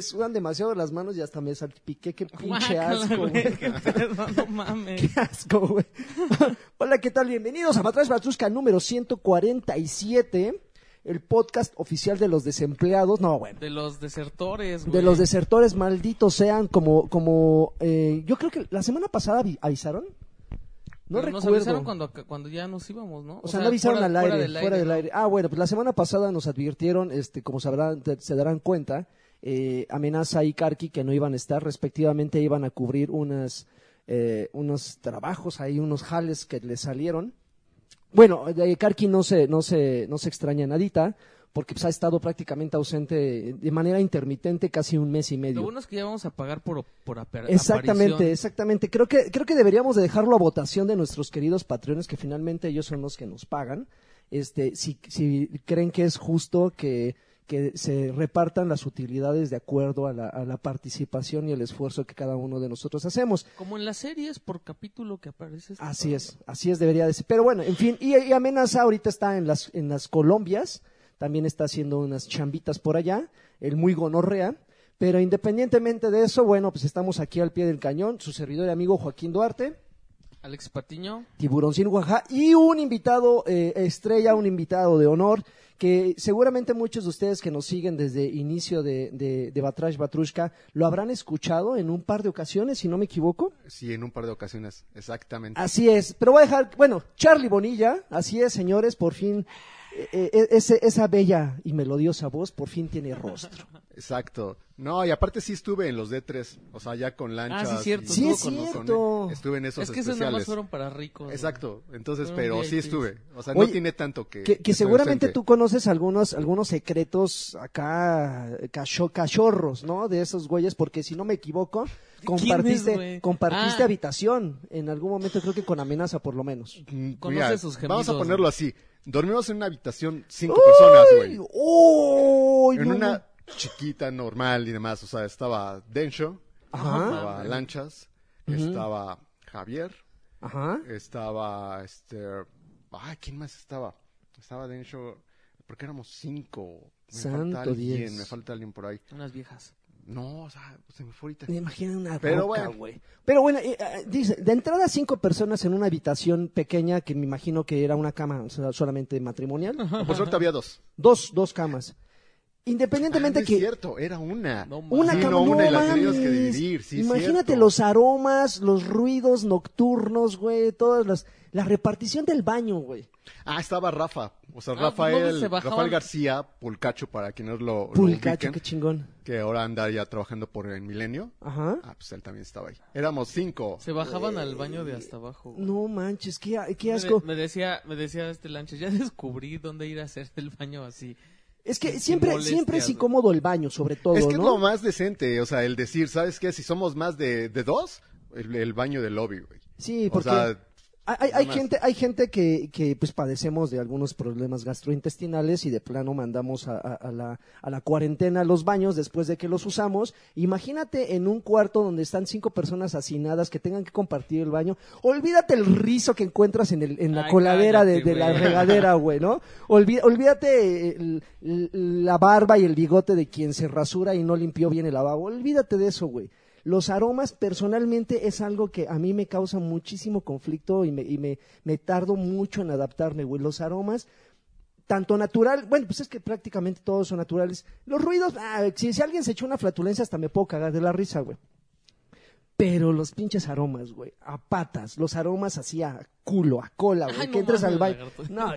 me sudan demasiado las manos y hasta me salpiqué. Qué pinche Guácala, asco, güey, qué pedo, no mames. Qué asco, güey. Hola, ¿qué tal? Bienvenidos a Matrás Batrusca número 147, el podcast oficial de los desempleados. No, bueno. De los desertores, güey. De los desertores malditos sean como, como, eh, yo creo que la semana pasada avi- avisaron. No Pero Nos recuerdo. avisaron cuando, cuando ya nos íbamos, ¿no? O sea, no avisaron fuera- al fuera aire, del fuera del ¿no? aire. Ah, bueno, pues la semana pasada nos advirtieron, este, como sabrán, te- se darán cuenta, eh, Amenaza y Karki que no iban a estar, respectivamente iban a cubrir unas, eh, unos trabajos ahí, unos jales que le salieron. Bueno, de Karki no se, no se, no se extraña nadita, porque pues, ha estado prácticamente ausente de manera intermitente casi un mes y medio. Lo bueno es que ya vamos a pagar por, por Exactamente, aparición. exactamente. Creo que, creo que deberíamos de dejarlo a votación de nuestros queridos patrones, que finalmente ellos son los que nos pagan. Este, si, si creen que es justo que, que se repartan las utilidades de acuerdo a la, a la participación y el esfuerzo que cada uno de nosotros hacemos. Como en las series por capítulo que aparece. este Así es, así es, debería de ser. Pero bueno, en fin, y, y Amenaza ahorita está en las, en las Colombias, también está haciendo unas chambitas por allá, el muy gonorrea. Pero independientemente de eso, bueno, pues estamos aquí al pie del cañón, su servidor y amigo Joaquín Duarte. Alex Patiño. Tiburón sin Oaxaca y un invitado eh, estrella, un invitado de honor que seguramente muchos de ustedes que nos siguen desde inicio de, de, de Batrash Batrushka lo habrán escuchado en un par de ocasiones, si no me equivoco. Sí, en un par de ocasiones, exactamente. Así es, pero voy a dejar, bueno, Charlie Bonilla, así es, señores, por fin, eh, eh, ese- esa bella y melodiosa voz por fin tiene rostro. Exacto. No, y aparte sí estuve en los D3, o sea, ya con lanchas. Ah, sí, cierto, y- Sí, es con cierto. estuve en esos Es que esos nada más especiales. fueron para ricos. Exacto. Entonces, pero sí estuve. O sea, Oye, no tiene tanto que. Que, seguramente ausente. tú conoces algunos, algunos secretos acá, cacho- cachorros, ¿no? De esos güeyes, porque si no me equivoco, compartiste, compartiste Ah. habitación en algún momento, creo que con amenaza por lo menos. Mm, Conoce mira, sus Vamos a gemidos, ponerlo así. Dormimos en una habitación cinco personas, güey. ¡Uy! En no, una no! Chiquita, normal y demás. O sea, estaba Densho, Ajá. estaba Lanchas, estaba Javier, Ajá. estaba este ay quién más estaba estaba Densho porque éramos cinco me Santo falta alguien diez. me falta alguien por ahí Unas viejas. no o sea se me fue ahorita Me imagino una Pero roca, bueno. güey. Pero bueno, eh, eh, dice, de entrada cinco personas en una habitación pequeña que me imagino que era una cama o sea, solamente matrimonial. Por suerte había dos Dos, dos camas. Independientemente Ah, no que... es cierto era una No Una Sí, no, una y no la tenías que mames. dividir sí Imagínate cierto. los aromas, los ruidos nocturnos, güey, todas las... La repartición del baño, güey. ah estaba Rafa o sea Ah, Rafael. Rafael García Pulcacho para quienes lo, lo Pulcacho, ubiquen, qué chingón. que ahora anda ya trabajando por el Milenio Ajá. ah pues él también estaba ahí éramos cinco Se bajaban al baño de hasta abajo. güey. No manches, qué, qué Me, asco. de- me decía, me decía este lancho, ya descubrí dónde ir a hacer el baño así. Es que siempre, molestias, siempre es incómodo el baño, sobre todo, Es que ¿no? es lo más decente, o sea, el decir, ¿sabes qué? Si somos más de, de dos, el, el baño del lobby, güey. Sí, O porque... sea, Hay, hay- gente, hay gente que, que pues padecemos de algunos problemas gastrointestinales y de plano mandamos a, a- a la, a la cuarentena los baños después de que los usamos. Imagínate en un cuarto donde están cinco personas hacinadas que tengan que compartir el baño. Olvídate el rizo que encuentras en, el, en la Ay, coladera de, cállate, de la regadera, güey, ¿no? Olví- olvídate el- el- la barba y el bigote de quien se rasura y no limpió bien el lavabo. Olvídate de eso, güey. Los aromas personalmente es algo que a mí me causa muchísimo conflicto y me, y me, me tardo mucho en adaptarme, güey. Los aromas, tanto natural, bueno, pues es que prácticamente todos son naturales. Los ruidos, ah, si, si alguien se echó una flatulencia hasta me puedo cagar de la risa, güey. Pero los pinches aromas, güey, a patas, los aromas así a culo, a cola, güey, Ay, que no entres al lagarto. No,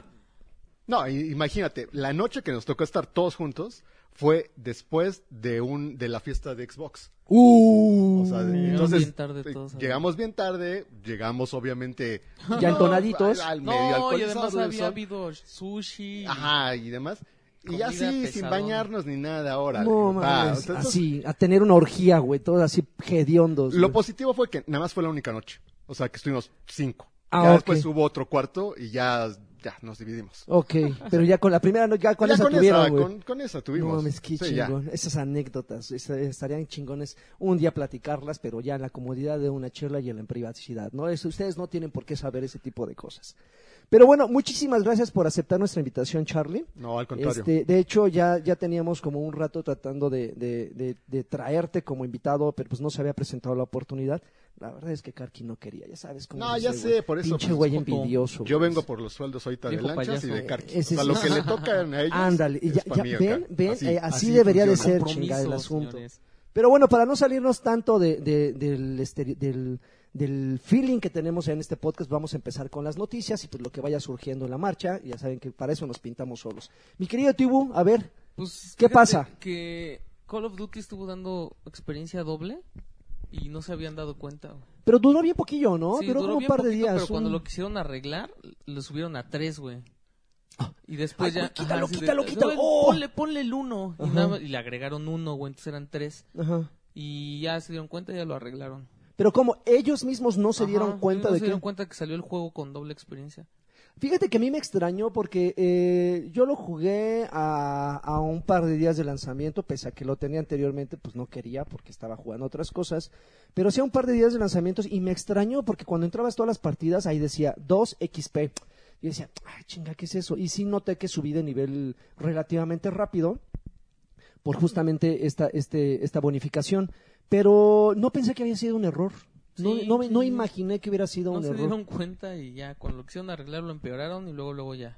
no, imagínate, la noche que nos tocó estar todos juntos fue después de un de la fiesta de Xbox. uh, O sea, entonces bien tarde eh, todos, llegamos bien tarde, llegamos obviamente Ya entonaditos. al, al medio No, y además había habido sushi. Ajá, y demás. Y así, sin bañarnos ni nada ahora. no mames, así, a tener una orgía, güey, todos así hediondos. Lo güey. positivo fue que nada más fue la única noche. O sea, que estuvimos cinco. Ah, ya ok. después hubo otro cuarto y ya ya nos dividimos. Ok, pero ya con la primera, ya con Ya esa con, tuvieron, esa, con, con esa tuvimos. No mames, qué Sí, ya. chingón. Esas anécdotas est- estarían chingones un día platicarlas, pero ya en la comodidad de una charla y en la privacidad, ¿no? Eso, ustedes no tienen por qué saber ese tipo de cosas. Pero bueno, muchísimas gracias por aceptar nuestra invitación, Charlie. No, al contrario. Este, de hecho, ya, ya teníamos como un rato tratando de, de, de- de traerte como invitado, pero pues no se había presentado la oportunidad. La verdad es que Karki no quería, ya sabes cómo No, es ya ese sé, por eso, Pinche pues, güey envidioso. Yo vengo por los sueldos ahorita de lanchas y payaso. de. Ese O sea, sí. lo que le tocan a ellos. Ándale, y ya, es ya- mí ven, acá. ven, Así, eh, así, así debería de ser chingada el asunto. señores. Pero bueno, para no salirnos tanto de, de- del, del, del feeling que tenemos en este podcast, vamos a empezar con las noticias y pues lo que vaya surgiendo en la marcha. Ya saben que para eso nos pintamos solos. Mi querido Tibu, a ver, Pues, ¿Qué pasa? Que Call of Duty estuvo dando experiencia doble y no se habían dado cuenta. pero duró bien poquillo, ¿no? Sí, duró, como un par de poquito, días. Pero cuando lo quisieron arreglar, lo subieron a tres, güey. Y después Ay, ya. quítalo, de- quítalo, quítalo. "No, ¡Oh!" Ponle, ponle el uno. Y, Ajá. nada y le agregaron uno, güey. Entonces eran tres. Ajá. Y ya se dieron cuenta y ya lo arreglaron. Pero como ellos mismos no se dieron cuenta no de se que... dieron cuenta que salió el juego con doble experiencia. Fíjate que a mí me extrañó porque eh, yo lo jugué a, a un par de días de lanzamiento, pese a que lo tenía anteriormente, pues no quería porque estaba jugando otras cosas, pero sí a un par de días de lanzamientos y me extrañó porque cuando entrabas todas las partidas ahí decía 2 XP. Y decía, ay chinga, ¿qué es eso? Y sí noté que subí de nivel relativamente rápido por justamente esta, este, esta bonificación, pero no pensé que había sido un error. No, Sí, no, no sí. imaginé que hubiera sido No un se error. dieron cuenta y ya cuando lo quisieron arreglar lo empeoraron y luego, luego ya.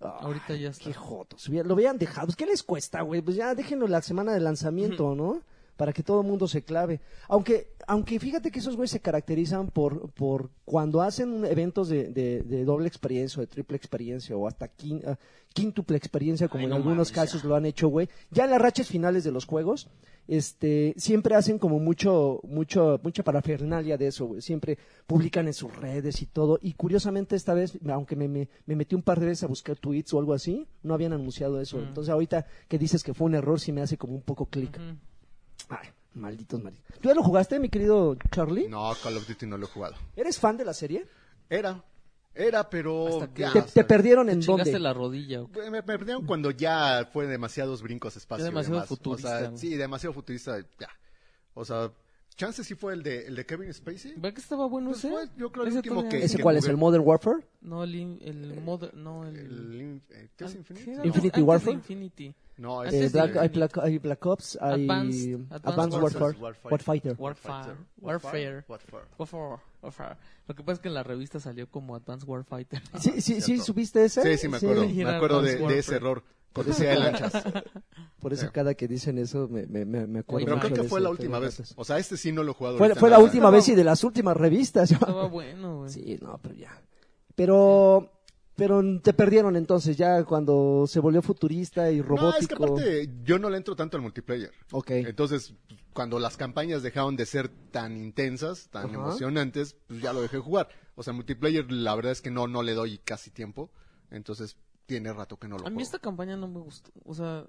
Ahorita ya está. Qué jotos. Lo habían dejado. Pues, ¿Qué les cuesta, güey? Pues ya déjenlo la semana de lanzamiento, ¿no? Para que todo el mundo se clave. Aunque, aunque fíjate que esos güeyes se caracterizan por, por cuando hacen eventos de, de, de doble experiencia o de triple experiencia o hasta quin- ah, quíntuple experiencia, como Ay, en no algunos mames, casos ya. lo han hecho, güey. Ya en las rachas finales de los juegos, este, siempre hacen como mucho, mucho, mucha parafernalia de eso, güey. Siempre publican en sus redes y todo. Y curiosamente esta vez, aunque me, me, me metí un par de veces a buscar tweets o algo así, no habían anunciado eso. Mm. Entonces ahorita que dices que fue un error, sí me hace como un poco clic. Ay, malditos malditos. ¿Tú ya lo jugaste, mi querido Charlie? No, Call of Duty no lo he jugado. ¿Eres fan de la serie? Era, era, pero... Hasta que ya, ¿Te, o te perdieron Te en chingaste dónde? la rodilla. Me, me perdieron cuando ya fue demasiados brincos espacio. Y demasiado demás. futurista, O sea, güey. sí, demasiado futurista, ya. O sea, chance sí fue el de, el de Kevin Spacey. ¿Ve que estaba bueno Pues ese? fue, yo creo, el Ese último todavía- que- ¿Ese que cuál es? jugué. ¿El Modern Warfare? No, el, in- el, moder- no, el... El, in- eh, ¿Qué es Ah, Infinity? Infinity Antes de Warfare? Infinity. No, Eh, es Antes de Black, hay, Infinity. Black, hay Black Ops, hay Advanced- Advanced, Advanced Warfare, Warfare. Warfighter. Warfare. Warfare. Warfare. Warfare. Warfare. Lo que pasa es que en la revista salió como Advanced Warfighter. Sí, sí, sí, Cierto. ¿supiste ese? Sí, sí, me acuerdo. Sí. Me acuerdo de, ese error. Por eso cada que dicen eso me, me, me, acuerdo Pero mucho creo que de fue ese la última vez. O sea, este sí no lo he jugado. Fue, la última vez y de las últimas revistas. Estaba bueno, güey. Sí, no, pero ya. Pero, pero te perdieron entonces ya cuando se volvió futurista y No, es que robótico. aparte yo no le entro tanto al multiplayer. Ok. Entonces, cuando las campañas dejaron de ser tan intensas, tan emocionantes, pues ya lo dejé jugar. O sea, multiplayer la verdad es que no, no le doy casi tiempo. Entonces, tiene rato que no lo A mí juego. esta campaña no me gustó. O sea,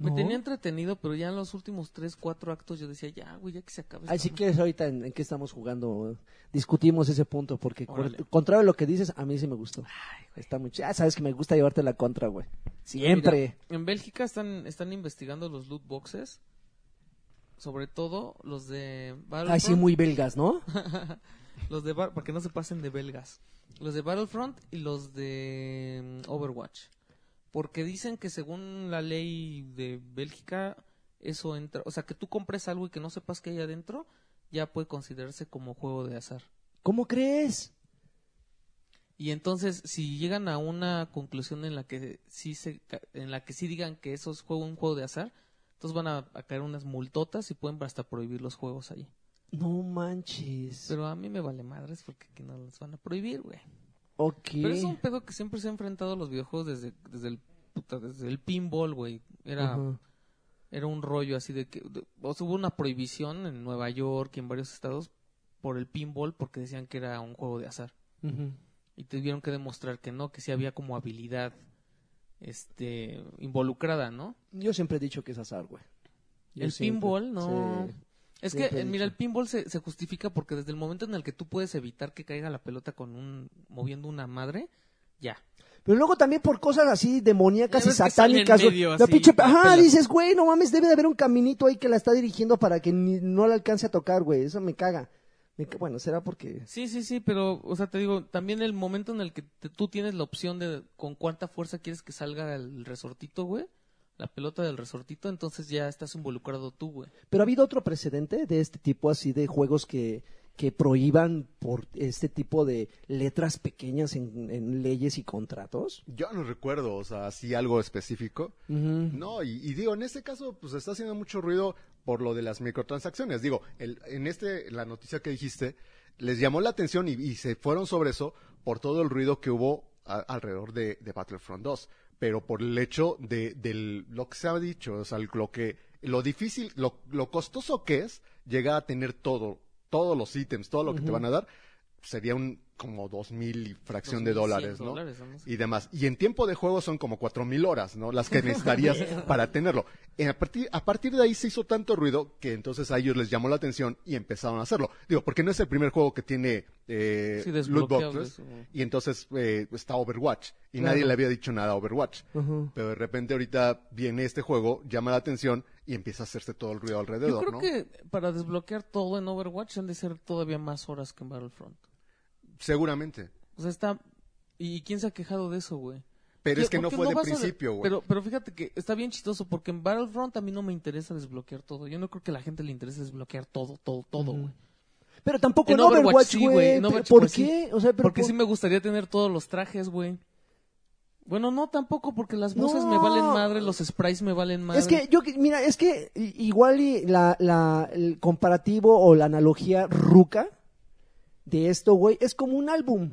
me ¿No? tenía entretenido, pero ya en los últimos tres, cuatro actos yo decía, ya, güey, ya que se acabe. Ay, esta si quieres ahorita en, en qué estamos jugando, discutimos ese punto, porque Órale. contrario a lo que dices, a mí sí me gustó. Está muy ch- Ya sabes que me gusta llevarte la contra, güey. Siempre. Mira, en Bélgica están, están investigando los loot boxes. Sobre todo los de. Ay, sí, muy belgas, ¿no? Los de Bar- para que no se pasen de belgas. Los de Battlefront y los de mm, Overwatch. Porque dicen que según la ley de Bélgica, eso entra. O sea, que tú compres algo y que no sepas qué hay adentro, ya puede considerarse como juego de azar. ¿Cómo crees? Y entonces, si llegan a una conclusión en la que sí se, en la que sí digan que eso es juego, un juego de azar, entonces van a, a caer unas multotas y pueden hasta prohibir los juegos ahí. No manches. Pero a mí me vale madres porque aquí no los van a prohibir, güey. ok. Pero es un pedo que siempre se ha enfrentado a los videojuegos desde, desde el puta, desde el pinball, güey. Era, era un rollo así de que de- o sea, hubo una prohibición en Nueva York y en varios estados por el pinball porque decían que era un juego de azar. Y tuvieron que demostrar que no, que sí había como habilidad este involucrada, ¿no? Yo siempre he dicho que es azar, güey. Yo el siempre- pinball, no. sí. Es que, eh, mira, el pinball se, se justifica porque desde el momento en el que tú puedes evitar que caiga la pelota con un moviendo una madre, ya. Pero luego también por cosas así demoníacas y satánicas. medio, la así, pinche, ajá, dices, güey, no mames, debe de haber un caminito ahí que la está dirigiendo para que ni- no la alcance a tocar, güey. Eso me caga. Me bueno, será porque... Sí, sí, sí, pero, o sea, te digo, también el momento en el que te- tú tienes la opción de con cuánta fuerza quieres que salga el resortito, güey, la pelota del resortito, entonces ya estás involucrado tú, güey. Pero ha habido otro precedente de este tipo así de juegos que, que prohíban por este tipo de letras pequeñas en, en leyes y contratos. Yo no recuerdo, o sea, así algo específico. No, y, y digo, en este caso, pues está haciendo mucho ruido por lo de las microtransacciones. Digo, el- en este, la noticia que dijiste, les llamó la atención y, y se fueron sobre eso por todo el ruido que hubo a- alrededor de, de Battlefront 2. Pero por el hecho de, del, lo que se ha dicho, o sea, lo que, lo difícil, lo, lo costoso que es llegar a tener todo, todos los ítems, todo lo que te van a dar, sería un, como dos mil y fracción de 2.100 dólares, ¿no? y demás. Y en tiempo de juego son como cuatro mil horas, ¿no? Las que necesitarías para tenerlo. Eh, a, partir, a partir de ahí se hizo tanto ruido que entonces a ellos les llamó la atención y empezaron a hacerlo. Digo, porque no es el primer juego que tiene eh, Sí, loot boxes. Y entonces eh, está Overwatch. Y Claro. nadie le había dicho nada a Overwatch. Pero de repente ahorita viene este juego, llama la atención y empieza a hacerse todo el ruido Yo alrededor, creo ¿no? que para desbloquear todo en Overwatch han de ser todavía más horas que en Battlefront. Seguramente. O sea, está... ¿Y quién se ha quejado de eso, güey? Pero ¿Qué- es que no fue de vas a- principio, güey. Pero, pero fíjate que está bien chistoso porque en Battlefront a mí no me interesa desbloquear todo. Yo no creo que a la gente le interese desbloquear todo, todo, todo, güey. Pero tampoco en, Overwatch sí, güey. Overwatch, ¿Por pues sí. qué? O sea, pero Porque por- sí me gustaría tener todos los trajes, güey. Bueno, no tampoco porque las voces me No. valen madre, los sprites me valen madre. Es que yo, mira, es que igual y la, la, el comparativo o la analogía ruca de esto, güey, es como un álbum.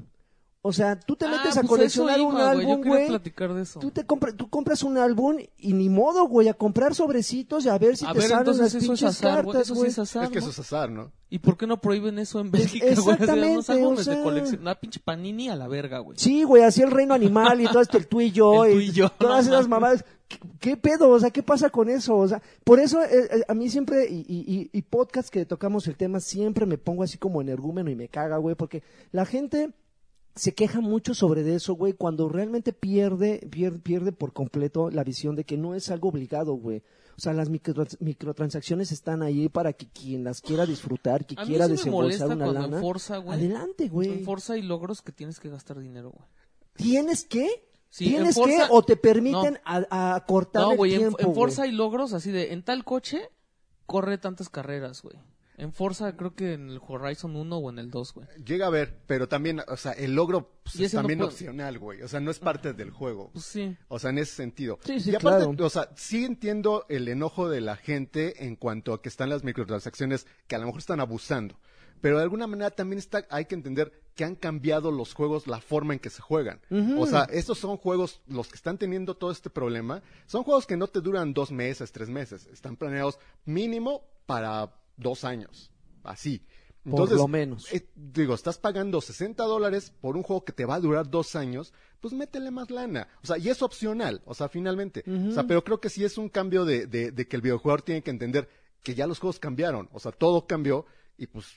O sea, tú te Ah, metes a pues coleccionar eso un iba, güey. Yo álbum, güey. platicar de eso. Tú te compras, tú compras un álbum y ni modo, güey, a comprar sobrecitos y a ver si a te ver, salen las eso es pinches azar, güey. cartas, sí güey. es azar, Es que eso es azar, ¿no? ¿Y por qué no prohíben eso en Bélgica, güey? Exactamente, unos álbumes o sea. de colección. Una pinche panini a la verga, güey. Sí, güey, así el reino animal y todo esto, el tú y yo, El tú y, y yo, todas no esas mamadas. ¿Qué, qué pedo? O sea, ¿qué pasa con eso? O sea, por eso eh, eh, a mí siempre, y, y, y- podcast que tocamos el tema, siempre me pongo así como energúmeno y me caga, güey, porque la gente se queja mucho sobre de eso, güey, cuando realmente pierde, pierde, pierde por completo la visión de que no es algo obligado, güey. O sea, las microtrans- microtransacciones están ahí para que quien las quiera disfrutar, que quiera sí desembolsar una lana. Forza, güey. Adelante, güey. En Forza hay logros que tienes que gastar dinero, güey. ¿Tienes que? Sí, ¿Tienes Forza- que o te permiten No. a, a cortar No, el güey, en, tiempo? en Forza güey? hay logros así de, en tal coche, corre tantas carreras, güey. En Forza creo que en el Horizon 1 o en el 2, güey. Llega a ver, pero también, o sea, el logro pues, es no también puede- opcional, güey. O sea, no es parte del juego. Pues sí. O sea, en ese sentido. Sí, sí, y aparte, claro. o sea, sí entiendo el enojo de la gente en cuanto a que están las microtransacciones que a lo mejor están abusando. Pero de alguna manera también está, hay que entender que han cambiado los juegos, la forma en que se juegan. O sea, estos son juegos, los que están teniendo todo este problema, son juegos que no te duran dos meses, tres meses. Están planeados mínimo para dos años. Así. Por Entonces, lo menos. eh, digo, estás pagando 60 dólares por un juego que te va a durar dos años, pues métele más lana. O sea, y es opcional, o sea, finalmente. O sea, pero creo que sí es un cambio de, de, de que el videojugador tiene que entender que ya los juegos cambiaron. O sea, todo cambió y pues,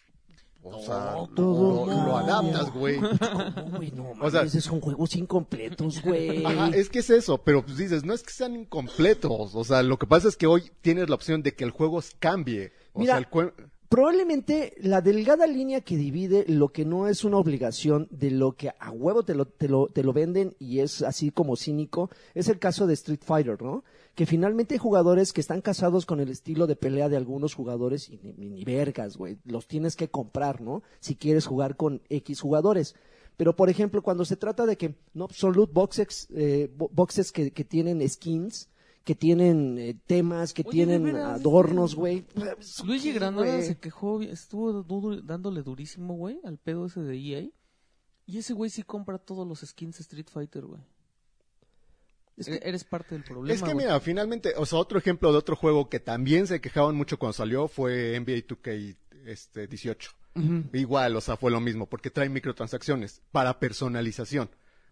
o sea, todo lo, lo adaptas, güey. ¿Cómo, güey? No, O sea- esos son juegos incompletos, güey. Ajá, es que es eso, pero pues dices, no es que sean incompletos. O sea, lo que pasa es que hoy tienes la opción de que el juego cambie. O Mira, sea, el Probablemente la delgada línea que divide lo que no es una obligación de lo que a huevo te lo, te lo, te lo venden y es así como cínico, es el caso de Street Fighter, ¿no? Que finalmente hay jugadores que están casados con el estilo de pelea de algunos jugadores y ni, vergas, güey. Los tienes que comprar, ¿no? Si quieres jugar con X jugadores. Pero, por ejemplo, cuando se trata de que no son loot boxes, eh, bo- boxes que, que tienen skins, que tienen eh, temas, que Oye, tienen veras, adornos, este, güey. Luigi ¿Qué, Granada se quejó, estuvo du- dándole durísimo, güey, al pedo ese de EA. Y ese güey sí compra todos los skins de Street Fighter, güey. Es que- Eres parte del problema. Es que mira, finalmente, o sea, otro ejemplo de otro juego que también se quejaban mucho cuando salió fue NBA 2K este, 18. Igual, o sea, fue lo mismo, porque trae microtransacciones para personalización.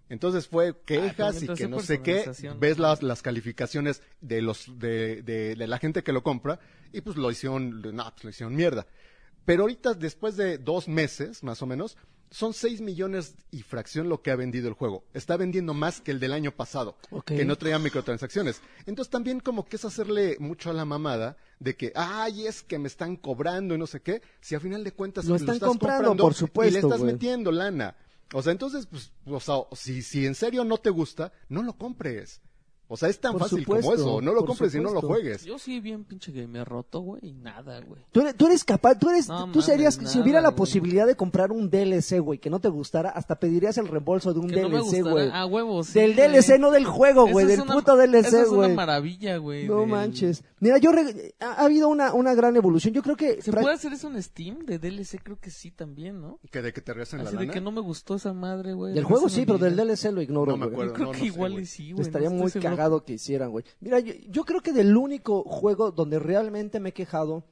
Entonces fue quejas también y te que no sé qué, ves las, las calificaciones de los de, de, de la gente que lo compra y pues lo hicieron, no, pues lo hicieron mierda. Pero ahorita, después de dos meses, más o menos, son 6 millones y fracción lo que ha vendido el juego. Está vendiendo más que el del año pasado, que no traía microtransacciones. Entonces también como que es hacerle mucho a la mamada de que, ay, es que me están cobrando y no sé qué, si a final de cuentas Lo están estás comprando, por y le supuesto, estás metiendo lana. O sea, entonces, pues, o sea, si, si en serio no te gusta, no lo compres. O sea, es tan Por fácil supuesto, como eso. No lo compres y no lo supuesto. juegues. Yo sí bien pinche que me roto, güey, y nada, güey. Tú eres, tú eres capaz, tú eres, No tú mames, serías, si nada, hubiera la güey. posibilidad de comprar un DLC, güey, que no te gustara, hasta pedirías el reembolso de un Que no me DLC, gustará. güey. A huevos. sí, del güey. DLC, no del juego, Eso güey, del una- puto Eso DLC, es una güey. maravilla, güey. No del- manches. Mira, yo re- ha, ha habido una, una gran evolución. Yo creo que ¿Se pra- puede hacer eso en Steam? De DLC creo que sí también, ¿no? Que de que te regresan la Así de lana. que no me gustó esa madre, güey. del juego sí, pero del. DLC lo ignoro, No me güey. acuerdo. Creo no, que no igual güey. sí, güey. Estaría no muy seguro. Cagado que hicieran, güey. Mira, yo, yo creo que del único juego donde realmente me he quejado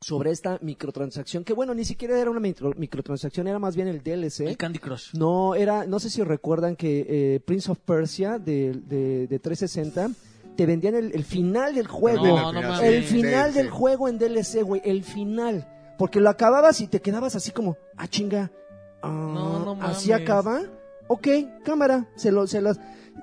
sobre esta microtransacción, que bueno, ni siquiera era una micro- microtransacción, era más bien el DLC. El Candy Crush. No, era, no sé si recuerdan que eh, Prince of Persia de, de, de 360 te vendían el, el final del juego. No, no el final del juego en DLC, güey, el final. Porque lo acababas y te quedabas así como, ah, chinga. ah, No, no Así acaba. Ok, cámara. Se lo, se las...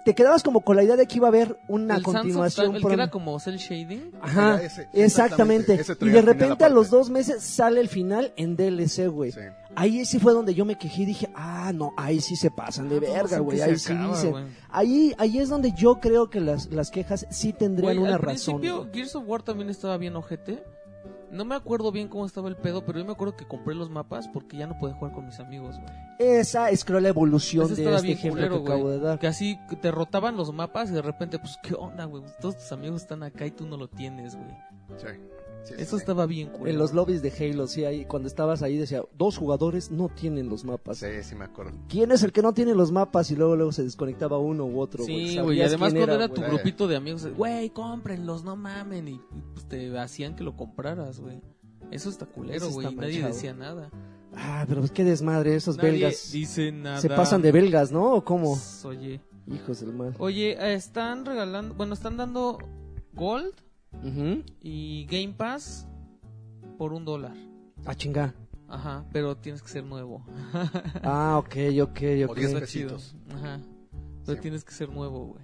Te quedabas como con la idea de que iba a haber una el continuación. Time, el que era como cel shading. Ajá, ese, exactamente. exactamente. Ese Y de repente a los dos meses sale el final en DLC, güey. Sí. Ahí sí fue donde yo me quejé y dije, ah, no, ahí sí se pasan de Ah, pues verga, güey. Ahí sí acaba, dicen. Ahí, ahí es donde yo creo que las, las quejas sí tendrían una al razón. principio güey. Gears of War también estaba bien ojete. No me acuerdo bien cómo estaba el pedo, pero yo me acuerdo que compré los mapas porque ya no podía jugar con mis amigos, güey. Esa es creo la evolución Ese de este bien ejemplo culero, que acabo güey. de dar. Que así te rotaban los mapas y de repente, pues, ¿qué onda, güey? Todos tus amigos están acá y tú no lo tienes, güey. Sí. Sí, Eso sí. estaba bien culero. En los lobbies de Halo, sí, ahí, cuando estabas ahí decía, dos jugadores no tienen los mapas. Sí, sí me acuerdo. ¿Quién es el que no tiene los mapas? Y luego, luego se desconectaba uno u otro. Sí, güey. Y además cuando era, tu grupito de amigos, güey, cómprenlos, no mamen. Y pues, te hacían que lo compraras, güey. Eso está culero, güey. Nadie decía nada. Ah, pero qué desmadre, esos Nadie belgas. dice nada. Se pasan de belgas, ¿no? ¿O cómo? Oye. Hijos del mal. Oye, están regalando, bueno, están dando Gold Y Game Pass por un dólar. Ah, chinga. Ajá, pero tienes que ser nuevo. Ah, ok, ok, ok. Está chido. Ajá. Pero Sí. tienes que ser nuevo, güey.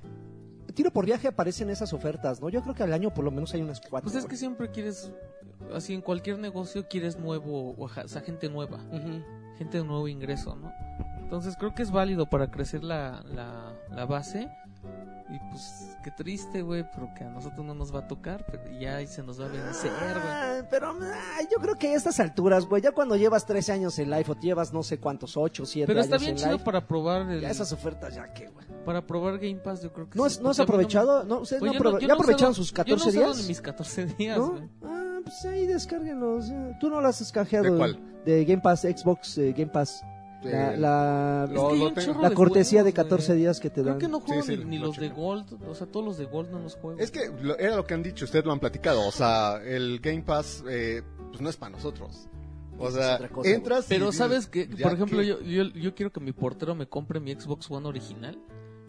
Tiro por viaje aparecen esas ofertas, ¿no? Yo creo que al año por lo menos hay unas cuatro. Pues es que siempre quieres, así en cualquier negocio quieres nuevo, o sea, gente nueva, gente de nuevo ingreso, ¿no? Entonces creo que es válido para crecer la, la, la base. Y pues qué triste, güey, pero que a nosotros no nos va a tocar, pero ya ahí se nos va a vencer, güey. Ah, pero ah, yo creo que a estas alturas, güey, ya cuando llevas 13 años en live o llevas no sé cuántos, 8, 7 Pero años está bien en chido live, para probar el, ya esas ofertas ya que, güey. para probar Game Pass, yo creo que ¿No, sí, has- ¿No has porque aprovechado? ¿No, ¿Ustedes Pues no yo no- aprove- yo ¿Ya no he aprovecharon sus 14 yo no días? ni mis 14 días, ¿No? güey. Ah, pues ahí descárguenlos. ya. Tú no las has canjeado. ¿De cuál? De Game Pass, Xbox eh, Game Pass. La, la, Es que de cortesía de juegos, 14 güey. días que te Creo dan. que no juego sí, ni, ni lo los de. Gold, o sea, todos los de Gold no los juego. Es que lo- era lo que han dicho, ustedes lo han platicado. O sea, el Game Pass, eh, pues no es para nosotros. O sea, cosa, entras. Pero sabes que, por ejemplo, que- yo, yo, yo quiero que mi portero me compre mi Xbox One original.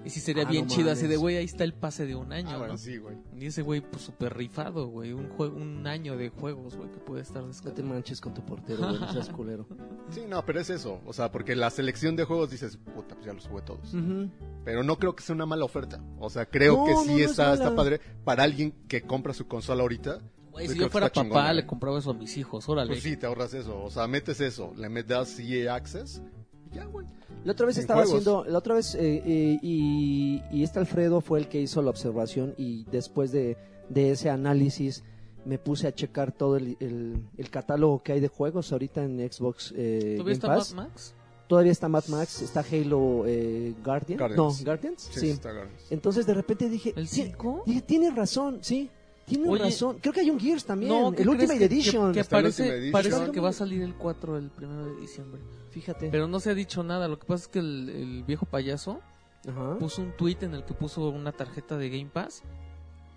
Y sí sería Ah, bien no chido, así de, mames. güey, ahí está el pase de un año, Ah, bueno, ¿no? sí, güey. Y ese güey, pues, súper rifado, güey. Un, juego, un año de juegos, güey, que puede estar No te manches con tu portero, güey, no seas culero. Sí, no, pero es eso. O sea, porque la selección de juegos dices, puta, pues ya los jugué todos. Ujú. Pero no creo que sea una mala oferta. O sea, creo No, que no, sí no es está, está padre para alguien que compra su consola ahorita. Güey, Yo si yo fuera está papá, chingona, le ¿eh? compraba eso a mis hijos, órale. Pues sí, te ahorras eso. O sea, metes eso, le metes EA Access y ya, güey. La otra vez estaba juegos. haciendo, la otra vez, eh, eh, y, y este Alfredo fue el que hizo la observación y después de, de ese análisis me puse a checar todo el, el- el catálogo que hay de juegos ahorita en Xbox eh, ¿Todavía Game está Pass. Mad Max? Todavía está Mad Max, está Halo eh, Guardian. Guardians. No, Guardians, Sí, sí. está bien. Entonces de repente dije, ¿El "Sí, 5? dije, tiene razón, sí, tiene Oye, razón. Creo que hay un Gears también, No, ¿qué el Ultimate que- Edition. Que, que Está el parece, Ultimate Edition. parece Está que va a salir el 4 el 1 de diciembre. Fíjate. Pero no se ha dicho nada. Lo que pasa es que el, el viejo payaso Ajá. puso un tweet en el que puso una tarjeta de Game Pass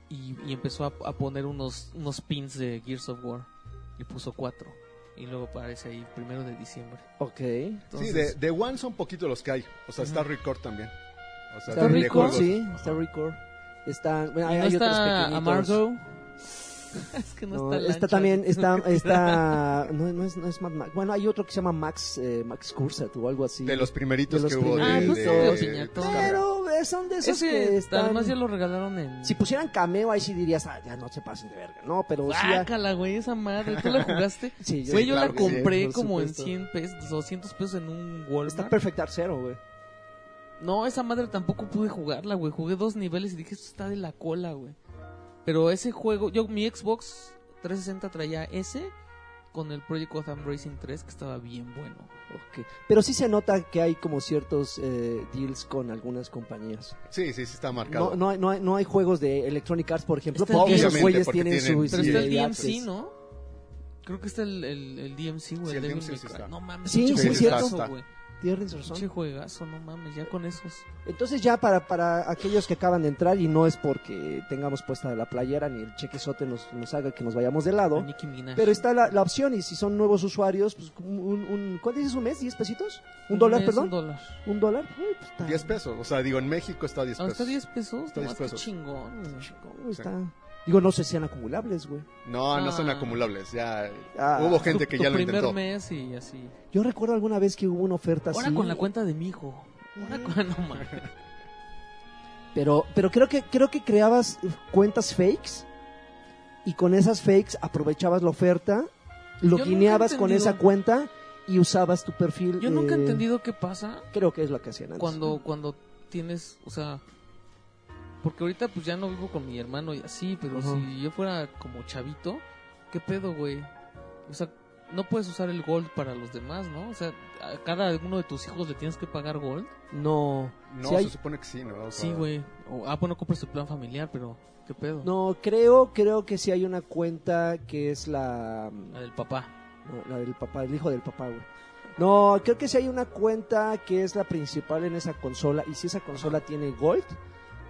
y, y empezó a, a poner unos, unos pins de Gears of War. Y puso 4. Y luego aparece ahí, primero de diciembre. Ok. Sí, Entonces, de, de One son poquitos los que hay. O sea, está Ajá. Record también. O sea, Está Record, sí, Ajá. está Record. Está, bueno, ¿y hay, no hay otros está pequeñitos. Amargo? es que no, No, está está también, está, está, no, no es, no es Mad Max. Bueno, hay otro que se llama Max, eh, Max Cursat o algo así. De los primeritos De los que hubo de, Ah, de- de Piñatón. Pero eh, son de esos Ese, que están... además ya lo regalaron en... Si pusieran cameo, ahí sí dirías, ah, ya no se pasen de verga. No, pero sí... ya- Guácala, güey, esa madre. ¿Tú la jugaste? Sí, Güey, yo claro la sí, compré por como en supuesto. 100 pesos, 200 pesos en un Walmart. Está Perfect Dark Zero, güey. No, esa madre tampoco pude jugarla, güey. Jugué dos niveles y dije, esto está de la cola, güey. Pero ese juego, yo, mi Xbox 360 traía ese con el Project Gotham Racing 3, que estaba bien bueno. Ok. Pero sí se nota que hay como ciertos eh, deals con algunas compañías. Sí, sí, sí está marcado. No, no, hay, no, hay, no hay juegos de Electronic Arts, por ejemplo, Está porque esos Obviamente, güeyes porque tienen, tienen- su... Pero está el DMC, access. ¿no? Creo que está el, el, el DMC, güey. Sí, el Devil DMC sí está. No mames, Sí, sí, es cierto. güey. Tienes razón. Pinche juegazo, no mames, ya con esos. Entonces ya para, para aquellos que acaban de entrar y no es porque tengamos puesta la playera ni el chequezote nos, nos haga que nos vayamos de lado, pero está la, la opción y si son nuevos usuarios, pues un, un- ¿cuánto dices un mes? ¿10 pesitos? ¿Un dólar, mes, perdón? Un dólar. ¿Un dólar? Uy, pues está- 10 pesos. O sea, digo, en México está 10 Ah, pesos. está 10 pesos. Está 10 nomás, qué pesos. chingón, güey. chingón, está- Digo, no sé si sean acumulables, güey. No, no son Ah. acumulables. Ya Ah. hubo gente Tu- que tu ya lo primer intentó. mes y así. Yo recuerdo alguna vez que hubo una oferta Ahora así. con la cuenta de mi hijo. Ahora con... No mames. Pero, pero creo que creo que creabas cuentas fakes y con esas fakes aprovechabas la oferta, lo nunca he guineabas con entendido. esa cuenta y usabas tu perfil. Yo nunca he eh, entendido qué pasa Creo que es lo que hacían antes. cuando, cuando tienes, o sea, porque ahorita pues ya no vivo con mi hermano y así, pero si yo fuera como chavito, ¿qué pedo, güey? O sea, no puedes usar el gold para los demás, ¿no? O sea, a cada uno de tus hijos le tienes que pagar gold. No, No, hay- se supone que sí, ¿no? O sea, Sí, güey. Ah, bueno, compras tu plan familiar, pero ¿qué pedo? no creo creo que sí hay una cuenta que es la La del papá. no, la del papá, el hijo del papá, güey. No, creo que sí hay una cuenta que es la principal en esa consola y si esa consola tiene Gold,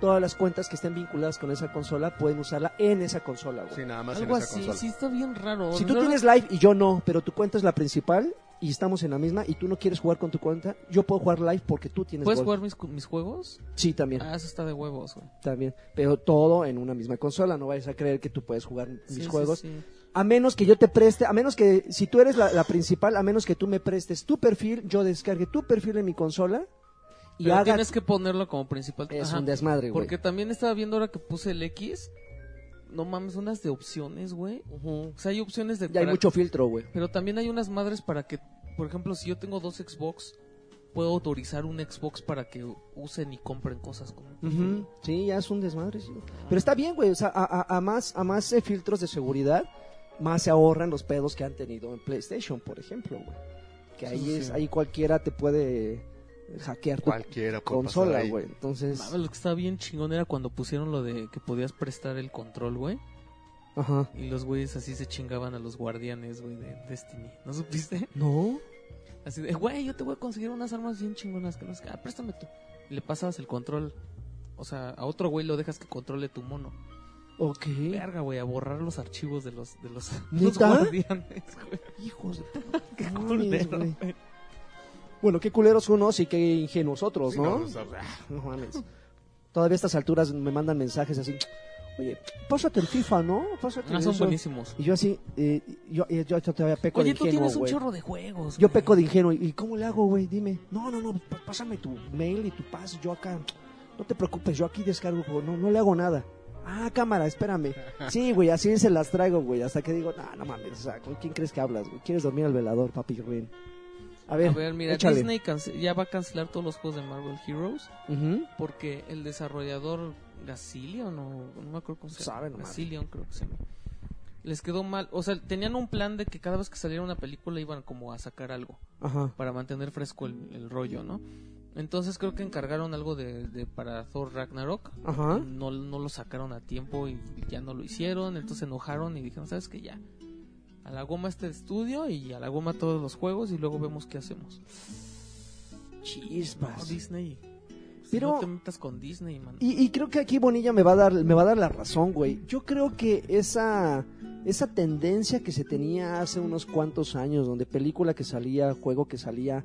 todas las cuentas que estén vinculadas con esa consola pueden usarla en esa consola, güey. Sí, nada más Algo en esa así, consola. sí está bien raro. Si tú ¿no? tienes live y yo no, pero tu cuenta es la principal y estamos en la misma y tú no quieres jugar con tu cuenta, yo puedo jugar live porque tú tienes ¿Puedes Gold. jugar mis, cu- mis juegos? Sí, también, Ah, eso está de huevos, güey. también, pero todo en una misma consola, no vayas a creer que tú puedes jugar mis Sí, sí, juegos. sí. A menos que yo te preste, a menos que si tú eres la, la principal, a menos que tú me prestes tu perfil, yo descargue tu perfil en mi consola y Pero haga tienes que ponerlo como principal. es Ajá. un desmadre, güey. Porque también estaba viendo ahora que puse el X. No mames, unas de opciones, güey. O sea, hay opciones de... Ya hay mucho filtro, güey. Pero también hay unas madres para que, por ejemplo, si yo tengo dos Xbox, puedo autorizar un Xbox para que usen y compren cosas con Ujú. Sí, ya es un desmadre, sí. Pero está bien, güey. O sea, a, a- a más, a más eh, filtros de seguridad, más se ahorran los pedos que han tenido en PlayStation, por ejemplo, güey. Que ahí Sí, es, sí. ahí cualquiera te puede hackear tu Cualquiera consola, güey. Entonces, Mames, lo que estaba bien chingón era cuando pusieron lo de que podías prestar el control, güey. ajá. Y los güeyes así se chingaban a los guardianes, güey, de Destiny. ¿No supiste? No. Así de, güey, yo te voy a conseguir unas armas bien chingonas que no sé qué. Ah, préstame tú. Y le pasabas el control. O sea, a otro güey lo dejas que controle tu mono. Ok. Verga, güey, a borrar los archivos de los, de los, guardianes, güey. Hijos de Qué mames, culero, güey. Bueno, qué culeros unos y qué ingenuos otros, Sí, ¿no? no, o sea, No mames. Todavía a estas alturas me mandan mensajes así. Oye, pásate el FIFA, ¿no? Pásate Ah, son eso". buenísimos. Y yo así, eh, yo, yo, yo todavía peco Oye, de tú ingenuo, tienes un chorro de juegos. Yo peco de ingenuo. ¿Y cómo le hago, güey? Dime. No, no, no, pásame tu mail y tu pass. Yo acá, no te preocupes, yo aquí descargo. No, no le hago nada. Ah, cámara, espérame. Sí, güey, así se las traigo, güey. Hasta que digo, no, no mames, o sea, ¿con quién crees que hablas, güey? ¿Quieres dormir al velador, papi ruin? A ver, A ver, mira, échale. Disney ya va a cancelar todos los juegos de Marvel Heroes Ujú. porque el desarrollador Gasilion o no me acuerdo cómo se llama. Gasilion creo que se llama. Les quedó mal, o sea, tenían un plan de que cada vez que saliera una película iban como a sacar algo Ajá. para mantener fresco el, el rollo, ¿no? Entonces creo que encargaron algo de, de para Thor Ragnarok. Ajá. No, no lo sacaron a tiempo y ya no lo hicieron, entonces se enojaron y dijeron, ¿sabes qué? Ya. A la goma este estudio y a la goma todos los juegos y luego vemos qué hacemos. No, Chispas. Disney. Pero- No te metas con Disney, man. Y, y creo que aquí Bonilla me va a dar, me va a dar la razón, güey. Yo creo que esa, esa tendencia que se tenía hace unos cuantos años, donde película que salía, juego que salía,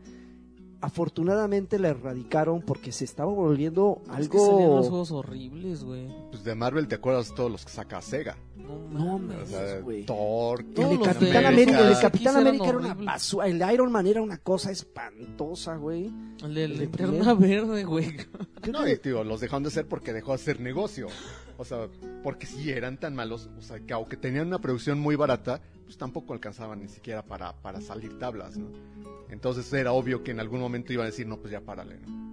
afortunadamente la erradicaron porque se estaba volviendo Es que salían unos algo... juegos horribles, güey. Pues de Marvel te acuerdas todos los que saca Sega. No No mames. O mames, sea, güey. Thor, El de Capitán América. El de Capitán América era una basura. El de Iron Man era una cosa espantosa, güey. El de linterna verde, güey. No, y digo, los dejaron de hacer porque dejó de hacer negocio. O sea, porque si eran tan malos, o sea, que aunque tenían una producción muy barata, pues tampoco alcanzaban ni siquiera para, para salir tablas, ¿no? Entonces era obvio que en algún momento iban a decir, no, pues ya párale, ¿no?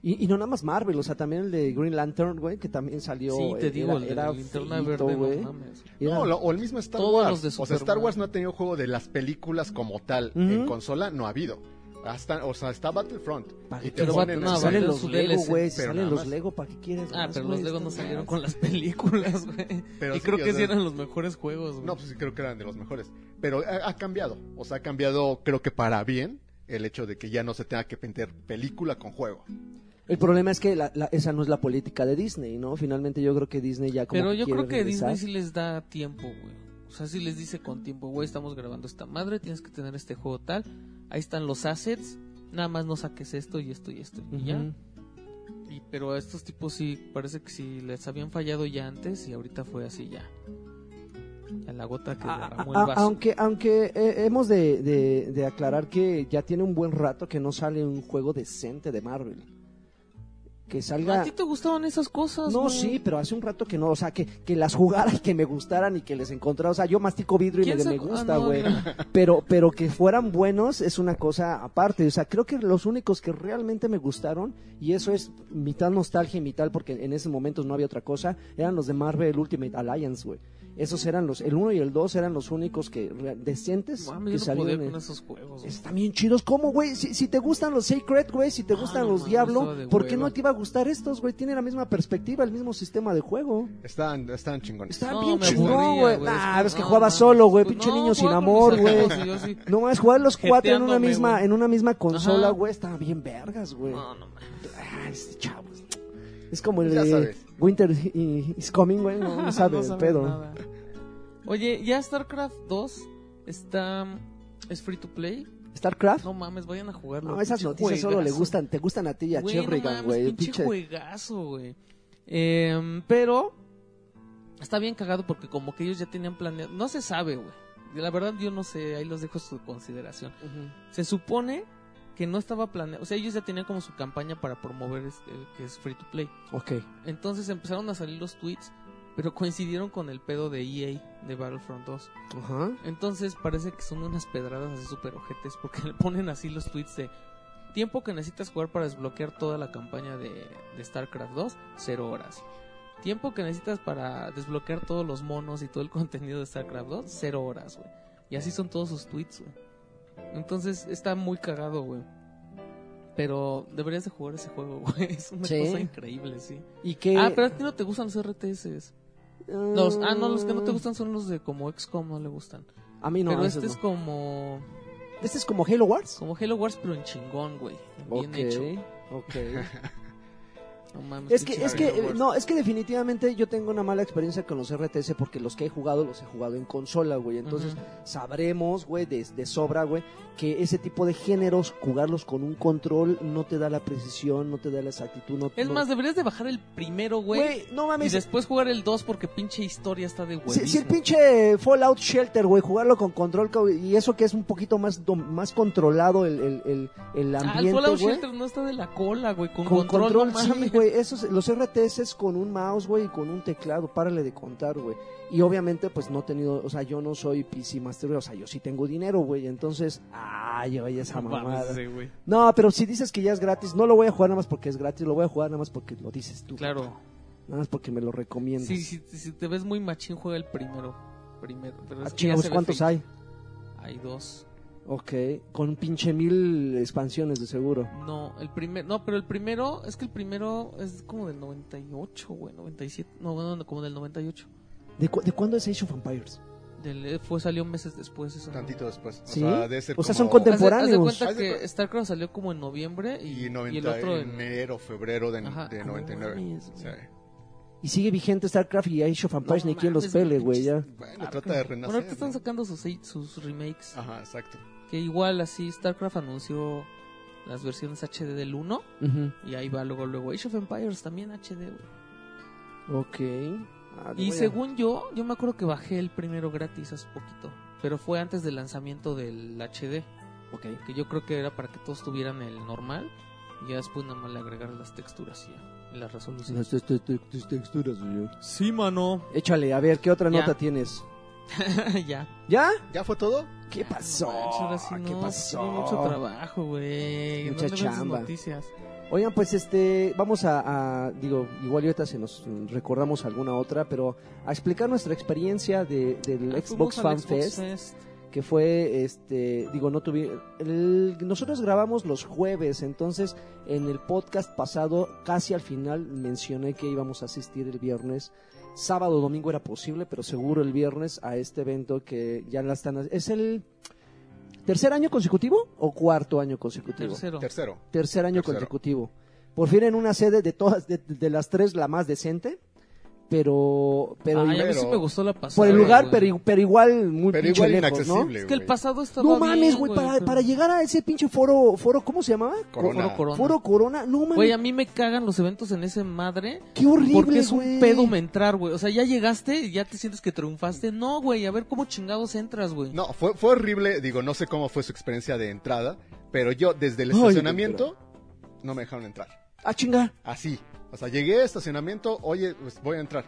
Y, y no nada más Marvel, o sea, también el de Green Lantern, güey, que también salió. Sí, te eh, digo, era, el de era linterna verde, güey. no mames. Era- No, lo- o el mismo Star Todos Wars. los de o sea. Star Wars no ha tenido juego de las películas como tal. En consola no ha habido. Hasta, o sea, está Battlefront. ¿Para Y te ponen no, salen los Lego, güey, salen los. Lego, ¿para qué quieres? Ah, más, pero los Legos no salieron con las películas, güey. Y sí, creo que sí eran los mejores juegos, güey. No, pues sí creo que eran de los mejores. Pero ha, ha cambiado. O sea, ha cambiado, creo que para bien, el hecho de que ya no se tenga que meter película con juego. El problema es que la- la- esa no es la política de Disney, ¿no? Finalmente yo creo que Disney ya como Pero yo creo que regresar. Disney sí les da tiempo, güey. O sea, sí les dice con tiempo, güey, estamos grabando esta madre, tienes que tener este juego tal. Ahí están los assets, nada más no saques esto y esto y esto. Y ya. Y, pero a estos tipos sí, parece que sí les habían fallado ya antes y ahorita fue así ya. A la gota que A- derramó a- el vaso. aunque aunque eh, hemos de, de- de aclarar que ya tiene un buen rato que no sale un juego decente de Marvel. Que salga... ¿A ti te gustaban esas cosas? No, güey? sí, pero hace un rato que no, o sea, que, que las jugara y que me gustaran y que les encontrara, o sea, yo mastico vidrio y ¿Quién me, se- me ah, gusta, no, güey. pero, pero que fueran buenos es una cosa aparte, o sea, creo que los únicos que realmente me gustaron, y eso es mitad nostalgia y mitad porque en ese momento no había otra cosa, eran los de Marvel Ultimate Alliance, güey. Esos eran los, el 1 y el 2 eran los únicos que decentes que no salieron. en- con esos juegos. Están bien chidos. ¿Cómo, güey? Si, si te gustan los Sacred, güey, si te Ah, gustan no los Diablo, ¿por qué hueva. no te iba a gustar estos, güey? Tienen la misma perspectiva, el mismo sistema de juego. Estaban, estaban chingones. Está No, bien aburría, güey. Nah, Es que- jugaba solo, güey. Pues Pinche no, niño sin amor, güey. sí. No más jugar los cuatro en una misma, en una misma consola, güey. Estaba bien vergas, güey. No, no mames. Ah, este chavos. Es como el Ya de sabes. Winter is Coming, güey. No, no sabe No pedo. nada. Oye, ya StarCraft 2 está es free to play. StarCraft. No mames, vayan a jugarlo. No, esas noticias solo le gustan, te gustan a ti y a Güey, no Cherrigan, mames, güey. pinche, juegazo, güey. Em, pero está bien cagado porque como que ellos ya tenían planeado, no se sabe, güey. La verdad yo no sé, ahí los dejo a su consideración. Se supone que no estaba planeado, o sea, ellos ya tenían como su campaña para promover este, que es free to play. Ok. Entonces empezaron a salir los tweets, pero coincidieron con el pedo de EA de Battlefront 2. Ajá. Entonces parece que son unas pedradas así súper ojetes porque le ponen así los tweets de tiempo que necesitas jugar para desbloquear toda la campaña de, de StarCraft 2, cero horas. Tiempo que necesitas para desbloquear todos los monos y todo el contenido de StarCraft 2, cero horas, güey. Y así son todos sus tweets, güey. Entonces está muy cagado, güey. Pero deberías de jugar ese juego, güey. Es una Sí. cosa increíble, sí. ¿Y qué? Ah, pero a ti no te gustan los RTS. Los, ah, no, los que no te gustan son los de como XCOM, no le gustan. A mí no. pero este es como Este es como Halo Wars. como Halo Wars, pero en chingón, güey. Bien Ok, hecho. ok. No mames, Es que, es que, eh, no, es que definitivamente yo tengo una mala experiencia con los RTS porque los que he jugado los he jugado en consola, güey. Entonces sabremos, güey, de, de sobra, güey, que ese tipo de géneros, jugarlos con un control, no te da la precisión, no te da la exactitud. No, Es no- más, deberías de bajar el primero, güey. güey, no Y mames. después jugar el 2 porque pinche historia está de huevísimo. Si, si el pinche Fallout Shelter, güey, jugarlo con control co- y eso que es un poquito más más controlado el, el, el, el Ah, el ambiente, Fallout güey. Shelter no está de la cola, güey. Con, Con control, control, no sí, mames. Güey. Esos, los RTS con un mouse, güey, y con un teclado. Párale de contar, güey. Y obviamente, pues no he tenido, o sea, yo no soy PC Master, o sea, yo sí tengo dinero, güey. Entonces, ay, oye, esa No mamada. No, pero si dices que ya es gratis, no lo voy a jugar nada más porque es gratis, lo voy a jugar nada más porque lo dices tú. Claro. Nada más porque me lo recomiendas. Sí, sí, si te ves muy machín, juega el primero. Primero. Pero Ah, es ve ¿cuántos hay? Hay dos. Ok, con pinche mil expansiones de seguro. No, el primer, no, pero el primero, es que el primero es como del 98, güey, 97, no, bueno, como del 98. ¿De, cu- de cuándo es Age of Empires? Del, eh, fue, salió meses después eso. Tantito después. O ¿Sí? sea, debe ser O sea, como- son contemporáneos. Haz de, haz de cuenta Haz de que StarCraft salió como en noviembre y, Y, y 90, el otro en... enero, febrero de, Ajá. de Ah, no 99. mames, Sí. Y sigue vigente StarCraft y Age of Empires, No ni quien los pele, güey, ya. Bueno, trata de Bueno, renacer. ahorita están sacando sus, sus remakes. Ajá, exacto. Que igual así StarCraft anunció las versiones HD del 1 Ujú. y ahí va luego luego Age of Empires también HD, güey. Ok. Ah, Y a- según yo, yo me acuerdo que bajé el primero gratis hace poquito, pero fue antes del lanzamiento del HD, Ok. que yo creo que era para que todos tuvieran el normal y ya después nada más le agregar las texturas y. Las te- te- te- te- texturas, señor. Sí, mano. Échale, a ver, ¿qué otra Ya. nota tienes? ya. ¿Ya? ¿Ya fue todo? ¿Qué pasó? No manches, ahora sí ¿Qué no, pasó? tuve mucho trabajo, güey. Mucha ¿Dónde ves esas chamba. noticias? Oigan, pues este, vamos a, a- digo, igual y ahorita se nos recordamos alguna otra, pero a explicar nuestra experiencia de, del Ah, Xbox Fan Xbox Fest, Fest. que fue, este, digo, no tuve, el- nosotros grabamos los jueves, entonces en el podcast pasado, casi al final, mencioné que íbamos a asistir el viernes, sábado o domingo era posible, pero seguro el viernes a este evento que ya la están, es el tercer año consecutivo o cuarto año consecutivo Tercero. Tercero. tercer año Tercero. consecutivo. Por fin en una sede de todas, de, de las tres, la más decente, pero, pero Ay, a mí sí me gustó la pasada. por el lugar, pero, pero igual muy Pero pinche igual lejos, inaccesible, Es que el pasado estaba ¿no? No mames, güey, para, para llegar a ese pinche foro, foro, ¿cómo se llamaba? Corona. Foro Corona. Foro Corona, no mames, Güey, a mí me cagan los eventos en ese madre. qué horrible, Porque es un pedo me entrar, güey. O sea, ya llegaste y ya te sientes que triunfaste. No, güey, a ver cómo chingados entras, güey. No, fue, fue horrible. Digo, no sé cómo fue su experiencia de entrada, pero yo desde el Ay, estacionamiento no me dejaron entrar. Ah, chinga. Así. O sea, llegué a estacionamiento, oye, pues voy a entrar.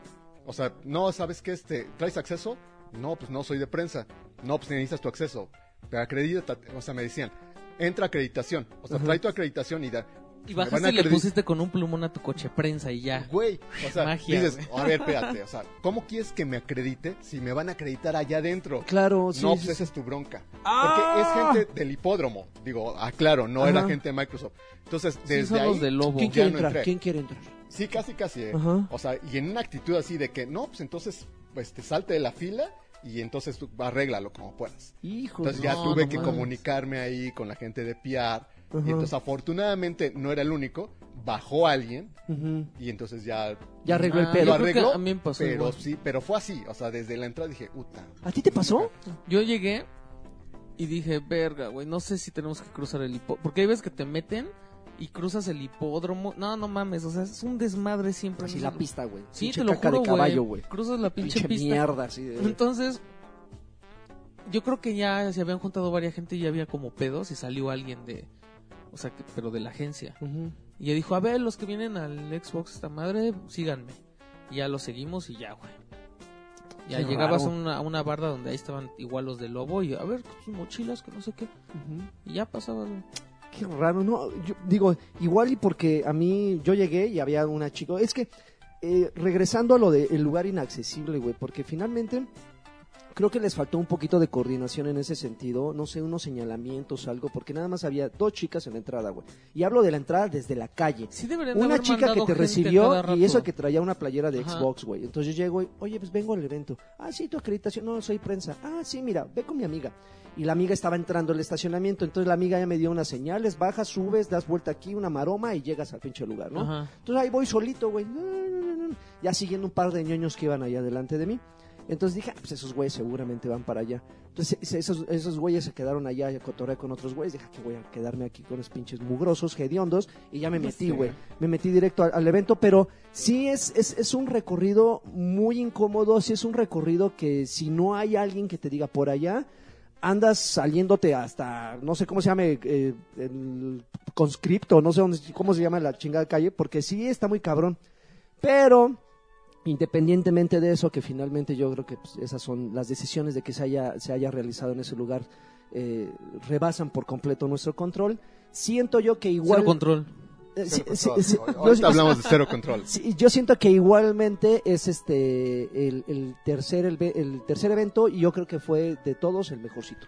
O sea, no, ¿sabes qué? Este, ¿Traes acceso? No, pues no soy de prensa. No, pues necesitas tu acceso. Pero acredita, o sea, me decían, entra acreditación. O sea, Ajá. trae tu acreditación y da. Y bajaste y le pusiste con un plumón a tu coche prensa y ya. Güey, o sea, Magia, dices, güey. a ver, espérate, o sea, ¿cómo quieres que me acredite si me van a acreditar allá adentro? Claro, sí. no, sí, pues sí. esa es tu bronca. ¡Ah! Porque es gente del hipódromo. Digo, aclaro, no Ajá. era gente de Microsoft. Entonces, Sí, desde son ahí. los de lobo. ¿Quién ya quiere no entrar? entré. ¿Quién quiere entrar? Sí, casi, casi. eh. Ajá. O sea, y en una actitud así de que, no, pues entonces, pues te salte de la fila y entonces tú arréglalo como puedas. Hijo Entonces ya no, tuve no que mames. comunicarme ahí con la gente de PR. Y entonces, afortunadamente, no era el único. Bajó alguien y entonces ya Ya arregló el Ah, pedo. lo arregló. a mí me pasó pero igual. sí, pero fue así. O sea, desde la entrada dije, puta. ¿A ti te pasó? Yo llegué y dije, verga, güey, no sé si tenemos que cruzar el hipódromo. Porque hay veces que te meten y cruzas el hipódromo. No, no mames, o sea, es un desmadre siempre. Así la pista, güey. Sí, Pinche te lo caca juro, de caballo, güey. Cruzas la pinche, Pinche pista. mierda, así de... Entonces, yo creo que ya se habían juntado varias gente y ya había como pedos y salió alguien de, o sea, que- pero de la agencia. Y ya dijo, a ver, los que vienen al Xbox esta madre, síganme. Y ya lo seguimos y ya, güey. Ya Qué llegabas a una, a una barda donde ahí estaban igual los del lobo y a ver, sus mochilas, que no sé qué. Y ya pasaba, güey. Qué raro, no, yo digo, igual y porque a mí, yo llegué y había una chica, es que, eh, regresando a lo del lugar inaccesible, güey, porque finalmente creo que les faltó un poquito de coordinación en ese sentido, no sé, unos señalamientos, algo, porque nada más había dos chicas en la entrada, güey, y hablo de la entrada desde la calle. Sí deberían de Una haber chica que mandado te gente recibió rato. y eso que traía una playera de Ajá. Xbox, güey. Entonces yo llego y, oye, pues vengo al evento. Ah, sí, tu acreditación. No, soy prensa. Ah, sí, mira, ve con mi amiga. Y la amiga estaba entrando al estacionamiento. Entonces la amiga ya me dio unas señales, bajas, subes, das vuelta aquí, una maroma y llegas al pinche lugar, ¿no? Ajá. Entonces ahí voy solito, güey. Ya siguiendo un par de ñoños que iban allá delante de mí. Entonces dije, ah, pues esos güeyes seguramente van para allá. Entonces esos, esos güeyes se quedaron allá a cotorrear con otros güeyes. Dije, "Ah, que voy a quedarme aquí con los pinches mugrosos, hediondos. Y ya me metí, güey. Me metí directo al, al evento. Pero sí es, es, es un recorrido muy incómodo. Sí es un recorrido que si no hay alguien que te diga por allá, andas saliéndote hasta, no sé cómo se llame, eh, el conscripto, no sé dónde, cómo se llama la chingada calle, porque sí está muy cabrón. Pero, independientemente de eso, que finalmente yo creo que pues, esas son las decisiones de que se haya, se haya realizado en ese lugar, eh, rebasan por completo nuestro control. Siento yo que igual... Cero control. eh, Cero sí, control. sí, Ahorita yo- hablamos de cero control. Sí, yo siento que igualmente es este el, el tercer el, el tercer evento y yo creo que fue de todos el mejorcito.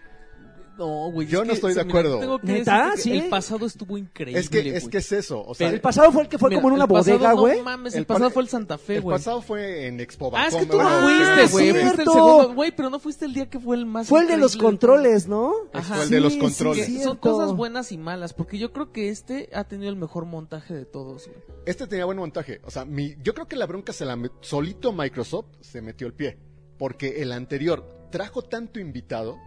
No, güey. Yo es no que, estoy de acuerdo. tengo que ¿Neta? decirte que ¿Sí? El pasado estuvo increíble. Es que, es güey. que es eso. O sea, el pasado fue el que fue Mira, como en una el bodega, no güey. mames, El el, pasado pa- fue el Santa Fe, el güey. pasado fue en Expo Ah, es que tú no fuiste, güey. cierto. Fuiste el segundo. Güey, pero no fuiste el día que fue el más Fue el de los controles, ¿no? Ajá. Fue el de los controles. son cosas buenas y malas, porque yo creo que este ha tenido el mejor montaje de todos, güey. Este tenía buen montaje. O sea, mi, yo creo que la bronca se la met- solito Microsoft se metió el pie. Porque el anterior trajo tanto invitado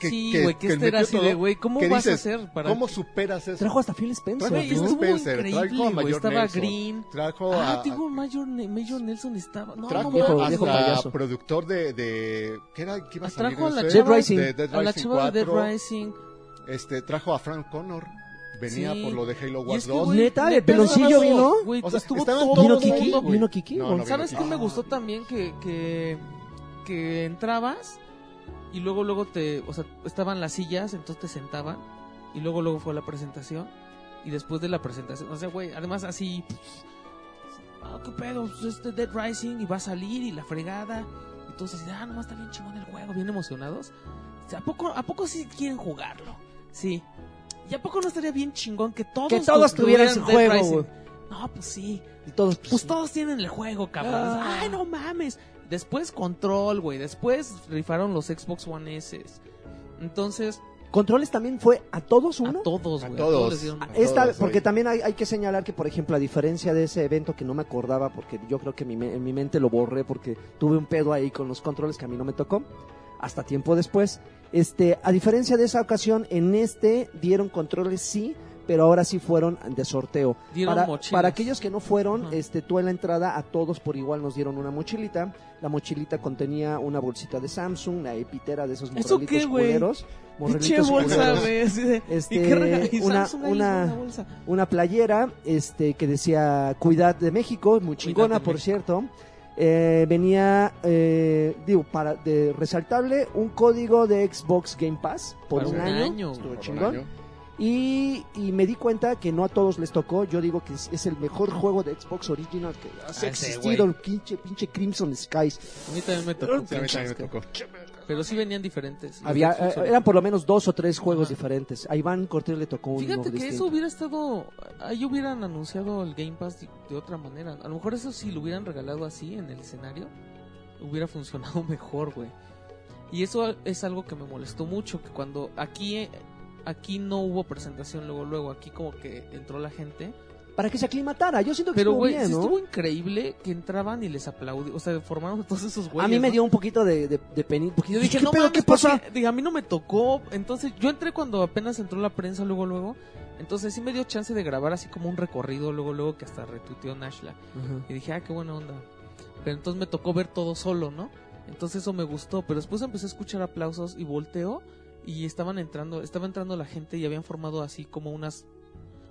que, Sí, güey, que este era metió así de, güey, ¿cómo que vas a dices, hacer para- ¿Cómo superas eso? Trajo hasta Phil Spencer. Trajo a Güey, Phil Spencer, increíble, trajo a güey, Mayor estaba Nelson, Green. Trajo Ah, a, digo, Major, Ne- Major Nelson estaba... No, trajo no, viejo- mames. viejo hasta payaso. productor de, de ¿qué era? ¿Qué iba a Ah, salir trajo a la? Dead Rising. de Dead a la Rising chava de Dead 4. Rising. Este, trajo a Frank Connor. Venía Sí. por lo de Halo Wars es que, 2. güey, Neta, el neta, peloncillo vino. Güey, O sea, estuvo estaban todo ¿Vino Kiki? mundo. ¿Vino Kiki? No, ¿O- no ¿Sabes qué me gustó también? Que, que, que entrabas y luego, luego te, o sea, estaban las sillas, entonces te sentaban y luego, luego fue la presentación y después de la presentación, o sea, güey, además así, ah, qué pedo, pues, este Dead Rising y va a salir y la fregada y todos así, ah, nomás está bien chingón el juego, bien emocionados. O sea, ¿A poco, ¿A poco sí quieren jugarlo? Sí. ¿Y a poco no estaría bien chingón que todos, Que todos tuvieran su juego. No, pues sí. Y todos, pues, Pues todos tienen el juego, cabrón. Ah. Ay, no mames. Después Control, güey. Después rifaron los Xbox One S. Entonces, Controles también fue a todos uno. a todos, A güey. todos. les dieron- A Esta, todos, porque también hay, hay que señalar que, por ejemplo, a diferencia de ese evento que no me acordaba, porque yo creo que mi me- en mi mente lo borré porque tuve un pedo ahí con los controles que a mí no me tocó, hasta tiempo después. Este, a diferencia de esa ocasión, en este dieron controles sí, pero ahora sí fueron de sorteo. Dieron Para, mochilas. para aquellos que no fueron, Ajá. este, tú en la entrada a todos por igual nos dieron una mochilita. La mochilita contenía una bolsita de Samsung, una epitera de esos ¿Eso morralitos qué, güey? culeros. Pinche morralitos bolsa, culeros. Este, ¿Y una- una- bolsa. una playera este que decía Cuidad de México, muy chingona por México. cierto. Eh, venía, eh, digo, para de resaltable un código de Xbox Game Pass por un, un año, año, estuvo Por un chingón. año. Y, y me di cuenta que no a todos les tocó. Yo digo que es, es el mejor juego de Xbox Original que ha Ah, existido, el pinche, pinche Crimson Skies. A mí también me tocó. Sí, a mí también me tocó. Pero sí venían diferentes. Había, eh, eran por lo menos dos o tres juegos Ajá. diferentes. A Iván Cortés le tocó un Fíjate que distinto. eso hubiera estado. Ahí hubieran anunciado el Game Pass de, de otra manera. A lo mejor eso si lo hubieran regalado así en el escenario, hubiera funcionado mejor, güey. Y eso es algo que me molestó mucho. Que cuando aquí, eh, aquí no hubo presentación luego, luego. Aquí como que entró la gente. Para que se aclimatara. Yo siento que Pero, estuvo bien, ¿no? estuvo increíble que entraban y les aplaudían. O sea, formaron todos esos güeyes. a mí me ¿no? dio un poquito de, de, de peni- porque Yo dije, ¿qué no pedo? mames, ¿Qué pasa? a mí no me tocó. Entonces, yo entré cuando apenas entró la prensa, luego, luego. Entonces, sí me dio chance de grabar así como un recorrido, luego, luego, que hasta retuiteó Nashla. Y dije, ah, qué buena onda. Pero entonces me tocó ver todo solo, ¿no? Entonces eso me gustó. Pero después empecé a escuchar aplausos y volteo. Y estaban entrando, estaba entrando la gente y habían formado así como unas.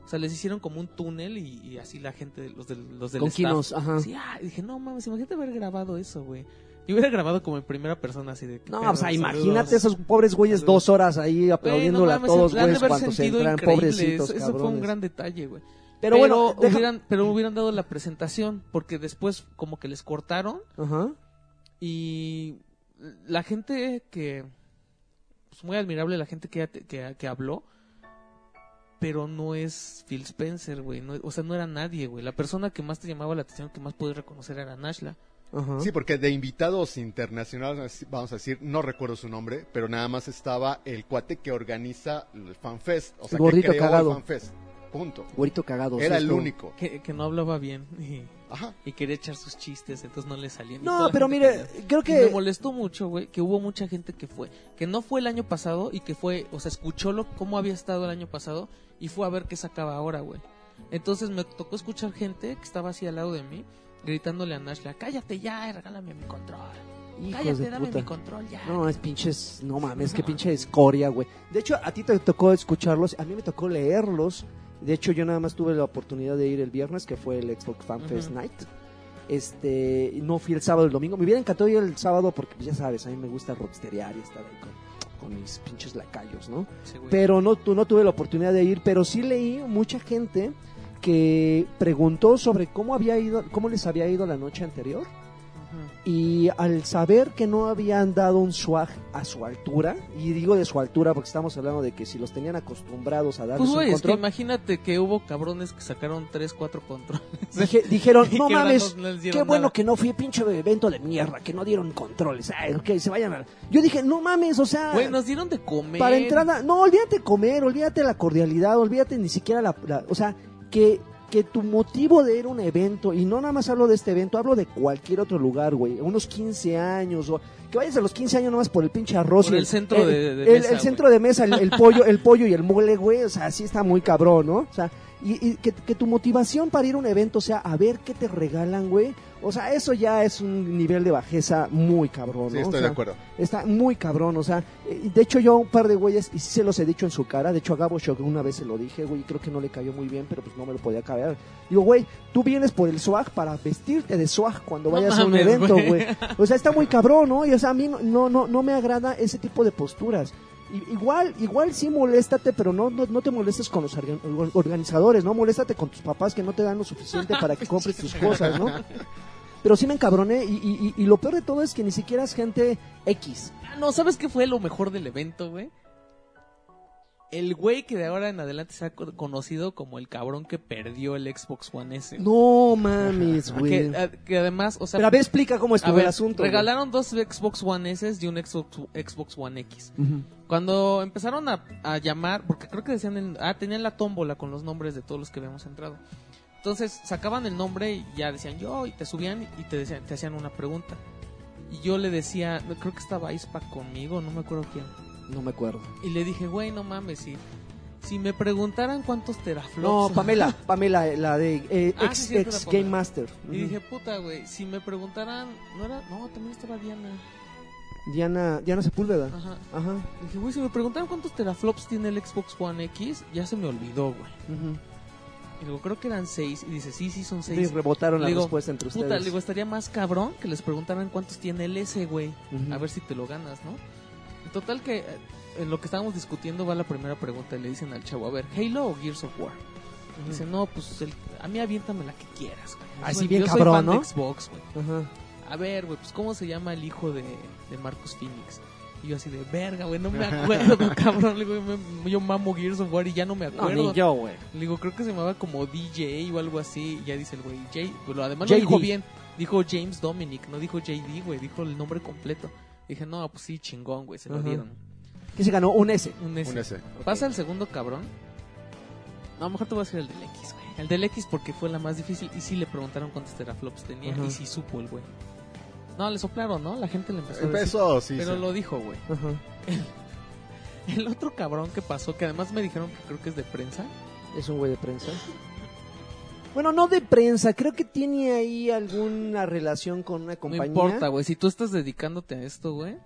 O sea, les hicieron como un túnel y, y así la gente, los del, los del Con staff. Ajá. Sí, ah, dije, no mames, imagínate haber grabado eso, güey. Yo hubiera grabado como en primera persona, así de. ¿qué No, pedo? o sea, Saludos. imagínate esos pobres güeyes Saludos. dos horas ahí aplaudiéndole no a todos, güeyes, cuando se entran, pobrecitos, Eso, eso fue un gran detalle, güey. Pero, Pero, bueno, deja- hubieran, pero hubieran dado la presentación, porque después como que les cortaron Ajá. y la gente que muy admirable la gente que, que, que habló pero no es Phil Spencer güey no- o sea no era nadie güey la persona que más te llamaba la atención que más puedes reconocer era Nashla. Sí, porque de invitados internacionales, vamos a decir, no recuerdo su nombre, pero nada más estaba el cuate que organiza el FanFest. O sea, El gordito que creó cagado. el FanFest. Punto. Güerito cagado. Era sí, el único. que, que no hablaba bien y, Ajá. y quería echar sus chistes entonces no le salían No, pero mire, quería- creo Y me que... molestó mucho, güey, que hubo mucha gente que fue, que no fue el año pasado y que fue, o sea, escuchó lo, cómo había estado el año pasado y fue a ver qué sacaba ahora, güey. Entonces me tocó escuchar gente que estaba así al lado de mí, gritándole a Nashla, cállate ya y regálame mi control. Hijos cállate, de dame puta. mi control ya. No, es pinches, no mames, que pinche escoria, güey. De hecho, a ti te tocó escucharlos, a mí me tocó leerlos. De hecho, yo nada más tuve la oportunidad de ir el viernes, que fue el Xbox Fan Fest. Night. Este, no fui el sábado, el domingo. Me hubiera encantado ir el sábado porque, pues, ya sabes, a mí me gusta rocksteriar y estar ahí con, con mis pinches lacayos, ¿no? Sí. Pero no, tu- no tuve la oportunidad de ir, pero sí leí mucha gente que preguntó sobre cómo había ido, cómo les había ido la noche anterior. Y al saber que no habían dado un swag a su altura, y digo de su altura porque estamos hablando de que si los tenían acostumbrados a darles Pues, un güey, es que imagínate que hubo cabrones que sacaron 3, 4 controles. dije- dijeron, no que mames, no qué bueno nada". que no fui pinche evento de mierda, que no dieron controles, ay, ok, se vayan a... Yo dije, no mames, o sea... Güey, nos dieron de comer. Para entrada, no, olvídate comer, olvídate la cordialidad, olvídate ni siquiera la, la- o sea, que que tu motivo de ir a un evento, y no nada más hablo de este evento, hablo de cualquier otro lugar, güey, unos 15 años, o que vayas a los 15 años nomás por el pinche arroz. Por y el centro el, de- de el- mesa, el güey. centro de mesa, el, pollo, el pollo y el mole, güey, o sea, sí está muy cabrón, ¿no? O sea, y, y que, que tu motivación para ir a un evento sea a ver qué te regalan, güey. O sea, eso ya es un nivel de bajeza muy cabrón, ¿no? Sí, O estoy sea, de acuerdo. Está muy cabrón, o sea, eh, de hecho yo un par de güeyes, y sí se los he dicho en su cara, de hecho a Gabo Shock una vez se lo dije, güey, y creo que no le cayó muy bien, pero pues no me lo podía caber. Digo, güey, tú vienes por el swag para vestirte de swag cuando No vayas a un evento, güey. güey. O sea, está muy cabrón, ¿no? Y o sea, a mí no, no, no, no me agrada ese tipo de posturas. Igual, igual sí moléstate, pero no, no, no te molestes con los orga- or- organizadores, ¿no? Moléstate con tus papás que no te dan lo suficiente para que compres tus cosas, ¿no? Pero sí me encabroné y, y, y- y lo peor de todo es que ni siquiera es gente X. Ah, no, ¿sabes qué fue lo mejor del evento, güey? El güey que de ahora en adelante se ha co- conocido como el cabrón que perdió el Xbox One S. No mames, güey. que, a- que además, o sea, Pero a ver, explica cómo estuvo ver, el asunto. güey. regalaron dos Xbox One S y un Xbox, Xbox One X. Cuando empezaron a, a llamar, porque creo que decían, en- ah, tenían la tómbola con los nombres de todos los que habíamos entrado. Entonces sacaban el nombre y ya decían yo, y te subían y te, decían, te hacían una pregunta. Y yo le decía, creo que estaba Ispa conmigo, no me acuerdo quién. No me acuerdo. Y le dije, güey, no mames, si, si me preguntaran cuántos teraflops. No, Pamela, Pamela, la de eh, Ah, ex, sí, ex Game. Master. Y dije, puta, güey, si me preguntaran, no era, no, también estaba Diana. Diana, Diana Sepúlveda. Ajá. Ajá. Dije, güey, si me preguntaran cuántos teraflops tiene el Xbox One X, ya se me olvidó, güey. ujú. Y digo, creo que eran seis. Y dice, sí, sí, son Sí, seis. rebotaron la digo, respuesta entre Puta, ustedes. le digo, estaría más cabrón que les preguntaran cuántos tiene el S, güey. A ver si te lo ganas, ¿no? En total que eh, en lo que estábamos discutiendo va la primera pregunta y le dicen al chavo, a ver, ¿Halo o Gears of War? Ujú. Dice, no, pues el- a mí aviéntame la que quieras, güey. Así soy- bien yo soy cabrón, de ¿no? Xbox, güey. Ajá. A ver, güey, pues ¿cómo se llama el hijo de, de Marcus Phoenix? Y yo así de, verga, güey, no me acuerdo, cabrón. Le digo, yo mamo Gears of War y ya no me No, acuerdo. ni yo, güey. Le digo, creo que se llamaba como DJ o algo así. Y ya dice el güey, J. Bueno, además lo dijo bien. Dijo James Dominic, no dijo JD, güey. Dijo el nombre completo. Dije, no, pues sí, chingón, güey. Se lo Ajá. dieron. ¿Qué se ganó? Un S. Un S. Un S. Pasa el segundo cabrón. No, a lo mejor te voy a decir el del X, güey. El del X porque fue la más difícil. Y sí le preguntaron cuántos teraflops tenía. Ajá. Y sí supo el güey. No, le soplaron, ¿no? La gente le empezó a decir. Empezó, sí. Pero sí. lo dijo, güey. Ajá. El otro cabrón que pasó, que además me dijeron que creo que es de prensa. Es un güey de prensa. Bueno, no de prensa, creo que tiene ahí alguna relación con una No compañía. importa, güey. Si tú estás dedicándote a esto, güey.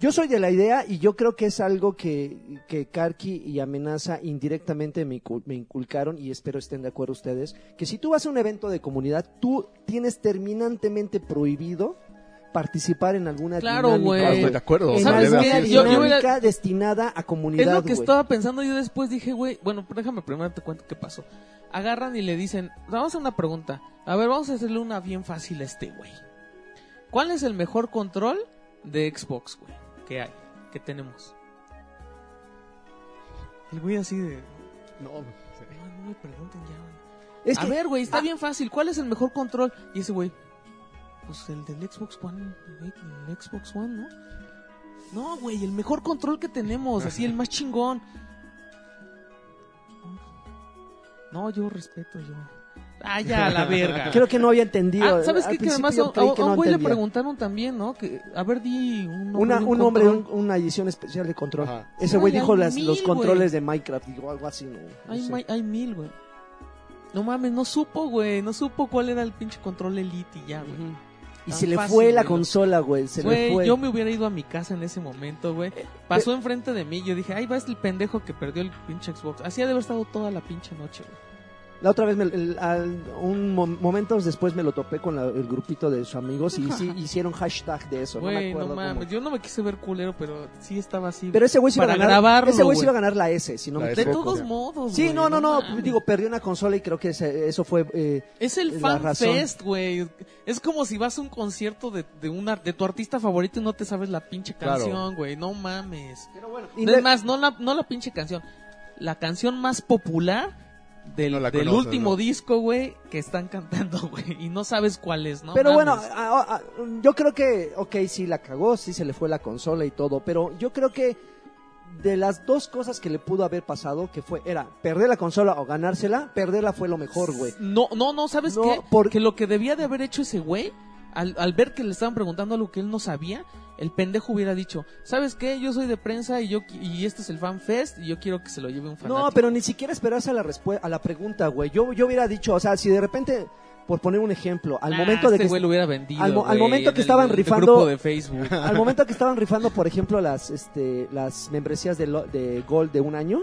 Yo soy de la idea y yo creo que es algo que, que Karki y Amenaza indirectamente me, incu- me inculcaron y espero estén de acuerdo ustedes, que si tú vas a un evento de comunidad, tú tienes terminantemente prohibido participar en alguna Claro, dinámica, güey. Ah, estoy de acuerdo. En ¿Sabes alguna qué? Debe Yo- dinámica destinada a comunidad, Es lo que estaba pensando yo después. Dije, güey, bueno, déjame primero te cuento qué pasó. Agarran y le dicen, vamos a hacer una pregunta. A ver, vamos a hacerle una bien fácil a este güey. ¿Cuál es el mejor control de Xbox, güey? Que hay, que tenemos. El güey así de... No, sí. No, no me pregunten ya, güey. Es a que- ver, güey, está ah. bien fácil. ¿Cuál es el mejor control? Y ese güey, pues el del Xbox One, güey, el Xbox One, ¿no? No, güey, el mejor control que tenemos, así, el más chingón. No, yo respeto, yo. Ah, ya, la verga. Creo que no había entendido. Ah, ¿sabes qué? Que además a, un no güey le preguntaron también, ¿no? Que, a ver, di un nombre Una, un nombre, un- una edición especial de control. Ajá. Ese güey dijo las, mil, los controles de Minecraft, digo algo así, ¿no? No Hay, sé. mi- hay mil, güey. No mames, no supo, güey. No supo cuál era el pinche control Elite y ya, güey. Y se le fácil, fue la güey. consola, güey. Se le fue. yo me hubiera ido a mi casa en ese momento, güey. Eh, Pasó enfrente de mí, yo dije, ahí va este el pendejo que perdió el pinche Xbox. Así ha de haber estado toda la pinche noche, güey. La otra vez, me- el- al- un mo- momentos después me lo topé con la- el grupito de sus amigos y sí hicieron hashtag de eso. no me Güey, no, acuerdo mames, cómo. yo no me quise ver culero, pero sí estaba así. Pero ese güey sí iba a ganar. grabarlo, ese güey sí iba a ganar la S, si no La me de todos modos, Sí, no, no, no. mames. Digo, perdió una consola y creo que ese- eso fue. eh, Es el fan fest, güey. Es como si vas a un concierto de, de una de tu artista favorito y no te sabes la pinche canción, güey. No mames. y No le- es más, no la, no la pinche canción. La canción más popular del, No la del conoces, último ¿no? disco, güey, que están cantando, güey. Y no sabes cuál es, ¿no? pero bueno, mames. a- a- a- yo creo que, ok, sí la cagó, sí se le fue la consola y todo, pero yo creo que de las dos cosas que le pudo haber pasado, que fue, era perder la consola o ganársela, perderla fue lo mejor, güey. No, no, no, ¿sabes No, qué? porque- Que lo que debía de haber hecho ese güey, al, al ver que le estaban preguntando algo que él no sabía, el pendejo hubiera dicho, ¿sabes qué? Yo soy de prensa y yo y este es el fan fest y yo quiero que se lo lleve un fanático. No, pero ni siquiera esperarse a la respuesta, a la pregunta, güey. Yo, yo hubiera dicho, o sea, si de repente, por poner un ejemplo, al Nah, momento de este que güey lo hubiera vendido. al mo- al güey, momento en que el- estaban el rifando- grupo de Facebook. al momento que estaban rifando, por ejemplo, las, este, las membresías de, lo- de Gold de un año,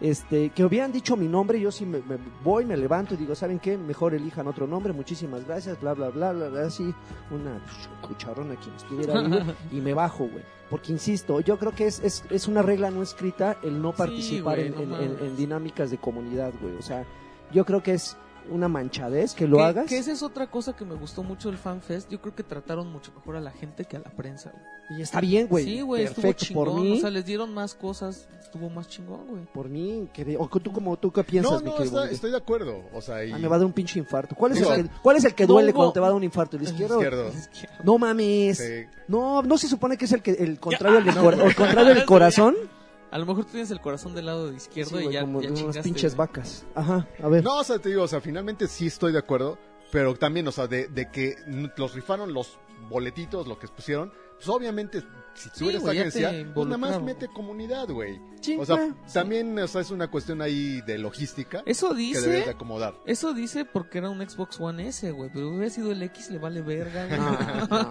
este, que hubieran dicho mi nombre, yo sí me, me voy, me levanto y digo, ¿saben qué? Mejor elijan otro nombre, muchísimas gracias, bla, bla, bla, bla, bla, así, una cucharona a quien estuviera ahí, y me bajo, güey. Porque insisto, yo creo que es, es, es una regla no escrita el no participar güey, en, no en- mames. en- en dinámicas de comunidad, güey. O sea, yo creo que es una manchadez que lo hagas. Que esa es otra cosa que me gustó mucho del FanFest. Yo creo que trataron mucho mejor a la gente que a la prensa, güey. Y está bien, güey. Sí, güey, estuvo chingón. por mí. O sea, les dieron más cosas, estuvo más chingón, güey. Por mí, que de- o tú como tú qué piensas, No, mi no, está- estoy de acuerdo. O sea, y... Ah, me va a dar un pinche infarto. ¿Cuál es, Digo, el que, ¿cuál es el que duele cuando te va a dar un infarto? ¿El izquierdo? izquierdo. No mames. Sí. No, no se supone que es el que el contrario el contrario del corazón. A lo mejor tú tienes el corazón del lado de izquierdo Sí, y ya, como ya de unas pinches vacas. Ajá, a ver. No, o sea, te digo, o sea, finalmente sí estoy de acuerdo, pero también, o sea, de, de que los rifaron los boletitos, lo que pusieron, pues obviamente, si tú Sí, eres agencia, pues nada más mete comunidad, güey. O sea, también, o sea, es una cuestión ahí de logística Eso que debes de dice, acomodar. eso dice porque era un Xbox One S, güey. Pero hubiera sido el X, le vale verga. No, no.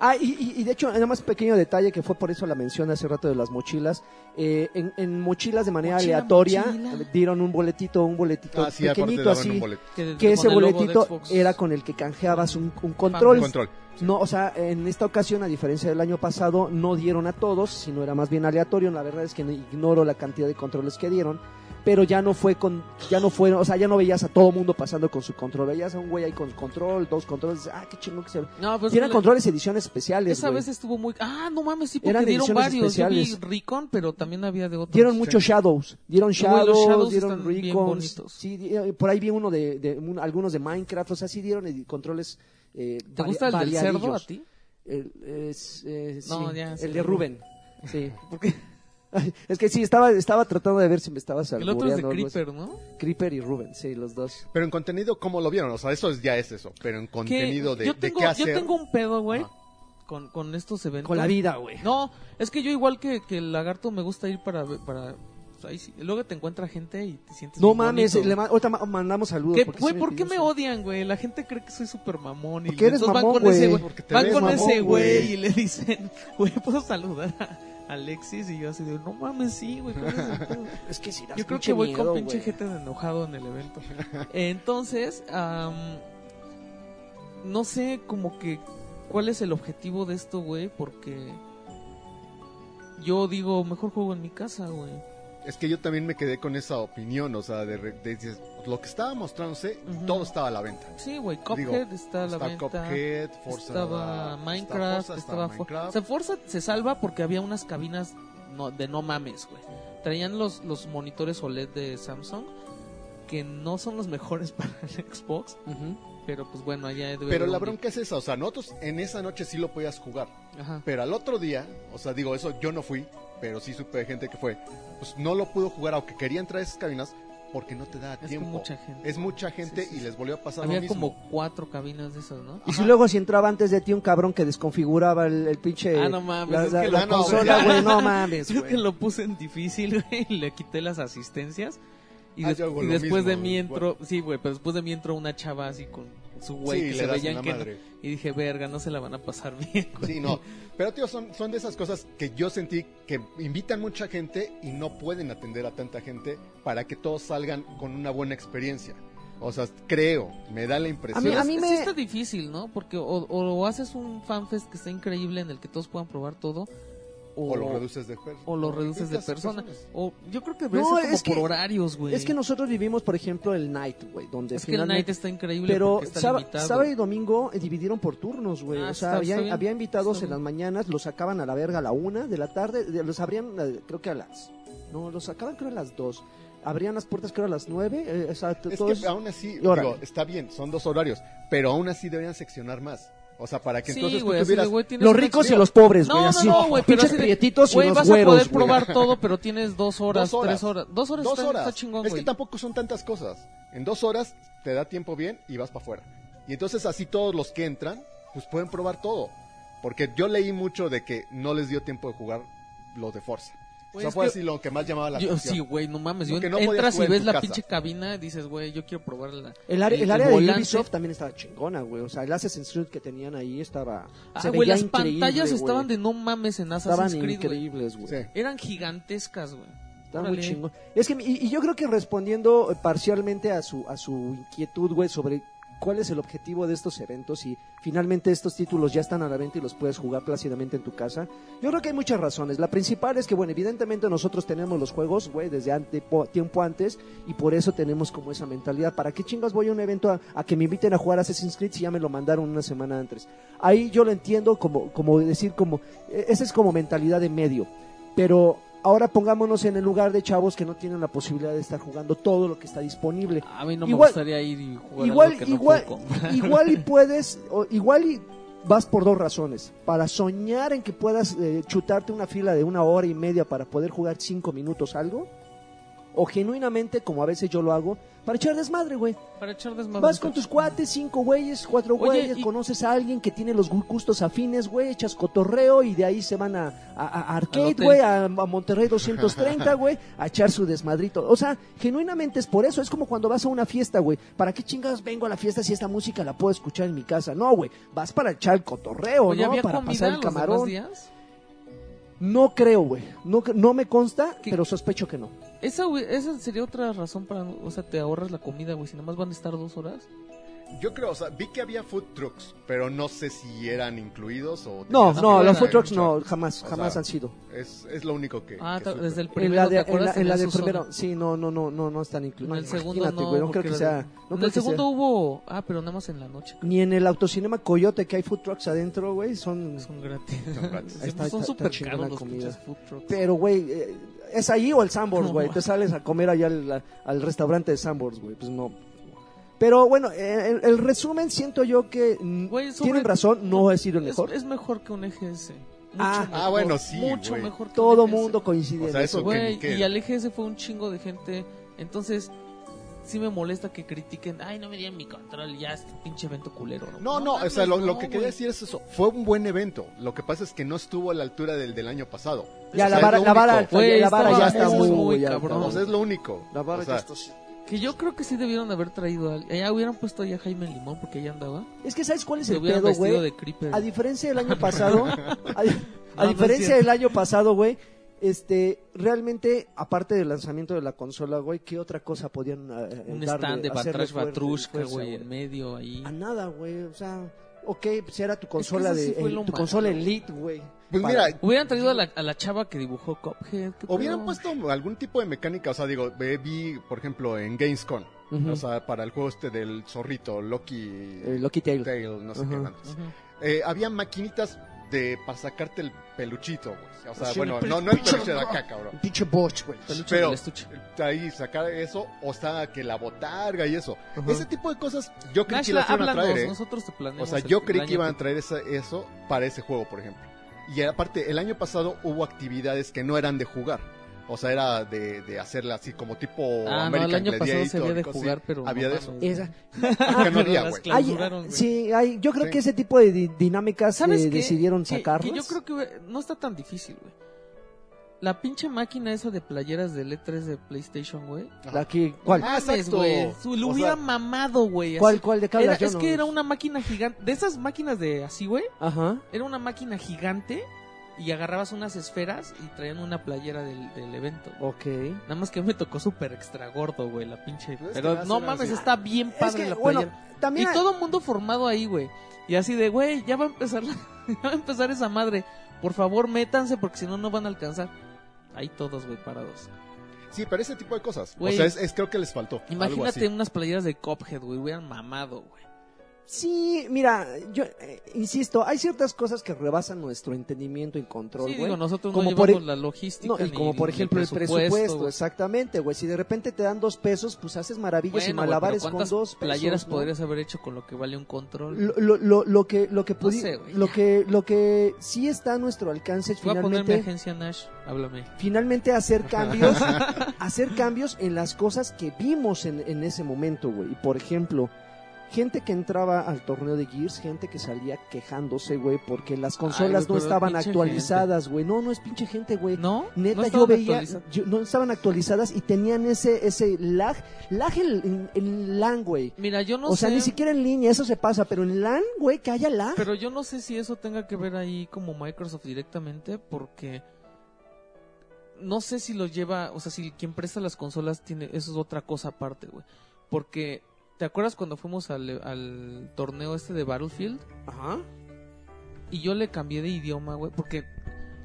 Ah, y, y- y de hecho, nada más pequeño detalle que fue por eso la mención hace rato de las mochilas. Eh, en, en mochilas de manera Mochila, aleatoria mochila. dieron un boletito, un boletito Ah, sí, pequeñito así. Que, Que ese boletito era con el que canjeabas un, un control. Control. No, o sea, en esta ocasión, a diferencia del año pasado, no dieron a todos, sino era más bien aleatorio. La verdad es que no- ignoro la cantidad de controles que dieron, pero ya no fue con, ya no fue, o sea, ya no veías a todo mundo pasando con su control. Veías a un güey ahí con control, dos controles, ah, qué chingón que se. No, pues controles ediciones especiales. Esa güey. vez estuvo muy... Ah, no mames, sí, porque Eran dieron varios. Yo vi especiales. Recon, pero también había de otros. Dieron muchos shadows, dieron güey, shadows, dieron bonitos. sí, eh, por ahí vi uno de, de un- algunos de Minecraft, o sea, sí dieron controles. Eh, ¿Te gusta el del cerdo a ti? El, es, eh, No, ya, el de Rubén. Sí. Ay, Es que sí, estaba, estaba tratando de ver si me estabas El otro es de. Creeper, ¿no? Creeper y Rubén, sí, los dos. Pero en contenido, ¿cómo lo vieron? O sea, eso es- ya es eso. Pero en contenido de, yo de tengo, qué hacer. Yo tengo un pedo, güey, con, con estos eventos. Con la vida, güey. No, es que yo igual que, que el lagarto me gusta ir para... para pues ahí sí. Luego te encuentra gente y te sientes No mames, bonito. le ma- ahorita ma- mandamos saludos. ¿Qué, güey, ¿por qué me odian, güey? La gente cree que soy súper mamón. Y Porque eres mamón, van con ese güey. güey. Porque te Van con mamón, ese güey güey. y le dicen, güey, ¿puedo saludar a Alexis? Y yo así de, no mames, sí, güey. ¿cuál es el pedo?" Es que sí, das Yo creo que voy miedo, con pinche gente de enojado en el evento. Entonces, am, no sé como que cuál es el objetivo de esto, güey, porque yo digo, mejor juego en mi casa, güey. Es que yo también me quedé con esa opinión, o sea, de, re- de- dices, lo que estaba mostrándose, todo estaba a la venta. Sí, güey, Cuphead está a la venta. Cuphead, Forza, estaba Minecraft, Forza, estaba Minecraft. O sea, Forza se salva porque había unas cabinas no- de no mames, güey. Traían los, los monitores OLED de Samsung que no son los mejores para el Xbox, pero pues bueno, allá Pero la bronca es esa, o sea, nosotros en esa noche sí lo podías jugar, Ajá. pero al otro día, o sea, digo, eso yo no fui, pero sí supe de gente que fue, pues no lo pudo jugar, aunque quería entrar a esas cabinas, porque no te da Es tiempo. mucha gente. Es mucha gente Sí, sí, y les volvió a pasar Había lo mismo. como cuatro cabinas de esas, ¿no? Y si luego si entraba antes de ti un cabrón que desconfiguraba el, el pinche Ah, no mames, la, es la- que la no, consola, güey. güey, no mames, Creo que lo puse en difícil, güey, y le quité las asistencias. Y, Ah, des- y después de mí entró, sí, güey, pero después de mí entró una chava así con su güey Sí, que le veían que no. Y dije, verga, no se la van a pasar bien, güey. Sí, no. Pero, tío, son, son de esas cosas que yo sentí que invitan mucha gente y no pueden atender a tanta gente para que todos salgan con una buena experiencia. O sea, creo, me da la impresión. A mí- a sí me- está difícil, ¿no? Porque o, o haces un fanfest que está increíble en el que todos puedan probar todo, o, o lo reduces de per- o lo reduces de persona. personas. O yo creo que No, ser como es que- por horarios, güey. Es que nosotros vivimos, por ejemplo, el Night, güey, donde Es que el night está increíble Pero está sábado y domingo eh, dividieron por turnos, güey. Ah, o sea, está- había, está bien. había invitados Está en las mañanas, los sacaban a la verga a la una de la tarde, de- los abrían, eh, creo que a las... No, los sacaban creo a las dos. Abrían las puertas creo a las nueve. eh, o sea, Es todos- que aún así, digo, está bien, son dos horarios, pero aún así deberían seccionar más. O sea, para que Sí, entonces güey, tú así güey, Los ricos y los pobres, No, güey. no, así. no, güey, pero Pinches prietitos y güey, los vas a poder güey. probar todo, pero tienes dos horas, Dos horas. tres horas. Dos horas Dos está, horas. está chingón, es güey. que tampoco son tantas cosas. En dos horas te da tiempo bien y vas para afuera. Y entonces así todos los que entran, pues pueden probar todo. Porque yo leí mucho de que no les dio tiempo de jugar los de Forza. Güey, o sea, fue que- así lo que más llamaba la Yo, atención. sí, güey, no mames. Yo no entras y en ves la casa. pinche cabina y dices, güey, yo quiero probar la. El área, el- el área el de. Ubisoft también estaba chingona, güey. O sea, el Assassin's Creed que tenían ahí estaba. Ah, se güey, las pantallas estaban de no mames en Assassin's Estaban Creed, güey. increíbles, güey. Sí. Eran gigantescas, güey. Está muy chingón. Es que, y, y yo creo que respondiendo eh, parcialmente a su, a su inquietud, güey, sobre cuál es el objetivo de estos eventos y finalmente estos títulos ya están a la venta y los puedes jugar plácidamente en tu casa. Yo creo que hay muchas razones. La principal es que, bueno, evidentemente nosotros tenemos los juegos, güey, desde ante- po- tiempo antes y por eso tenemos como esa mentalidad. ¿Para qué chingas voy a un evento a, a que me inviten a jugar Assassin's Creed si ya me lo mandaron una semana antes? Ahí yo lo entiendo como, como decir, como, eh, esa es como mentalidad de medio. Pero ahora pongámonos en el lugar de chavos que no tienen la posibilidad de estar jugando todo lo que está disponible. A mí no Igual- me gustaría ir y jugar Igual, algo que no igual, igual y puedes, o igual y vas por dos razones. Para soñar en que puedas eh, chutarte una fila de una hora y media para poder jugar cinco minutos algo. O genuinamente, como a veces yo lo hago, para echar desmadre, güey. Para echar desmadre. Vas con tus cuates, cinco güeyes, cuatro Oye, güeyes, y- conoces a alguien que tiene los gu- gustos afines, güey, echas cotorreo y de ahí se van a, a- a Arcade, güey, a, a Monterrey 230, güey, a echar su desmadrito. O sea, genuinamente es por eso, es como cuando vas a una fiesta, güey. ¿Para qué chingados vengo a la fiesta si esta música la puedo escuchar en mi casa? No, güey, vas para echar el cotorreo, Oye, ¿no? ¿había Para pasar el los camarón. días? No creo, güey. No, no me consta, ¿Qué? pero sospecho que no. Esa, güey, esa sería otra razón para... O sea, te ahorras la comida, güey. Si nada más van a estar dos horas. Yo creo, o sea, vi que había food trucks, pero no sé si eran incluidos o... No, no, los food trucks no, jamás, O jamás sea, han sido. Es, es lo único que... Ah, que desde el En primero, la, ¿te de, en la, en la Tenía del primero, zona. sí, no, no, no, no, no están incluidos. En el segundo Imagínate, no, güey, no creo que sea. no en el segundo sea- hubo... Ah, pero nada más en la noche. Ni en el autocinema Coyote que hay food trucks adentro, güey, son. Son gratis. Son gratis. Está- son súper caros los comida. pinches food trucks. Pero, güey, eh, es ahí o el Sambors, No. güey. Te sales a comer allá al, al restaurante de Sambors, güey. Pues no. Pero bueno, eh, el, el resumen siento yo que mm, Güey, sobre- tienen razón, no he sido el Es- mejor. Es, mejor que un EGS. Mucho Ah. mejor, Ah, bueno, sí, Mucho güey. mejor que Todo un EGS. mundo coincide O en sea, eso. eso Güey, que- que- y al EGS fue un chingo de gente. Entonces, sí me molesta que critiquen. Ay, no me dieron mi control. Ya, este pinche evento culero. No, no, o mames, sea, lo, que quería decir es eso. Fue un buen evento. Lo que pasa es que no estuvo a la altura del del año pasado. Ya, O sea, la es vara, lo la vara. Güey, la vara estaba ya está muy, muy, muy alta, cabrón. O sea, es lo único. La vara O sea, ya está- Que yo creo que sí debieron haber traído a Ya hubieran puesto ahí a Jaime Limón porque ya andaba. Es que, ¿sabes cuál es Se el pedo, güey? de creeper. A diferencia del año pasado, a, a No, no diferencia cierto. del año pasado, güey, este, realmente, aparte del lanzamiento de la consola, güey, ¿qué otra cosa podían eh, un darle- stand de Batrash Batrushka, güey, en medio ahí. A nada, güey, o sea, ok, pues era tu consola sí de, fue el- lo tu malo. consola Elite, güey. Pues Para- mira, Hubieran traído a la, a la chava que dibujó Cuphead. ¿qué hubieran puesto algún tipo de mecánica. O sea, digo, ve- vi, por ejemplo, en Gamescom. O sea, para el juego este del zorrito, Loki. Eh, Lucky Tail. Tail, no sé qué. Ujú. Eh, había maquinitas de para sacarte el peluchito, güey. O sea, Sí, bueno, el no, no el peluche, de acá, Un cabrón. pinche botch, güey. Peluche Pero del estuche. ahí sacar eso, o sea, que la botarga y eso. Ajá. Ese tipo de cosas yo creí que las iban a traer, ¿eh? nosotros te O sea, el- yo el creí que iban a traer esa- eso para ese juego, por ejemplo. Y aparte, el año pasado hubo actividades que no eran de jugar. O sea, era de, de hacerla así como tipo Ah, no, American el año pasado se Gladiator había de cosas así. jugar, pero Había no de eso. Esa. Que no había, güey. Hay- sí, hay, yo creo Sí. que ese tipo de di- dinámicas ¿Sabes eh, decidieron sacarlas. Que yo creo que no está tan difícil, güey. La pinche máquina esa de playeras del E3 de PlayStation, güey. La que- ¿Cuál? Ah, exacto. güey. Su- Lo O hubiera sea, mamado, güey. así. ¿Cuál, cuál de qué Era- hablas? Yo es no- que era una máquina gigante. De esas máquinas de así, güey. Ajá. Era una máquina gigante. Y agarrabas unas esferas y traían una playera del, del evento. Ok. Nada más que me tocó súper extra gordo, güey, la pinche. Pues Pero no mames, así. está bien Es padre que, la bueno, playera. también y hay- todo el mundo formado ahí, güey. Y así de, güey, ya va a empezar la- ya va a empezar esa madre. Por favor, métanse porque si no no van a alcanzar. Ahí todos, güey, parados. Sí, pero ese tipo de cosas. O sea, es, es- creo que les faltó. algo Imagínate así. unas playeras de Cophead, güey, hubieran mamado, güey. Sí, mira, yo eh, insisto, hay ciertas cosas que rebasan nuestro entendimiento y control, Sí, güey. digo, nosotros Como no por llevamos e- la logística. No, y ni como por el ejemplo el presupuesto, exactamente, güey. Si de repente te dan dos pesos, pues haces maravillas y Bueno, malabares con ¿cuántas dos pesos. playeras ¿no? podrías haber hecho con lo que vale un control? Lo, lo, lo, lo que lo que No pudi- sé, güey, lo que lo que sí está a nuestro alcance es Voy a finalmente agencia Nash, háblame. finalmente hacer cambios hacer cambios en las cosas que vimos en, en ese momento, güey. Y por ejemplo, gente que entraba al torneo de Gears, gente que salía quejándose, güey, porque las consolas güey, no estaban actualizadas, güey. No, no es pinche gente, güey. ¿No? Neta, ¿No yo veía, yo- no estaban actualizadas y tenían ese ese lag, lag en, en, LAN, güey. Mira, yo no o sea, sé. ni siquiera en línea, eso se pasa, pero en LAN, güey, que haya lag. Pero yo no sé si eso tenga que ver ahí como Microsoft directamente, porque no sé si lo lleva, o sea, si quien presta las consolas tiene, eso es otra cosa aparte, güey. Porque, ¿te acuerdas cuando fuimos al, al torneo este de Battlefield? Ajá. Y yo le cambié de idioma, güey, porque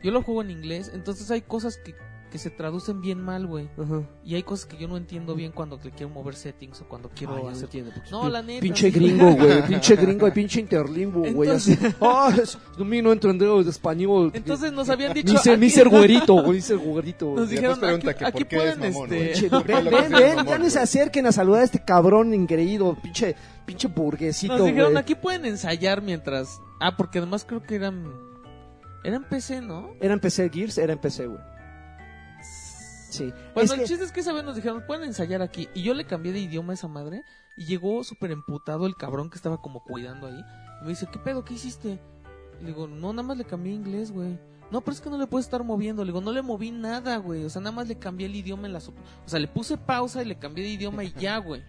yo lo juego en inglés, entonces hay cosas que, que se traducen bien mal, güey. Ajá. Y hay cosas que yo no entiendo bien cuando le quiero mover settings o cuando quiero Ay, no hacer... entiendo, porque No, la neta. Pinche sí. gringo, güey. Pinche gringo y pinche interlingüe, güey. Entonces- Así. Ah, mí no entendeo de español. Entonces nos habían dicho... Miser, aquí- miser güerito, güey. Miser güerito. Nos dijeron, aquí, que aquí por qué pueden, es mamón, este... Pinche- ¿Por qué ven, ven, ven, ya ni se acerquen a saludar a este cabrón ingreído, pinche, pinche burguesito, Nos dijeron, güey. aquí pueden ensayar mientras... Ah, porque además creo que eran... Eran PC, ¿no? Era en PC Gears, era en PC, güey. Sí. Bueno, Es el que- chiste es que esa vez nos dijeron, pueden ensayar aquí. Y yo le cambié de idioma a esa madre. Y llegó súper emputado el cabrón que estaba como cuidando ahí. Y me dice, ¿qué pedo? ¿Qué hiciste? Le digo, no, nada más le cambié inglés, güey. No, pero es que no le puedes estar moviendo. Le digo, no le moví nada, güey. O sea, nada más le cambié el idioma en la... O sea, le puse pausa y le cambié de idioma y ya, güey.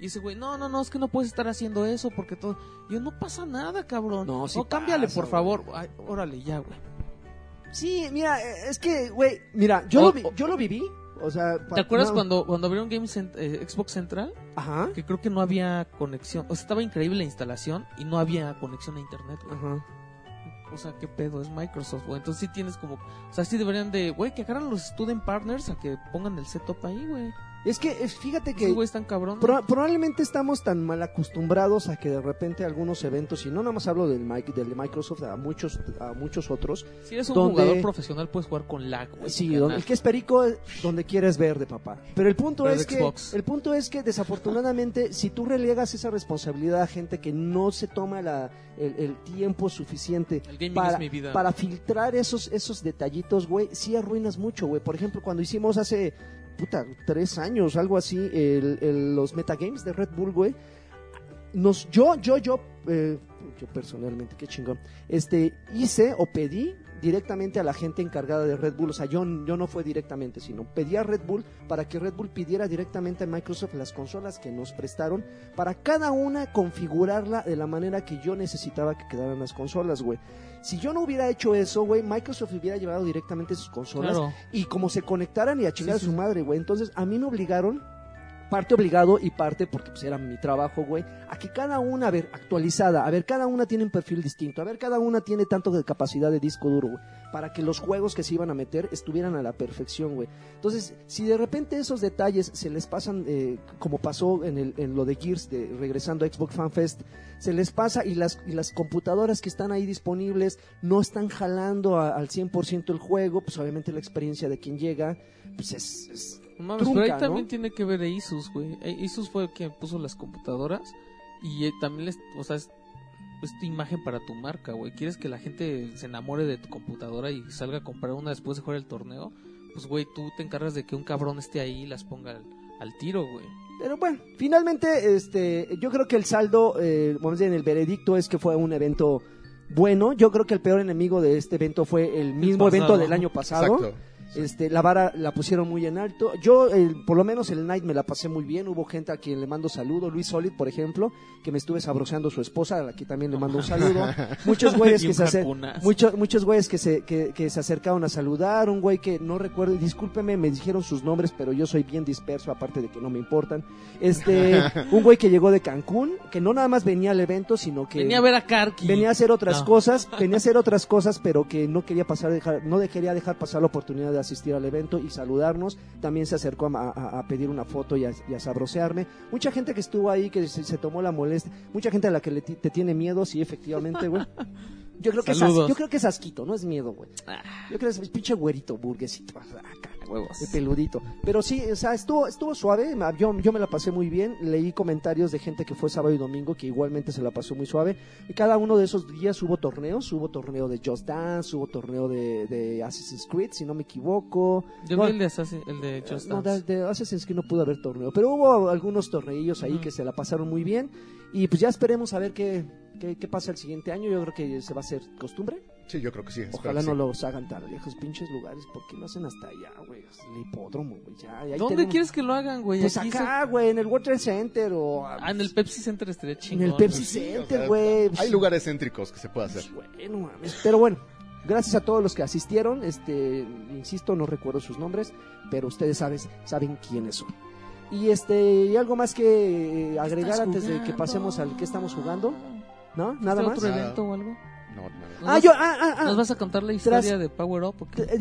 Y ese güey, no, no, no, es que no puedes estar haciendo eso porque todo... Y yo, no pasa nada, cabrón. No, sí cámbiale, pasa, por güey. favor. Ay, órale, ya, güey. Sí, mira, eh, es que, güey, mira, yo, O- lo, vi- o- yo lo viví. O sea, pa- ¿Te acuerdas no- cuando, cuando abrieron Game Cent- eh, Xbox Central? Ajá. que creo que no había conexión. O sea, estaba increíble la instalación y no había conexión a internet, güey. Ajá. O sea, qué pedo, es Microsoft, güey. Entonces sí tienes como. O sea, sí deberían de. Güey, que agarran los student partners a que pongan el setup ahí, güey. Es que, fíjate que güeyes están cabrón. Pro- probablemente estamos tan mal acostumbrados a que de repente algunos eventos, y no nada más hablo del, del de Microsoft, a muchos, a muchos otros, Si eres un donde- jugador profesional, puedes jugar con lag, güey. sí, donde, el que es perico, eh, donde quieres ver de papá. Pero el punto Pero es que, Xbox. el punto es que desafortunadamente, si tú relegas esa responsabilidad a gente que no se toma la, el, el tiempo suficiente para, es mi vida. para filtrar esos, esos detallitos, güey, sí arruinas mucho, güey. Por ejemplo, cuando hicimos hace, puta, tres años, algo así, el, los metagames de Red Bull, güey, nos, yo, yo, yo, eh, yo personalmente, qué chingón, este, hice o pedí directamente a la gente encargada de Red Bull, o sea, yo, yo no fue directamente, sino pedí a Red Bull para que Red Bull pidiera directamente a Microsoft las consolas que nos prestaron para cada una configurarla de la manera que yo necesitaba que quedaran las consolas, güey. Si yo no hubiera hecho eso, güey, Microsoft hubiera llevado directamente sus consolas Claro. y como se conectaran y a chingar Sí, a su sí. madre, güey. Entonces, a mí me obligaron, parte obligado y parte porque pues era mi trabajo, güey, a que cada una, a ver, actualizada, a ver, cada una tiene un perfil distinto, a ver, cada una tiene tanto de capacidad de disco duro, güey, para que los juegos que se iban a meter estuvieran a la perfección, güey. Entonces, si de repente esos detalles se les pasan, eh, como pasó en, el, en lo de Gears, de, regresando a Xbox Fan Fest, se les pasa y las, y las computadoras que están ahí disponibles no están jalando a- al 100% el juego, pues obviamente la experiencia de quien llega, pues es... es- No mames, trunca, pero ahí también ¿no? tiene que ver Asus, güey. Eh, Asus fue quien puso las computadoras y eh, también les, o sea, es, es tu imagen para tu marca, güey. ¿Quieres que la gente se enamore de tu computadora y salga a comprar una después de jugar el torneo? Pues, güey, tú te encargas de que un cabrón esté ahí y las ponga al, al tiro, güey. Pero bueno, finalmente, este, yo creo que el saldo, eh, vamos a decir, en el veredicto es que fue un evento bueno. Yo creo que el peor enemigo de este evento fue el mismo evento del año pasado. Exacto. Este, la vara la pusieron muy en alto. Yo, por lo menos el night me la pasé muy bien. Hubo gente a quien le mando saludo. Luis Solid, por ejemplo, que me estuve sabroseando su esposa, a la que también le mando un saludo. Muchos güeyes que se acer- muchos, muchos güeyes que se, que, que se acercaron a saludar. Un güey que no recuerdo, discúlpeme, me dijeron sus nombres, pero yo soy bien disperso, aparte de que no me importan. Este, un güey que llegó de Cancún, que no nada más venía al evento, sino que Venía a ver a Karki. venía a hacer otras No. cosas, venía a hacer otras cosas, pero que no quería pasar, dejar, no quería dejar pasar la oportunidad de puede asistir al evento y saludarnos. También se acercó a, a- a pedir una foto y a, y a sabrosearme. Mucha gente que estuvo ahí, que se, se tomó la molestia. Mucha gente a la que le te tiene miedo, sí, efectivamente, güey. Yo creo, que es, yo creo que es asquito, no es miedo, güey. Ah, Yo creo que es pinche güerito, burguesito. acá, huevos. peludito. Pero sí, o sea, estuvo, estuvo suave. Yo, yo me la pasé muy bien. Leí comentarios de gente que fue sábado y domingo que igualmente se la pasó muy suave. Y cada uno de esos días hubo torneos. Hubo torneo de Just Dance, hubo torneo de, de Assassin's Creed, si no me equivoco. Yo vi Bueno, el de, Assassin- el de Just no, Dance. de, de Assassin's Creed no pudo haber torneo. Pero hubo algunos torneillos ahí que se la pasaron muy bien. Y pues ya esperemos a ver qué, qué, qué pasa el siguiente año. Yo creo que se va a hacer costumbre. Sí, yo creo que sí. Ojalá no sí. los hagan tan lejos, pinches lugares, porque lo hacen hasta allá, güey. El hipódromo, güey. Ya, y ahí ¿Dónde tenemos- quieres que lo hagan, güey? Pues Aquí acá, güey, en el World Trade Center o Ah, en el Pepsi Center estaría en chingón. el Pepsi Sí, o Center, sea, güey. Hay lugares céntricos que se puede hacer. Pues, bueno, mames. Pero bueno, gracias a todos los que asistieron. Este, insisto, no recuerdo sus nombres, pero ustedes saben, saben quiénes son. Y este, y algo más que eh, agregar ¿Estás antes de que pasemos al que estamos jugando, ¿no? ¿Este Nada más. otro evento o algo? No, no. ¿Nos Ah, vas- yo, ah, ah, ah. ¿Nos vas a contar la historia Tras- de Power Up?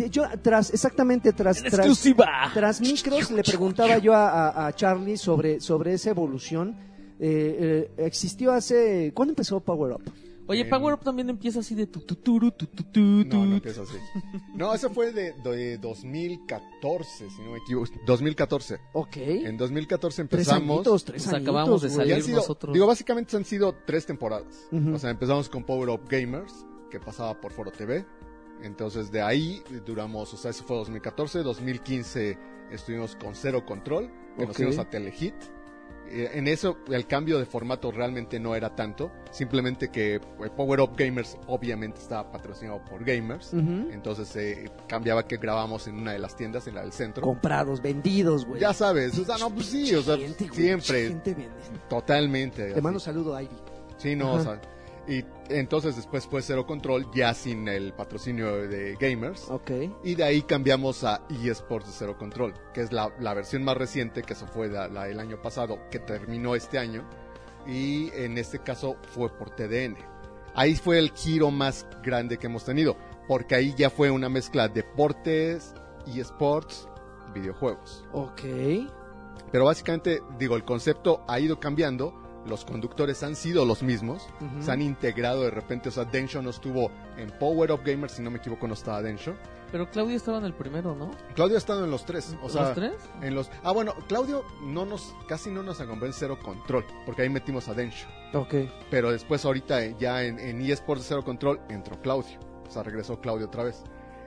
Yo tras, exactamente tras, tras, exclusiva! tras micros le preguntaba yo a, a- a Charlie sobre, sobre esa evolución. Eh, eh, existió hace, ¿cuándo empezó Power Up? Oye, Power Up también empieza así de tu tu turu, tu tu tu No, no empieza así. No, eso fue de, de 2014, si no me equivoco. 2014. Ok. En 2014 Tres empezamos. añitos, tres Pues añitos, acabamos de salir sido- nosotros. Digo, básicamente han sido tres temporadas. O sea, empezamos con Power Up Gamers, que pasaba por Foro TV. Entonces, de ahí duramos, o sea, eso fue 2014. 2015 estuvimos con Cero Control, que nos fuimos a Telehit. Eh, En eso, el cambio de formato realmente no era tanto. Simplemente que eh, Power Up Gamers, obviamente, estaba patrocinado por Gamers. Entonces, eh, cambiaba que grabamos en una de las tiendas, en la del centro. Comprados, vendidos, güey. Ya sabes, o sea, no, pues sí, o sea, siempre, totalmente. Te mando saludo a Ivy. Sí, no, Ajá. o sea, y entonces después fue Cero Control ya sin el patrocinio de Gamers. Ok. Y de ahí cambiamos a eSports de Cero Control, que es la, la versión más reciente, que eso fue la, la- el año pasado, que terminó este año. Y en este caso fue por TDN. Ahí fue el giro más grande que hemos tenido, porque ahí ya fue una mezcla de deportes, eSports, videojuegos. Ok. Pero básicamente, digo, el concepto ha ido cambiando, los conductores han sido los mismos, se han integrado de repente, o sea, Densho no estuvo en Power Up Gamers, si no me equivoco no estaba Densho. Pero Claudia estaba en el primero, ¿no? Claudio ha estado en los tres, o sea, ¿Los tres? en los... Ah, bueno, Claudio no nos, casi no nos acompañó en Cero Control, porque ahí metimos a Densho. Ok. Pero después ahorita eh, ya en, en eSports Cero Control entró Claudio, o sea, regresó Claudio otra vez.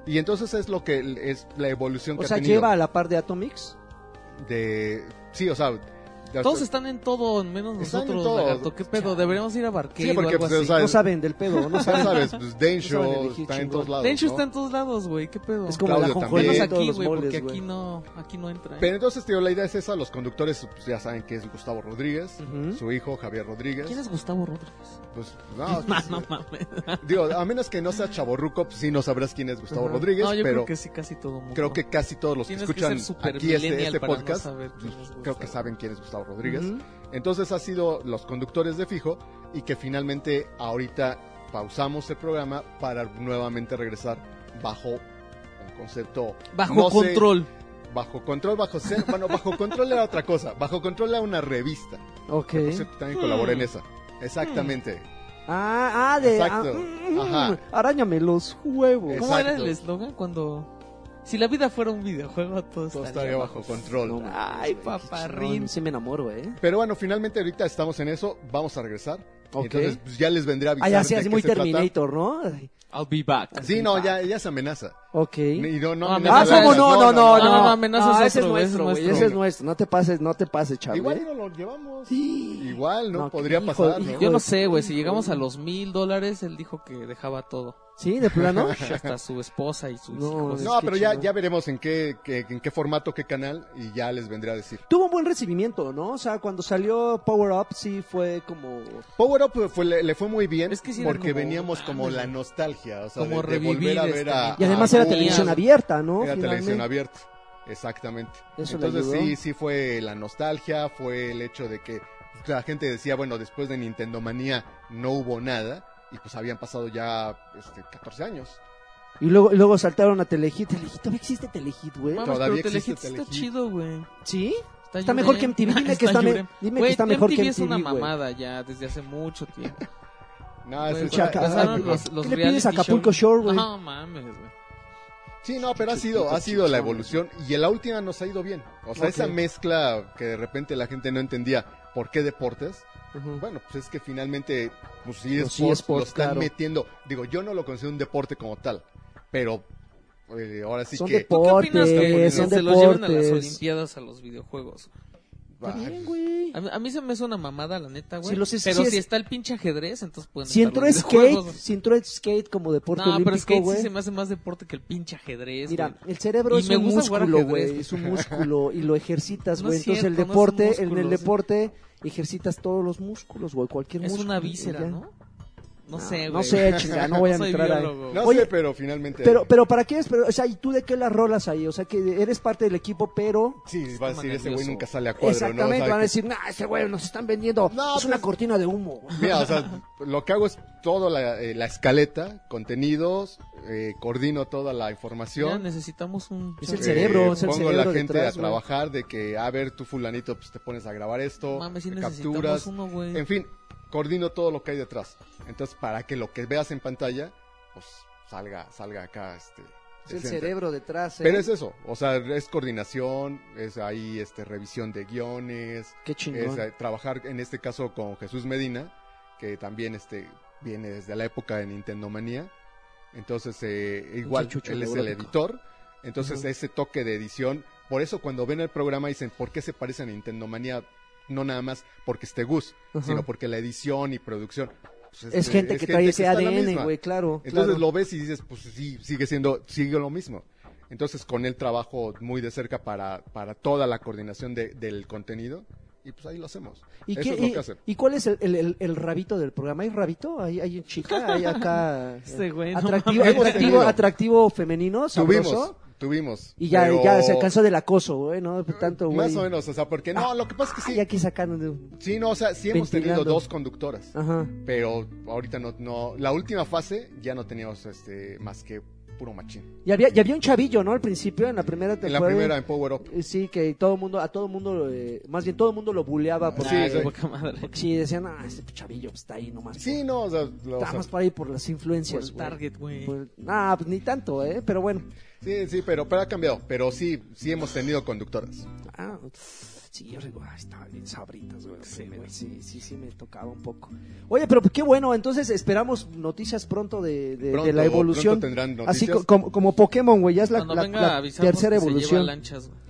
Y entonces es lo que es la evolución O que sea, ha tenido lleva a la par de Atomix. de... Sí, o sea... de- Todos están en todo, menos Están en nosotros, todo. lagarto. ¿Qué pedo? Deberíamos ir a Barquero Sí, porque, o algo pues, o así. sea, No saben del pedo, no Ya saben. sabes, pues Densho No saben elegir está en chingón. todos lados. Densho ¿no? está en todos lados, güey. ¿Qué pedo? Es como Claudio la también. Menos de aquí, los güey, moles, porque güey. aquí no, aquí no entra. ¿eh? Pero entonces, tío, la idea es esa. Los conductores pues, ya saben que es Gustavo Rodríguez, Ujú. su hijo Javier Rodríguez. ¿Quién es Gustavo Rodríguez? Pues, no, No, no mames. digo, a menos que no sea chaborruco, pues sí no sabrás quién es Gustavo Ajá. Rodríguez, No, yo pero creo que sí, casi todo mundo. creo que casi todos los que Tienes que escuchan ser super aquí este, millennial este para no podcast, saber quién pues, es creo que saben quién es Gustavo Rodríguez. Entonces ha sido los conductores de fijo y que finalmente ahorita pausamos el programa para nuevamente regresar bajo un concepto Bajo no sé, control. Bajo control, bajo cero. Bueno, bajo control era otra cosa. Bajo control era una revista. Ok. Cierto, también colaboré en esa. Exactamente. Ah, ah, de. Exacto. ah, mm, Ajá. Arañame los huevos. ¿Cómo era el eslogan cuando... Si la vida fuera un videojuego, todo, Todo estaría bajo control. No, Ay, paparrín. Sí me enamoro, ¿eh? Pero bueno, finalmente ahorita estamos en eso. Vamos a regresar. Ok. Entonces, pues, ya les vendré a avisar. Ah, ya sí, así muy. Terminator, ¿no? I'll be back. Sí, no, ya, ya se amenaza. Ok. Y no, no, Ah, de ¿cómo no? No, no, no, no. no, amenaza es ese es otro, ese es nuestro, güey. Ese es nuestro. No te pases, no te pases, chaval. Igual no lo llevamos. Sí. Igual, ¿no? No, Podría pasar, hijo. ¿no? Yo no sé, güey. Si llegamos a los mil dólares, él dijo que dejaba todo. ¿Sí? ¿De plano? Hasta su esposa y sus No, hijos. No, pero ya, ya veremos en qué, qué- en qué formato, qué canal, y ya les vendré a decir. Tuvo un buen recibimiento, ¿no? O sea, cuando salió Power Up sí fue como... Power Up fue- le, le fue muy bien Es que sí porque como, veníamos ah, como pues, la nostalgia, o sea, como de, de revivir volver a ver este, a... Y además a era televisión abierta, ¿no? Era televisión Finalmente. abierta, exactamente. Eso Entonces sí, sí fue la nostalgia, fue el hecho de que la gente decía, bueno, después de Nintendo Manía no hubo nada, y pues habían pasado ya este, 14 años. Y luego, y luego saltaron a Telehit. Telehit, ¿todavía existe Telehit, güey? Todavía pero existe Telehit está Telehit. chido, güey. ¿Sí? Está, Está mejor que. MTV, dime que Está está me- dime que está mejor que MTV es una MTV, mamada ya desde hace mucho tiempo. No, es el- ay, los- los ¿Qué le pides a Acapulco. Shore, güey? No mames, güey. Sí, no, pero ha sido, ha sido la evolución y en la última nos ha ido bien. O sea, esa mezcla que de repente la gente no entendía por qué deportes. Bueno, pues es que finalmente, pues sí, Los esports eSports, lo están claro. metiendo. Digo, yo no lo considero un deporte como tal, pero eh, ahora sí Son que... ¿Tú qué opinas que Deportes, son se los lleven a las deportes. Olimpiadas a los videojuegos? Bien, güey. A mí, a mí se me hace una mamada, la neta, güey. Si los es- pero si si, es- está el pinche ajedrez, entonces pueden Si entró skate, si entró skate como deporte No, pero olímpico, skate güey. sí se me hace más deporte que el pinche ajedrez, Mira, güey. el cerebro Y es me un gusta músculo, ajedrez, güey, güey. es un músculo y lo ejercitas, No güey. es Entonces el cierto, no es un deporte, en músculo, el sí. deporte ejercitas todos los músculos, güey, cualquier Es músculo. una y víscera. ¿no? No, No, sé, güey. no sé, chinga, no voy a soy entrar ahí. No. Oye, sé, pero finalmente... Pero, pero ¿para qué es? Pero, o sea, ¿y tú de qué la rolas ahí? O sea, que eres parte del equipo, pero... Sí, va a decir, ese güey nunca sale a cuadro, ¿no? O Exactamente, sea, van a decir, nah, ese güey nos están vendiendo, No, es una pues- cortina de humo. Mira, o sea, lo que hago es toda la, eh, la escaleta, contenidos, eh, coordino toda la Ya información. necesitamos un... Es el eh, cerebro, es el pongo cerebro la gente detrás, a trabajar de que, a ver, tú fulanito, pues te pones a grabar esto, Mames, sí capturas, uno, güey. en fin, coordino todo lo que hay detrás. Entonces, para que lo que veas en pantalla, pues salga, salga acá, este. Es el cerebro detrás, ¿eh? Pero es eso, o sea, es coordinación, es ahí, este, revisión de guiones, Qué chingón. es eh, trabajar en este caso con Jesús Medina, que también este viene desde la época de Nintendo Manía. Entonces, eh, igual, él es el editor. Entonces, ese toque de edición, por eso cuando ven el programa dicen, ¿por qué se parece a Nintendo Manía? No nada más porque esté Gus, Ajá. sino porque la edición y producción. pues, Es gente que trae ese ADN, güey, claro. Entonces claro. lo ves y dices, pues sí, sigue siendo, sigue lo mismo. Entonces con él trabajo muy de cerca para, para toda la coordinación de- del contenido y pues ahí lo hacemos. ¿Y, Eso qué- es lo y- que hace. y cuál es el, el, el- el rabito del programa? ¿Hay rabito? ¿Hay, hay chica? ¿Hay acá? eh, Este güey, no atractivo, atractivo, atractivo femenino, sabroso? tuvimos. Y ya, pero- ya se cansó del acoso, güey, ¿no? Tanto, güey. Más o menos, o sea, porque no, lo que pasa es que Ah, sí. ya aquí sacando de... Sí, no, o sea, sí hemos tenido dos conductoras. Ajá. Pero ahorita no, no, la última fase ya no teníamos este más que puro machín. Y había, y había un chavillo, ¿no? Al principio, en la primera En la temporada. primera en Power Up. Eh, Sí, que todo mundo, a todo mundo, eh, más bien todo el mundo lo buleaba porque, Sí, Ay, sí. poca madre. porque sí, decían, ah, ese chavillo está ahí nomás. Sí, no, o sea, lo- por, o está sea, más por ahí por las Por influencias, el güey. target, güey. Pues, ah, pues ni tanto, ¿eh? Pero bueno. Sí, sí, pero, pero ha cambiado. Pero sí, sí hemos tenido conductoras. Ah, sí, yo digo, ay, estaba bien sabritas, güey. Sí, sí, sí, sí, me tocaba un poco. Oye, pero qué bueno, entonces esperamos noticias pronto de, de- de Pronto, la evolución. pronto tendrán Así noticias. co- como, como Pokémon, güey, ya es la, Cuando la- venga la a avisarnos tercera que se evolución. lleva lanchas, güey, a un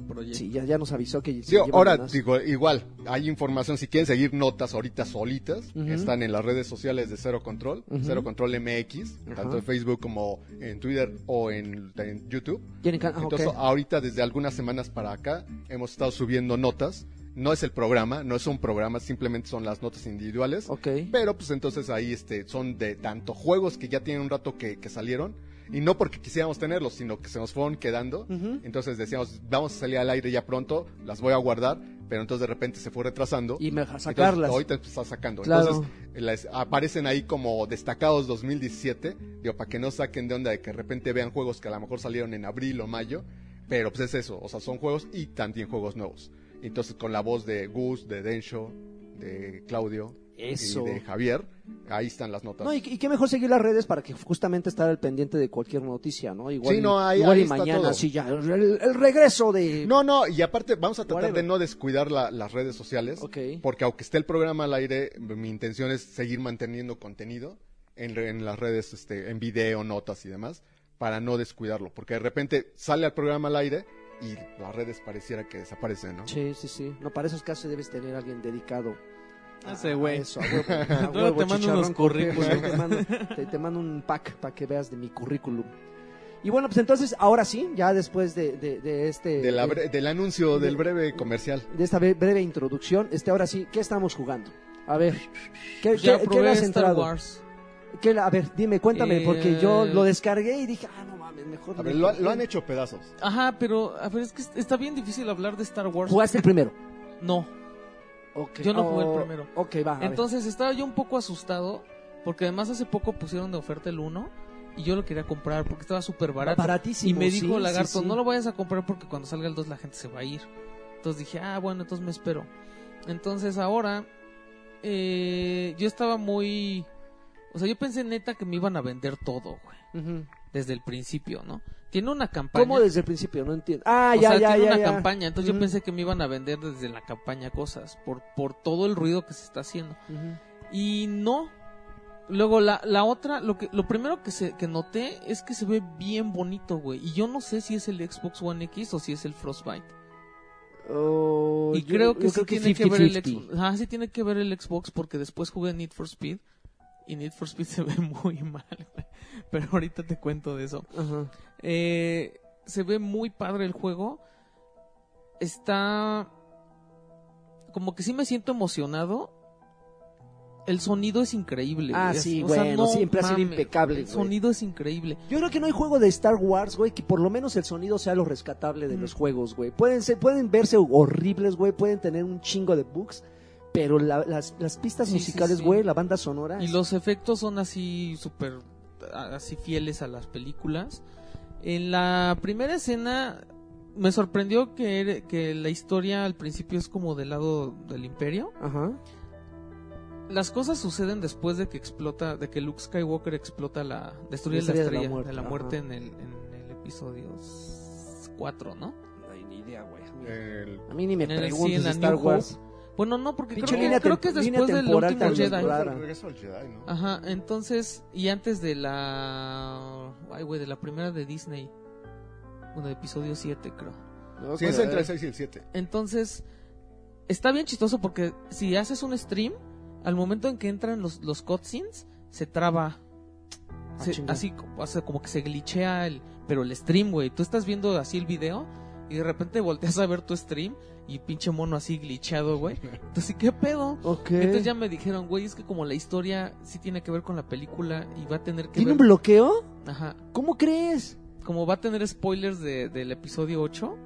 nuevo proyecto. Sí, ya, ya nos avisó que Sí, ahora más. digo, igual, hay información, si quieren seguir notas ahorita solitas, Ujú. están en las redes sociales de Cero Control, Ujú. Cero Control MX, Ajá. tanto en Facebook como en Twitter o en, en YouTube. Ah. Entonces, ahorita desde algunas semanas para acá hemos estado subiendo notas. No es el programa, no es un programa, simplemente son las notas individuales. Ok. Pero pues entonces ahí este, son de tanto juegos que ya tienen un rato que, que salieron. Y no porque quisiéramos tenerlos, sino que se nos fueron quedando. Entonces decíamos, vamos a salir al aire ya pronto, las voy a guardar. Pero entonces de repente se fue retrasando. Y me- Entonces, sacarlas. ahorita está sacando. Claro. Entonces aparecen ahí como destacados 2017. Digo, para que no saquen de onda de que de repente vean juegos que a lo mejor salieron en abril o mayo. Pero pues es eso. O sea, son juegos y también juegos nuevos. Entonces con la voz de Gus, de Densho, de Claudio Eso. y de Javier, ahí están las notas. No, y, y qué mejor seguir las redes para que justamente estar al pendiente de cualquier noticia, ¿no? Igual, Sí, y- no, ahí- igual ahí y está mañana, todo. sí, ya, el, el regreso de... No, no, y aparte vamos a tratar Whatever. de no descuidar la- las redes sociales, porque aunque esté el programa al aire, mi intención es seguir manteniendo contenido en, en las redes, este, en video, notas y demás, para no descuidarlo, porque de repente sale el programa al aire y las redes pareciera que desaparecen, ¿no? Sí, sí, sí. No, para esos casos debes tener a alguien dedicado. Ese güey. Eso, a huevo. a huevo, te mando unos con queso, currículum. Te mando, te, te mando un pack para que veas de mi currículum. Y bueno, pues entonces, ahora sí, ya después de, de, de este... De la de- bre- del anuncio, del breve comercial. de esta bre- breve introducción, este ahora sí, ¿qué estamos jugando? A ver, ¿qué, Ya qué- qué probé le has Star entrado? Wars. ¿Qué a ver, dime, cuéntame, Eh, porque yo lo descargué y dije, ah, no mames, mejor... A me- ver, lo, lo han hecho pedazos. Ajá, pero a ver, es que está bien difícil hablar de Star Wars. ¿Jugaste el primero? No. Yo no jugué el Oh, primero. Ok, va. Entonces estaba yo un poco asustado porque además hace poco pusieron de oferta el 1 Y yo lo quería comprar porque estaba súper barato. Baratísimo. Y me dijo sí, Lagarto, sí, sí. no lo vayas a comprar porque cuando salga el 2 la gente se va a ir. Entonces dije, ah, bueno, entonces me espero. Entonces ahora, eh, yo estaba muy... O sea, yo pensé neta que me iban a vender todo, güey. Desde el principio, ¿no? Tiene una campaña. ¿Cómo desde el principio? No entiendo. Ah, o ya, sea, ya, tiene ya. una ya. campaña. Entonces Ujú. yo pensé que me iban a vender desde la campaña cosas. Por, por todo el ruido que se está haciendo. Ujú. Y no. Luego la, la otra, lo que lo primero que se que noté es que se ve bien bonito, güey. Y yo no sé si es el Xbox One X o si es el Frostbite. Oh, y yo- creo yo que sí tiene que ver el 50-50. Xbox. Ah, sí tiene que ver el Xbox porque después jugué Need for Speed y Need for Speed se ve muy mal, güey. Pero ahorita te cuento de eso. Ajá. Eh, se ve muy padre el juego. Está como que sí me siento emocionado. El sonido es increíble. Ah, Es- sí, bueno, no siempre ha sido impecable, El güey. sonido es increíble. Yo creo que no hay juego de Star Wars, güey, que por lo menos el sonido sea lo rescatable de Mm. los juegos, güey. Pueden ser, pueden verse horribles, güey, pueden tener un chingo de bugs, pero la- las, las pistas Sí, musicales, sí. güey, la banda sonora. Y los efectos son así súper así fieles a las películas. En la primera escena me sorprendió que, que la historia al principio es como del lado del imperio. Ajá. Las cosas suceden después de que explota, de que Luke Skywalker explota la, destruye La la estrella de la de muerte, la ajá. muerte en, el, en el episodio 4, ¿no? No hay ni idea, güey. El- A mí ni me sí, preguntes en la Star Wars. Bueno, no, porque creo, que- creo que es después del último Jedi. regreso al Jedi, ¿no? Ajá, entonces, y antes de la... Ay, güey, de la primera de Disney. Bueno, de episodio 7, creo. No, Sí, es entre el 6 y el 7. Entonces, está bien chistoso porque si haces un stream, al momento en que entran los, los cutscenes, se traba. Ah, Se- así o sea, como que se glitchea el... Pero el stream, güey. Tú estás viendo así el video y de repente volteas a ver tu stream y pinche mono así glitchado, güey. Entonces, ¿qué pedo? Entonces ya me dijeron, güey, es que como la historia sí tiene que ver con la película y va a tener que ¿Tiene ver... un bloqueo? Ajá. ¿Cómo crees? Como va a tener spoilers de, del episodio 8,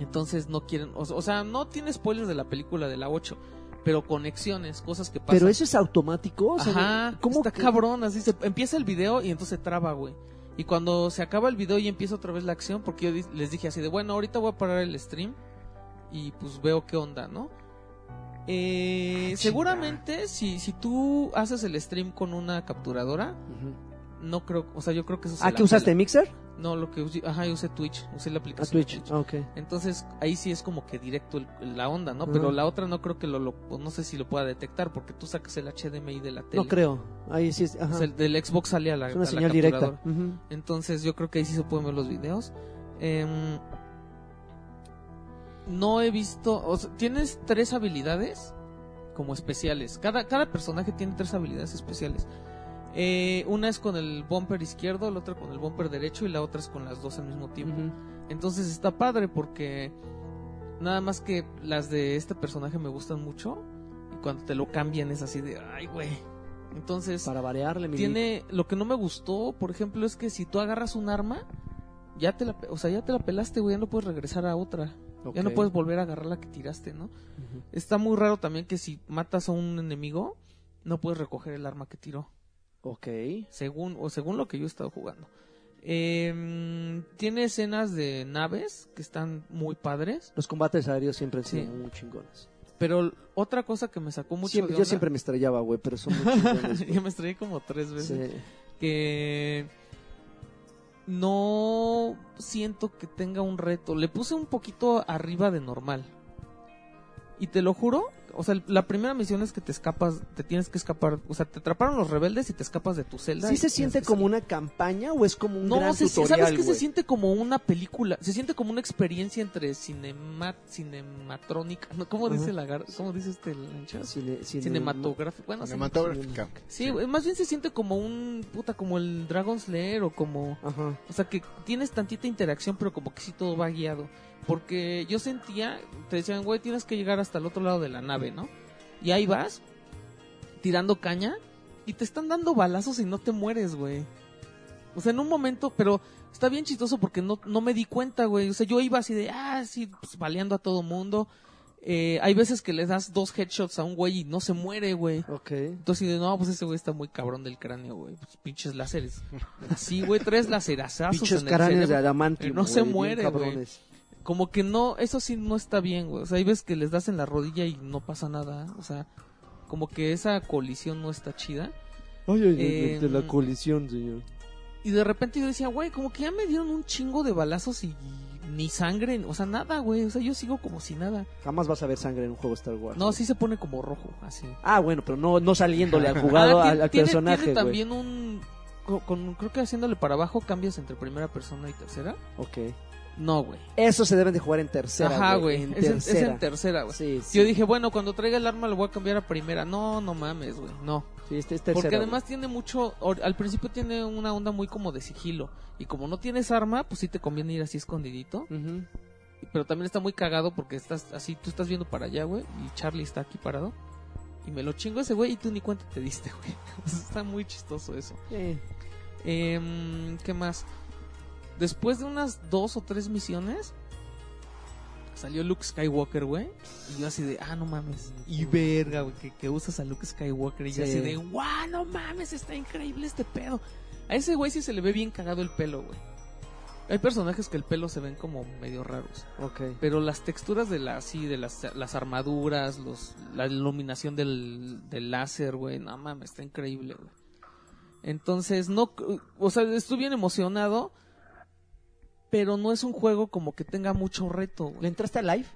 entonces no quieren... O, o sea, no tiene spoilers de la película de la 8, pero conexiones, cosas que pasan. ¿Pero eso es automático? O sea, Ajá, ¿cómo está que- cabrón, así se empieza el video y entonces traba, güey. Y cuando se acaba el video y empieza otra vez la acción, porque yo les dije así de, bueno, ahorita voy a parar el stream y pues veo qué onda, ¿no? Eh, Ah, seguramente si, si tú haces el stream con una capturadora, no creo, o sea, yo creo que eso ¿Ah, la que usaste pela. Mixer? No, lo que usé, ajá, yo usé Twitch, usé la aplicación. de Twitch. Ah, ok. Entonces ahí sí es como que directo el- la onda, ¿no? Pero la otra no creo que lo, lo- no sé si lo pueda detectar porque tú sacas el HDMI de la tele. No creo. Ahí sí es. O Ajá. sea, el del Xbox sale a la, es una a la señal directa. capturadora. Ujú. Entonces yo creo que ahí sí se pueden ver los videos. Em, no he visto... O sea, tienes tres habilidades como especiales. Cada, cada personaje tiene tres habilidades especiales. Eh, una es con el bumper izquierdo, la otra con el bumper derecho y la otra es con las dos al mismo tiempo. Entonces está padre porque nada más que las de este personaje me gustan mucho y cuando te lo cambian es así de, ay, güey. Entonces Para variarle, mi tiene lo que no me gustó, por ejemplo, es que si tú agarras un arma, ya te la, o sea, ya te la pelaste, güey, ya no puedes regresar a otra. Ya no puedes volver a agarrar la que tiraste, ¿no? Está muy raro también que si matas a un enemigo, no puedes recoger el arma que tiró Ok. según o según lo que yo he estado jugando. Em, tiene escenas de naves que están muy padres, Los combates aéreos siempre han sido Sí. muy chingones. pero otra cosa que me sacó mucho Siempre- yo siempre me estrellaba, güey, pero son muy chingones. yo me estrellé como tres veces Sí. que no siento que tenga un reto. Le puse un poquito arriba de normal. Y te lo juro, o sea, la primera misión es que te escapas, te tienes que escapar, o sea, te atraparon los rebeldes y te escapas de tu celda. ¿Sí se siente que como una campaña o es como un No, gran se, tutorial, ¿sabes qué se siente como una película? Se siente como una experiencia entre cinema, cinematrónica. ¿no? ¿Cómo dice la gar- ¿Cómo dice este lancha? Cine- cine- Cinematográfico. Bueno, sí. Cinematográfica. Sí, más bien se siente como un puta, como el Dragon Slayer o como. Ajá. O sea, que tienes tantita interacción, pero como que sí todo va guiado. Porque yo sentía, te decían, güey, tienes que llegar hasta el otro lado de la nave, ¿no? Y ahí vas, tirando caña, y te están dando balazos y no te mueres, güey. O sea, en un momento, pero está bien chistoso porque no, no me di cuenta, güey. O sea, yo iba así de, ah, sí, pues, baleando a todo mundo. Eh, hay veces que le das dos headshots a un güey y no se muere, güey. Ok. Entonces, no, pues ese güey está muy cabrón del cráneo, güey. Pues, pinches láseres. Así, güey, tres láserazazos Pinches en el cráneos de cerebro. adamantium. No se muere, güey. Como que no, eso sí no está bien, güey. O sea, hay veces que les das en la rodilla y no pasa nada. O sea, como que esa colisión no está chida. Ay, ay, Eh, de la colisión, señor. Y de repente yo decía, güey, como que ya me dieron un chingo de balazos y, ni sangre, o sea, nada, güey. O sea, yo sigo como si nada. Jamás vas a ver sangre en un juego Star Wars. No, sí se pone como rojo, así. Ah, bueno, pero no, no saliéndole al jugado, Ah, al, al tiene, personaje, tiene güey. también un... co- Con, creo que haciéndole para abajo cambias entre primera persona y tercera. Ok. No, güey. Eso se deben de jugar en tercera, Ajá, güey. En Es, en- es tercera. en tercera, güey. Sí, sí. Yo dije, bueno, cuando traiga el arma lo voy a cambiar a primera. No, no mames, güey. No. Sí, este es tercera, Porque güey. además tiene mucho, al principio tiene una onda muy como de sigilo. Y como no tienes arma, pues sí te conviene ir así escondidito. Ujú. Pero también está muy cagado porque estás así, tú estás viendo para allá, güey. Y Charlie está aquí parado. Y me lo chingo ese güey y tú ni cuenta te diste, güey. está muy chistoso eso. Eh, ¿Qué más? Después de unas dos o tres misiones, salió Luke Skywalker, güey. Y yo así de, ah, no mames. Y verga, güey, que, que usas a Luke Skywalker. Y yo así de, guau, no mames, está increíble este pedo. A ese güey sí se le ve bien cagado el pelo, güey. Hay personajes que el pelo se ven como medio raros. ok. Pero las texturas de la, sí, de las, las armaduras, los, la iluminación del, del láser, güey, no mames, está increíble, güey. Entonces, no, o sea, estoy bien emocionado, pero no es un juego como que tenga mucho reto, ¿Le entraste a live?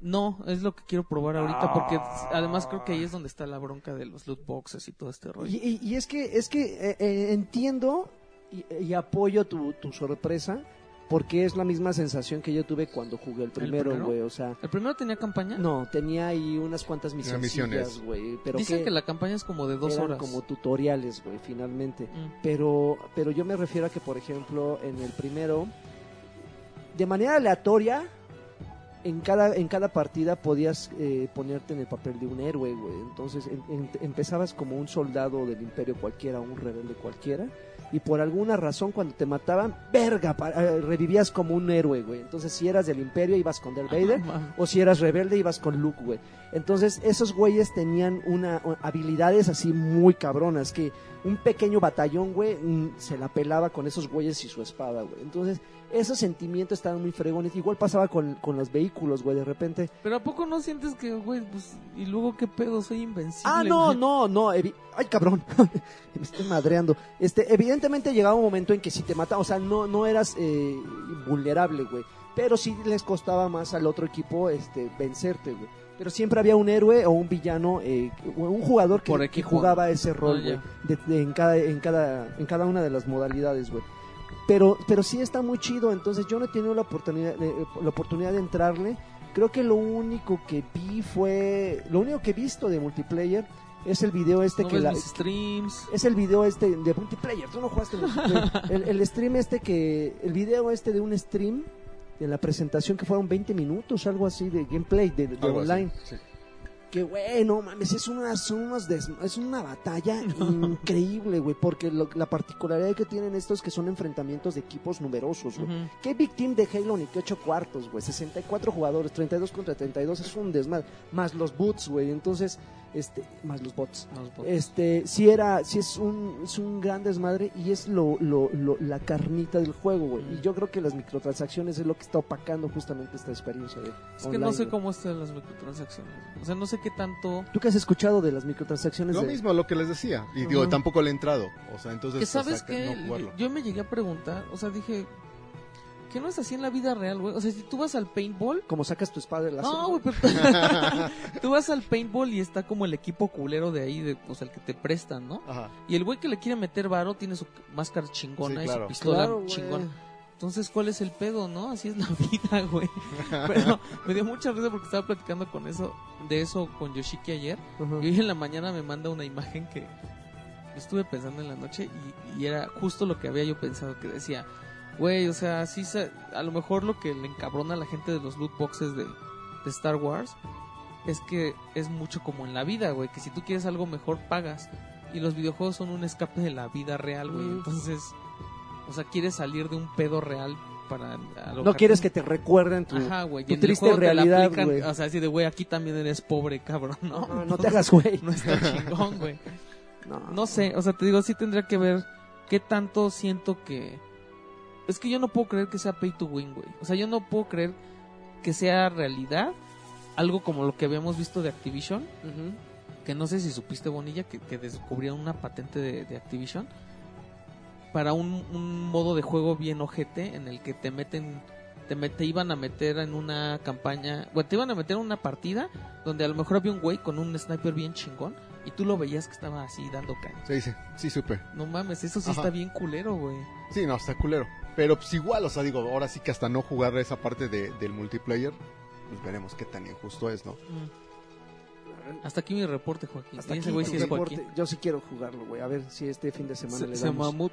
No, es lo que quiero probar ahorita, porque además creo que ahí es donde está la bronca de los loot boxes y todo este rollo. Y, y- y es que, es que eh, eh, entiendo y, y apoyo tu, tu sorpresa, porque es la misma sensación que yo tuve cuando jugué el primero, güey. O sea, ¿El primero tenía campaña? no, tenía ahí unas cuantas misiones. misiones, güey. Pero Dicen que, que la campaña es como de dos eran horas. como tutoriales, güey, finalmente. Mm. Pero, pero yo me refiero a que, por ejemplo, en el primero, de manera aleatoria, en cada, en cada partida podías eh, ponerte en el papel de un héroe, güey. Entonces en- en- empezabas como un soldado del imperio cualquiera, un rebelde cualquiera. Y por alguna razón cuando te mataban, verga, pa- eh, revivías como un héroe, güey. Entonces si eras del imperio ibas con Darth Vader. O si eras rebelde, ibas con Luke, güey. Entonces, esos güeyes tenían una habilidades así muy cabronas. Que un pequeño batallón, güey, mm, se la pelaba con esos güeyes y su espada, güey. Entonces, esos sentimientos estaban muy fregones. Igual pasaba con, con los vehículos, güey. De repente, Pero ¿a poco no sientes que, güey, pues, y luego qué pedo, soy invencible? Ah, no, güey? no, no. evi- Ay, cabrón. Me estoy madreando. Este, evidentemente llegaba un momento en que si te mataban, o sea, no, no eras eh, vulnerable, güey. Pero sí les costaba más al otro equipo este, vencerte, güey. Pero siempre había un héroe o un villano, eh, o un jugador que, que jugaba ese rol, Ah, güey, ya. de- de- en, cada, en, cada, en cada una de las modalidades, güey. Pero, pero sí está muy chido, entonces yo no he tenido la oportunidad, de, la oportunidad de entrarle. Creo que lo único que vi fue, lo único que he visto de multiplayer es el video este ¿No que la, streams? es el video este de multiplayer, tú no jugaste multiplayer. el, el stream este que, el video este de un stream de la presentación que fueron 20 minutos, algo así de gameplay, de, de Algo así, online. sí. Que güey, no mames, es una, son unos des- es una batalla increíble, güey, porque lo- la particularidad que tienen estos que son enfrentamientos de equipos numerosos, güey. ¿Qué Big Team de Halo ni que 8 cuartos, güey? 64 jugadores, 32 contra 32, es un desmadre. Más los boots, güey. Entonces, este, más los bots. Los bots. Este, sí era, sí es un, es un gran desmadre y es lo, lo, lo- la carnita del juego, güey. Y yo creo que las microtransacciones es lo que está opacando justamente esta experiencia de Es que no sé cómo están las microtransacciones. O sea, no sé qué tanto... ¿Tú qué has escuchado de las microtransacciones? Lo de- mismo, lo que les decía. Y digo, tampoco le he entrado. O sea, entonces. Que sabes que no jugarlo. yo me llegué a preguntar, o sea, dije... ¿Qué no es así en la vida real, güey? O sea, si tú vas al paintball... Como sacas tu espada de la No, güey, pero tú vas al paintball y está como el equipo culero de ahí, de, o sea, el que te prestan, ¿no? Ajá. Y el güey que le quiere meter varo tiene su máscara chingona Sí, y su pistola Claro, chingona. Entonces, ¿cuál es el pedo, no? Así es la vida, güey. Pero me dio mucha risa porque estaba platicando con eso, de eso con Yoshiki ayer. Y hoy en la mañana me manda una imagen que estuve pensando en la noche y, y era justo lo que había yo pensado, que decía, güey, o sea, sí, se- a lo mejor lo que le encabrona a la gente de los loot boxes de, de Star Wars es que es mucho como en la vida, güey, que si tú quieres algo mejor pagas. Y los videojuegos son un escape de la vida real, güey. Entonces, o sea, quieres salir de un pedo real para... a lo No quieres que te recuerden tu, Ajá, güey. tu y en triste realidad, güey. O sea, así de, güey, aquí también eres pobre, cabrón, ¿no? No, no te hagas güey. No está chingón, güey. No. No sé, o sea, te digo, sí tendría que ver qué tanto siento que... Es que yo no puedo creer que sea pay to win, güey. O sea, yo no puedo creer que sea realidad algo como lo que habíamos visto de Activision. Que no sé si supiste, Bonilla, que, que descubrieron una patente de, de Activision para un, un modo de juego bien ojete en el que te meten... Te, met- te iban a meter en una campaña, bueno, te iban a meter en una partida donde a lo mejor había un güey con un sniper bien chingón y tú lo veías que estaba así dando caña. Sí, sí, sí supe. No mames, eso sí Ajá. está bien culero, güey. Sí, no, está culero. Pero pues igual, o sea, digo, ahora sí que hasta no jugar esa parte de, del multiplayer, pues veremos qué tan injusto es, ¿no? Hasta aquí mi reporte, Joaquín. Hasta aquí es reporte. Joaquín. Yo sí quiero jugarlo, güey. A ver si este fin de semana Se, le se damos. mamut.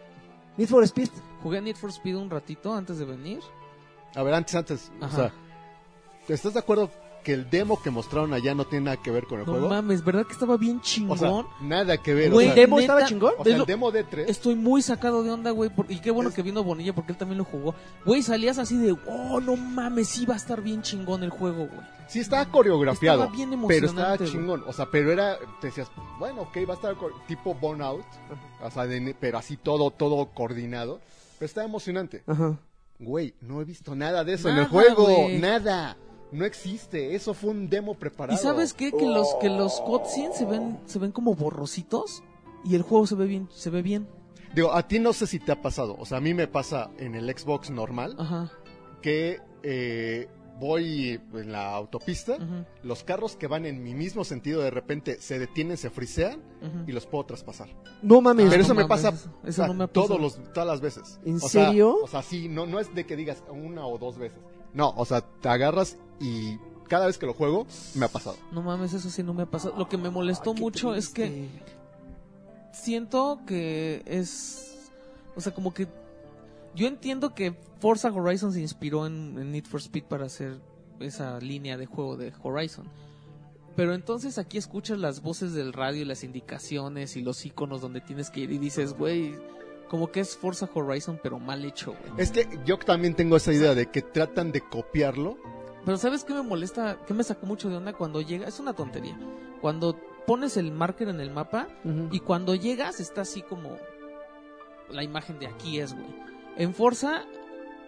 Need for Speed. Jugué Need for Speed un ratito antes de venir. A ver, antes, antes, o sea, ¿estás de acuerdo que el demo que mostraron allá no tiene nada que ver con el No juego? mames, ¿verdad que estaba bien chingón? O sea, nada que ver. Güey, o ¿El sea, demo neta, estaba chingón? o sea, el demo de 3 Estoy muy sacado de onda, güey. Y qué bueno Es- que vino Bonilla porque él también lo jugó. Güey, salías así de, oh, no mames, sí va a estar bien chingón el juego, güey. sí estaba coreografiado, Estaba bien pero estaba emocionante, chingón. O sea, pero era, te decías, bueno, ok, va a estar tipo Burnout, o sea, de- pero así todo, todo coordinado. Pero estaba emocionante. Ajá. Güey, no he visto nada de eso en Nada, el juego, nada. No existe, eso fue un demo preparado. ¿Y sabes qué? Que los, que los cutscenes se ven, se ven como borrositos y el juego se ve bien, se ve bien. Digo, a ti no sé si te ha pasado, o sea, a mí me pasa en el Xbox normal Ajá, que eh, voy en la autopista, los carros que van en mi mismo sentido de repente se detienen, se frisean y los puedo traspasar. No mames. Pero Ah, eso no me mames, pasa eso- o eso sea, no me todos los, todas las veces. ¿En O sea, serio? o sea, sí, no, no es de que digas una o dos veces. No, o sea, te agarras y cada vez que lo juego me ha pasado. No mames, eso sí no me ha pasado. Lo que me molestó mucho es que siento que es. O sea, como que. Yo entiendo que Forza Horizon se inspiró en, en Need for Speed para hacer esa línea de juego de Horizon. Pero entonces aquí escuchas las voces del radio y las indicaciones y los iconos donde tienes que ir y dices, güey, como que es Forza Horizon pero mal hecho, güey. Es que yo también tengo esa idea de que tratan de copiarlo. Pero ¿sabes qué me molesta? ¿Qué me sacó mucho de onda cuando llega? Es una tontería. Cuando pones el marker en el mapa y cuando llegas está así como la imagen de aquí es, güey. En Forza,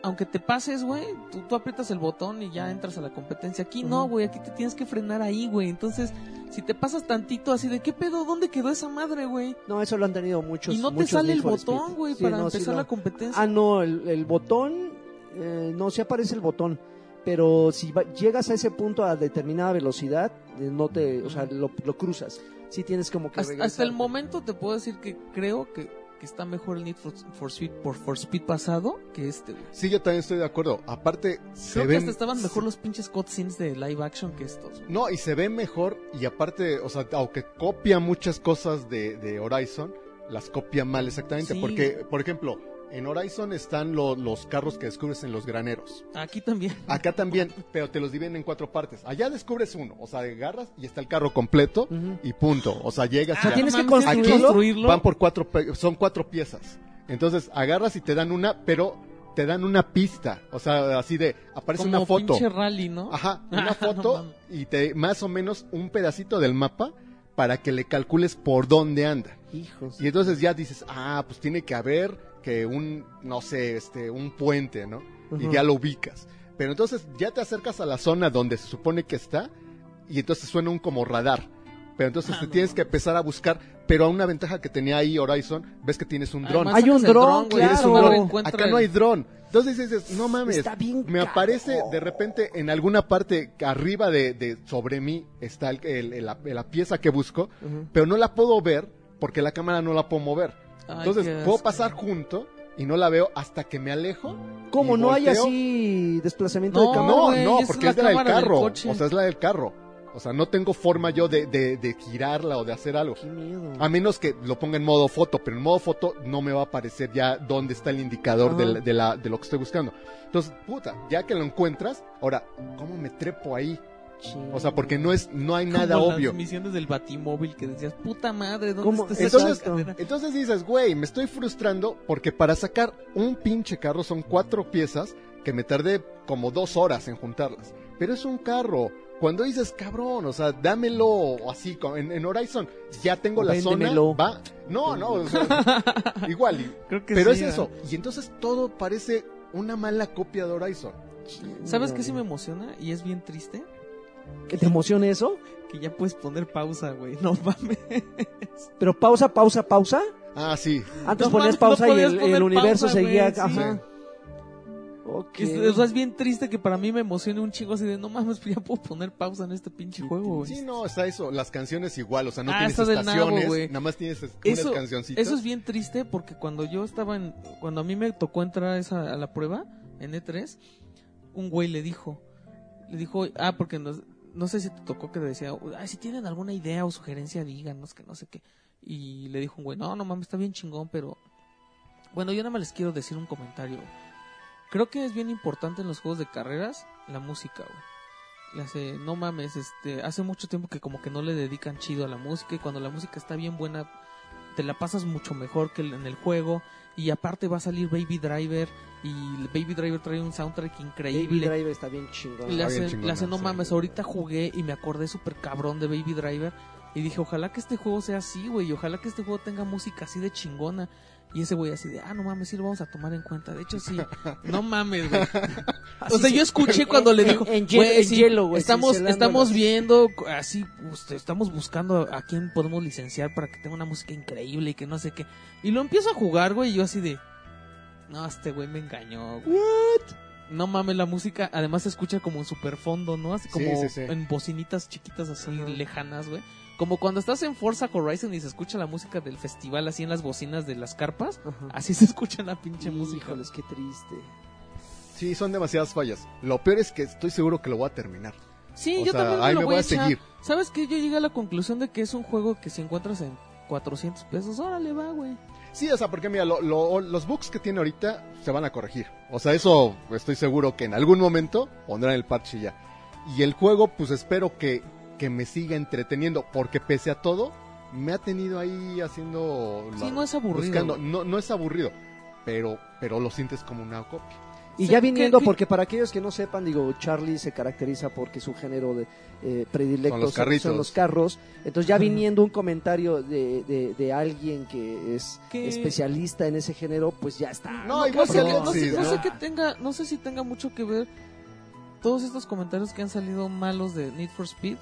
aunque te pases, güey, tú, tú aprietas el botón y ya entras a la competencia. Aquí no, güey, aquí te tienes que frenar ahí, güey. Entonces, si te pasas tantito así de, ¿qué pedo? ¿Dónde quedó esa madre, güey? No, eso lo han tenido muchos. Y no te sale el botón, güey, Sí, para no, sí empezar la competencia. Ah, no, el, el botón. eh, no, sí aparece el botón. Pero si va- llegas a ese punto a determinada velocidad, eh, no te. O sea, lo, lo cruzas. Sí tienes como que. hasta, hasta el momento te puedo decir que creo que, que está mejor el Need for, for Speed por For Speed pasado que este, güey. Sí, yo también estoy de acuerdo. Aparte, se Creo que ven... hasta estaban mejor los pinches cutscenes de live action que estos. güey. No, y se ve mejor y aparte, o sea, aunque copia muchas cosas de, de Horizon, las copia mal exactamente. Sí. Porque, por ejemplo, en Horizon están lo- los carros que descubres en los graneros. Aquí también. Acá también, pero te los dividen en cuatro partes. Allá descubres uno, o sea, agarras y está el carro completo y punto. O sea, llegas y Ah, tienes que construirlo. van por cuatro, son cuatro piezas. Entonces agarras y te dan una, pero te dan una pista. O sea, así de, aparece Como una foto. pinche rally, ¿no? Ajá, una foto y te más o menos un pedacito del mapa para que le calcules por dónde anda. Hijos. Y entonces ya dices, ah, pues tiene que haber que un, no sé, este, un puente, ¿no? Y ya lo ubicas. Pero entonces ya te acercas a la zona donde se supone que está y entonces suena un como radar. Pero entonces Ah, te no tienes que empezar a buscar. Pero a una ventaja que tenía ahí Horizon, ves que tienes un dron. Hay un dron, claro. Acá no hay dron. Entonces dices, no mames. Está bien Me caro. aparece de repente en alguna parte arriba de, de sobre mí está el- el- el- la, la pieza que busco, pero no la puedo ver porque la cámara no la puedo mover. Entonces puedo pasar junto y no la veo hasta que me alejo. ¿Cómo no hay así desplazamiento No, de cámara? No, güey, no, esa es porque la es la del carro. coche. O sea, es la del carro. O sea, no tengo forma yo de, de- de girarla o de hacer algo. Qué miedo. A menos que lo ponga en modo foto, pero en modo foto no me va a aparecer ya dónde está el indicador de, la, de lo que estoy buscando. Entonces, puta, ya que lo encuentras, ahora, ¿cómo me trepo ahí? O sea, porque no es no hay nada Como obvio. Las misiones del Batimóvil que decías, puta madre, ¿dónde ¿Cómo? está esa Entonces, chingadera?" entonces dices, güey, me estoy frustrando porque para sacar un pinche carro son cuatro piezas que me tardé como dos horas en juntarlas. Pero es un carro. Cuando dices, cabrón, o sea, dámelo así, en, en Horizon, ya tengo la véndemelo. zona, va. No, no, o sea, igual. y- Creo que pero sí, es eso. Y entonces todo parece una mala copia de Horizon. ¿Sabes qué sí me emociona? Y es bien triste. ¿Que te emocione eso? Que ya puedes poner pausa, güey. No mames. Pero pausa, pausa, pausa. Ah, sí. Antes No ponías mames, no pausa y el, universo pausa, seguía. güey, ajá. sí. Ok. Es, o sea, es bien triste que para mí me emocione un chingo así de no mames, pues ya puedo poner pausa en este pinche juego, güey. Sí, no, está eso. Las canciones igual, o sea, no Ah, tienes nabo, estaciones, güey. nada más tienes Eso, unas cancioncitas. eso es bien triste porque cuando yo estaba en. Cuando a mí me tocó entrar a, esa, a la prueba en E3, un güey le dijo. Le dijo, ah, porque nos- no sé si te tocó que le decía, si tienen alguna idea o sugerencia, díganos que no sé qué. Y le dijo un güey, no, no mames, está bien chingón, pero. Bueno, yo nada más les quiero decir un comentario. Creo que es bien importante en los juegos de carreras la música, güey. No mames, este, hace mucho tiempo que como que no le dedican chido a la música y cuando la música está bien buena, te la pasas mucho mejor que en el juego y aparte va a salir Baby Driver y el Baby Driver trae un soundtrack Baby increíble. Driver está bien chingón. Y le hace, chingona, le hace, no sí. mames, ahorita jugué y me acordé súper cabrón de Baby Driver y dije, ojalá que este juego sea así, güey, y ojalá que este juego tenga música así de chingona. Y ese güey así de, ah, no mames, sí lo vamos a tomar en cuenta. De hecho, sí, no mames, güey. O sea, yo escuché cuando le dijo, En, en, güey, en sí, hielo, güey. estamos, estamos viendo, así, pues, estamos buscando a quién podemos licenciar para que tenga una música increíble y que no sé qué. Y lo empiezo a jugar, güey, y yo así de, no, este güey me engañó. güey. No mames, la música además se escucha como en super fondo, ¿no? Así Sí, como sí, sí. en bocinitas chiquitas así lejanas, güey. Como cuando estás en Forza Horizon y se escucha la música del festival así en las bocinas de las carpas. Ajá. Así se escucha la pinche música. Híjoles, qué triste. Sí, son demasiadas fallas. Lo peor es que estoy seguro que lo voy a terminar. Sí, O yo sea, también me ahí lo me voy voy a seguir. ¿Sabes qué? Yo llegué a la conclusión de que es un juego que si encuentras en 400 pesos, órale, va, güey. Sí, o sea, porque mira, lo- lo- los bugs que tiene ahorita se van a corregir. O sea, eso estoy seguro que en algún momento pondrán el parche ya. Y el juego, pues espero que, que me siga entreteniendo, porque pese a todo, me ha tenido ahí haciendo... Sí, la- no es aburrido. buscando. No, no es aburrido, pero, pero lo sientes como una copia. Y Sí, ya ¿qué- viniendo, porque para aquellos que no sepan, digo, Charlie se caracteriza porque su género de eh, predilecto Son los carritos. los carros. Entonces ya viniendo un comentario de, de, de alguien que es ¿Qué? especialista en ese género, pues ya está. No, No, sé, no, sé, no ¿no? sé que tenga, no sé si tenga mucho que ver todos estos comentarios que han salido malos de Need for Speed.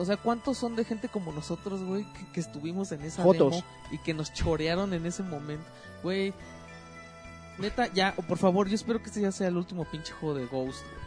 O sea, ¿cuántos son de gente como nosotros, güey, que, que estuvimos en esa Jotos. demo y que nos chorearon en ese momento? Güey, neta, ya, por favor, yo espero que este ya sea el último pinche juego de Ghost. güey.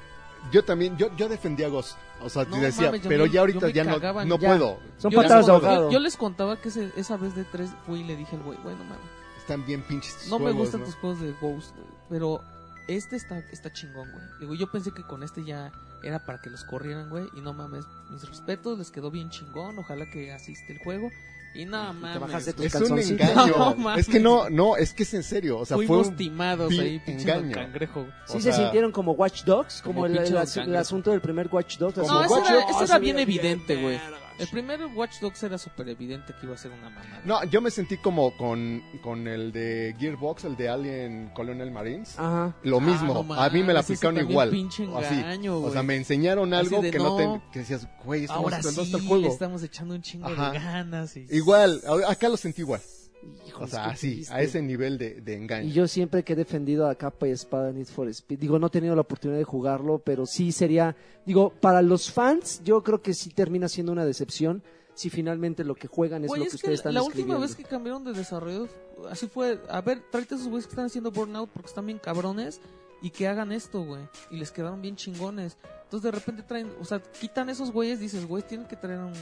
Yo también, yo, yo defendía a Ghost. O sea, No te decía, mames, pero me- ya ahorita ya no, no Ya. puedo. Son Yo patadas les, de yo- yo les contaba que ese- esa vez de tres fui y le dije al güey, güey, no mames. Están bien pinches tus No me gustan ¿no? tus juegos de Ghost, güey, pero este está, está chingón, güey. Digo, yo pensé que con este ya era para que los corrieran, güey, y no mames, mis respetos, les quedó bien chingón, ojalá que asiste el juego. Y no mames. bajaste tus Es un engaño. No, mames. es que no, no, es que es en serio. O sea, fue Fuimos un timados ahí, pinche engaño. cangrejo. Sí o se sea, sintieron como Watch Dogs, como, como el, el el asunto del primer Watch Dogs. No, Watch era, se bien evidente, güey. El primer Watch Dogs era súper evidente que iba a ser una mamada. No, yo me sentí como con, con el de Gearbox, el de Alien Colonial Marines. Ajá. Lo Ah, mismo, no a mí me la aplicaron igual. pinche Así. engaño, O sea, me enseñaron algo de, que no, no. te, que decías, güey, Ahora está sí, el juego. le estamos echando un chingo Ajá. de ganas. Y... Igual, a- acá lo sentí igual. Híjoles, O sea, así, a ese nivel de, de engaño. Y yo siempre que he defendido a capa y espada Need for Speed, digo, no he tenido la oportunidad de jugarlo, pero sí sería, digo, para los fans, yo creo que sí termina siendo una decepción si finalmente lo que juegan es lo es que que ustedes están la última vez que cambiaron de desarrollo, así fue, a ver, tráete a esos güeyes que están haciendo Burnout porque están bien cabrones y que hagan esto, güey. Y les quedaron bien chingones. Entonces de repente traen, o sea, quitan esos güeyes, dices, güey, tienen que traer un,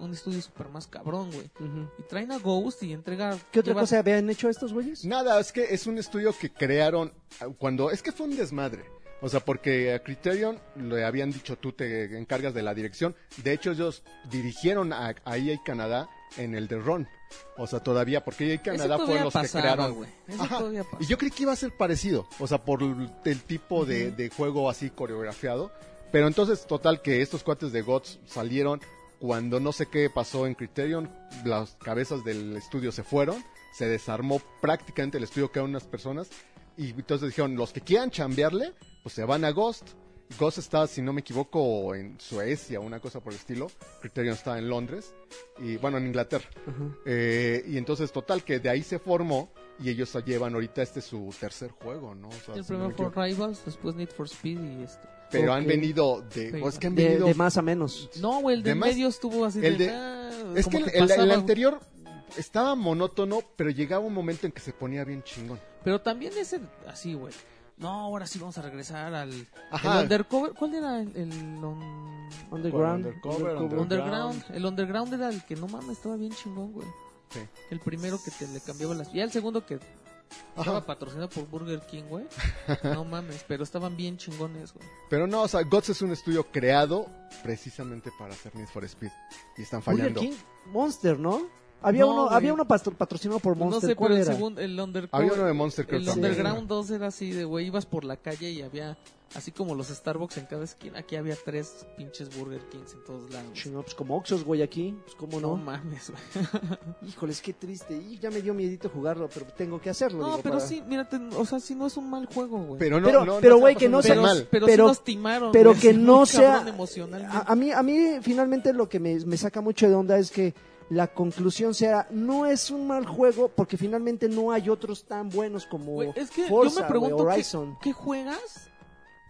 un estudio super más cabrón, güey. Y traen a Ghost y entrega... ¿Qué otra lleva- cosa habían hecho estos güeyes? Nada, es que es un estudio que crearon ah, cuando es que fue un desmadre. O sea, porque a Criterion le habían dicho tú te encargas de la dirección. De hecho, ellos dirigieron a, a EA Canadá en el de Ron. O sea, todavía, porque EA Canadá fueron los que crearon. güey. Eso Ajá. todavía pasa. Y yo creí que iba a ser parecido. O sea, por el, el tipo de, de juego así coreografiado. Pero entonces, total, que estos cuates de GOTS salieron cuando no sé qué pasó en Criterion, las cabezas del estudio se fueron, se desarmó prácticamente el estudio, quedaron unas personas, y entonces dijeron, los que quieran chambearle, pues se van a Ghost. Ghost está, si no me equivoco, en Suecia, una cosa por el estilo. Criterion está en Londres, y bueno, en Inglaterra. Eh, y entonces, total, que de ahí se formó, y ellos llevan ahorita este su tercer juego, ¿no? O sea, El si no me primero fue. Rivals, después Need for Speed y este. Pero han venido de... Sí. pues, que han De, venido de más a menos. No, güey, el de De más- medio estuvo así el de... de- ah, Es que el, el- anterior estaba monótono, pero llegaba un momento en que se ponía bien chingón. Pero también ese, así, güey. No, ahora sí vamos a regresar al... Ajá. El Undercover, ¿cuál era el... el on- Underground. Undercover, Undercover. Underground. El Underground era el que no mames, estaba bien chingón, güey. Sí. El primero que te le cambiaba las... Ya el segundo que estaba Ajá. patrocinado por Burger King, güey. No mames, pero estaban bien chingones, güey. Pero no, o sea, GOTS es un estudio creado precisamente para hacer Need for Speed. Y están Burger fallando. King, Monster, ¿no? Había No, uno, güey. había uno patro- patrocinado por No Monster. sé, ¿Cuál pero el era? segundo, el Undercover... Había uno de Monster, creo El también. Underground 2 era así de, güey, ibas por la calle y había, así como los Starbucks en cada esquina, aquí había tres pinches Burger Kings en todos lados. Chingón, pues como Oxos, güey, aquí. Pues cómo No no. mames, güey. Híjoles, qué triste. Y ya me dio miedito jugarlo, pero tengo que hacerlo. No, digo, pero para- sí, mírate, o sea, sí no es un mal juego, güey. Pero no, Pero- no, pero, no güey, que no pasando pero, sea- mal. pero, pero- sí nos timaron. pero güey, que así no muy sea- cabrón emocionalmente. A, a mí, a mí finalmente lo que me, me saca mucho de onda es que la conclusión sea, no es un mal juego porque finalmente no hay otros tan buenos como es que Forza, yo me pregunto, ¿qué, Horizon. qué juegas?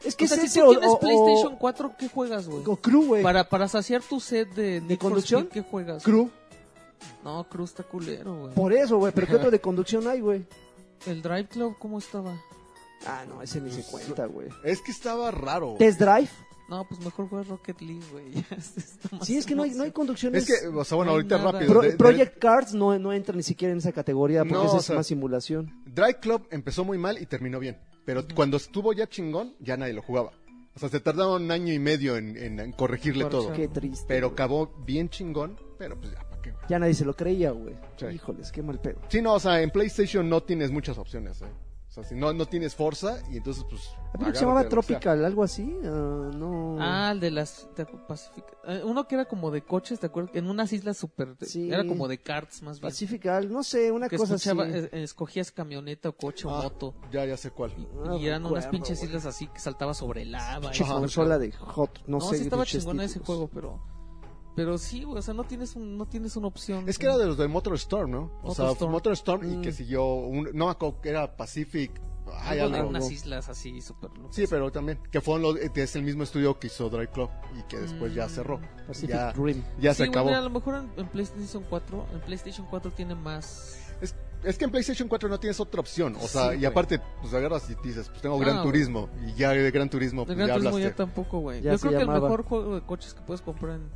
Es que o sea, es si ese tú o- tienes o- PlayStation o- 4, ¿qué juegas, güey? o Crew, güey. Para, para saciar tu sed de, conducción? Speed, ¿qué juegas? Crew. No, Cruz está culero, güey. Por eso, güey. Pero ¿qué otro de conducción hay, güey? El Drive Club, ¿cómo estaba? Ah, no, ese ni se cuenta, güey. Es que estaba raro. Test Drive. No, pues mejor juega Rocket League, güey. Sí, es que no hay, no hay conducciones. Es que, o sea, bueno, No ahorita nada. rápido. Pro- de- de- Project Cards no, no entra ni siquiera en esa categoría porque No, esa o es más simulación. Drive Club empezó muy mal y terminó bien. Pero cuando estuvo ya chingón, ya nadie lo jugaba. O sea, se tardaron un año y medio en, en- en corregirle todo. Qué triste. Pero güey. acabó bien chingón, pero pues ya, ¿para qué? güey? Ya nadie se lo creía, güey. Sí. Híjoles, qué mal pedo. Sí, no, o sea, en PlayStation no tienes muchas opciones, ¿eh? O sea, si no, no tienes Forza y entonces pues... Agárrate se llamaba a. Tropical, algo así. ah, no. Ah, el de las ¿te acu- Pacific- eh, uno que era como de coches, ¿te acuerdas? En unas islas super Sí. era como de karts más bien. Pacifical, no sé, una que cosa escuchaba, así. eh, escogías camioneta o coche o Ah, moto Ya, ya sé cuál. y, Ah, y eran me unas pinches islas así que saltaba sobre lava. y consola cabrón. de Hot, no, No, sé. sí estaba chingona ese juego, pero pero sí, güey, o sea, no tienes un no tienes una opción. Es que era de los de Motor Storm, ¿no? O sea, Motorstorm. Motor Storm y Mm. que siguió... Un, no me acuerdo que era Pacific... Ay, algo de algo. unas islas así súper locas. Sí, pero también, que fueron los, que es el mismo estudio que hizo Drive Club y que después ya Mm. cerró. Pacific Ya, Rim. ya Sí, se acabó. mira, a lo mejor en, en PlayStation 4, en PlayStation 4 tiene más Es, es que en PlayStation 4 no tienes otra opción. O sea, Sí, y aparte, pues agarras y dices, pues tengo Gran Ah, Turismo. Y ya de Gran Turismo, pues Gran ya Turismo hablaste. ya tampoco, güey. Ya Yo creo que el llamaba. mejor juego de coches que puedes comprar en...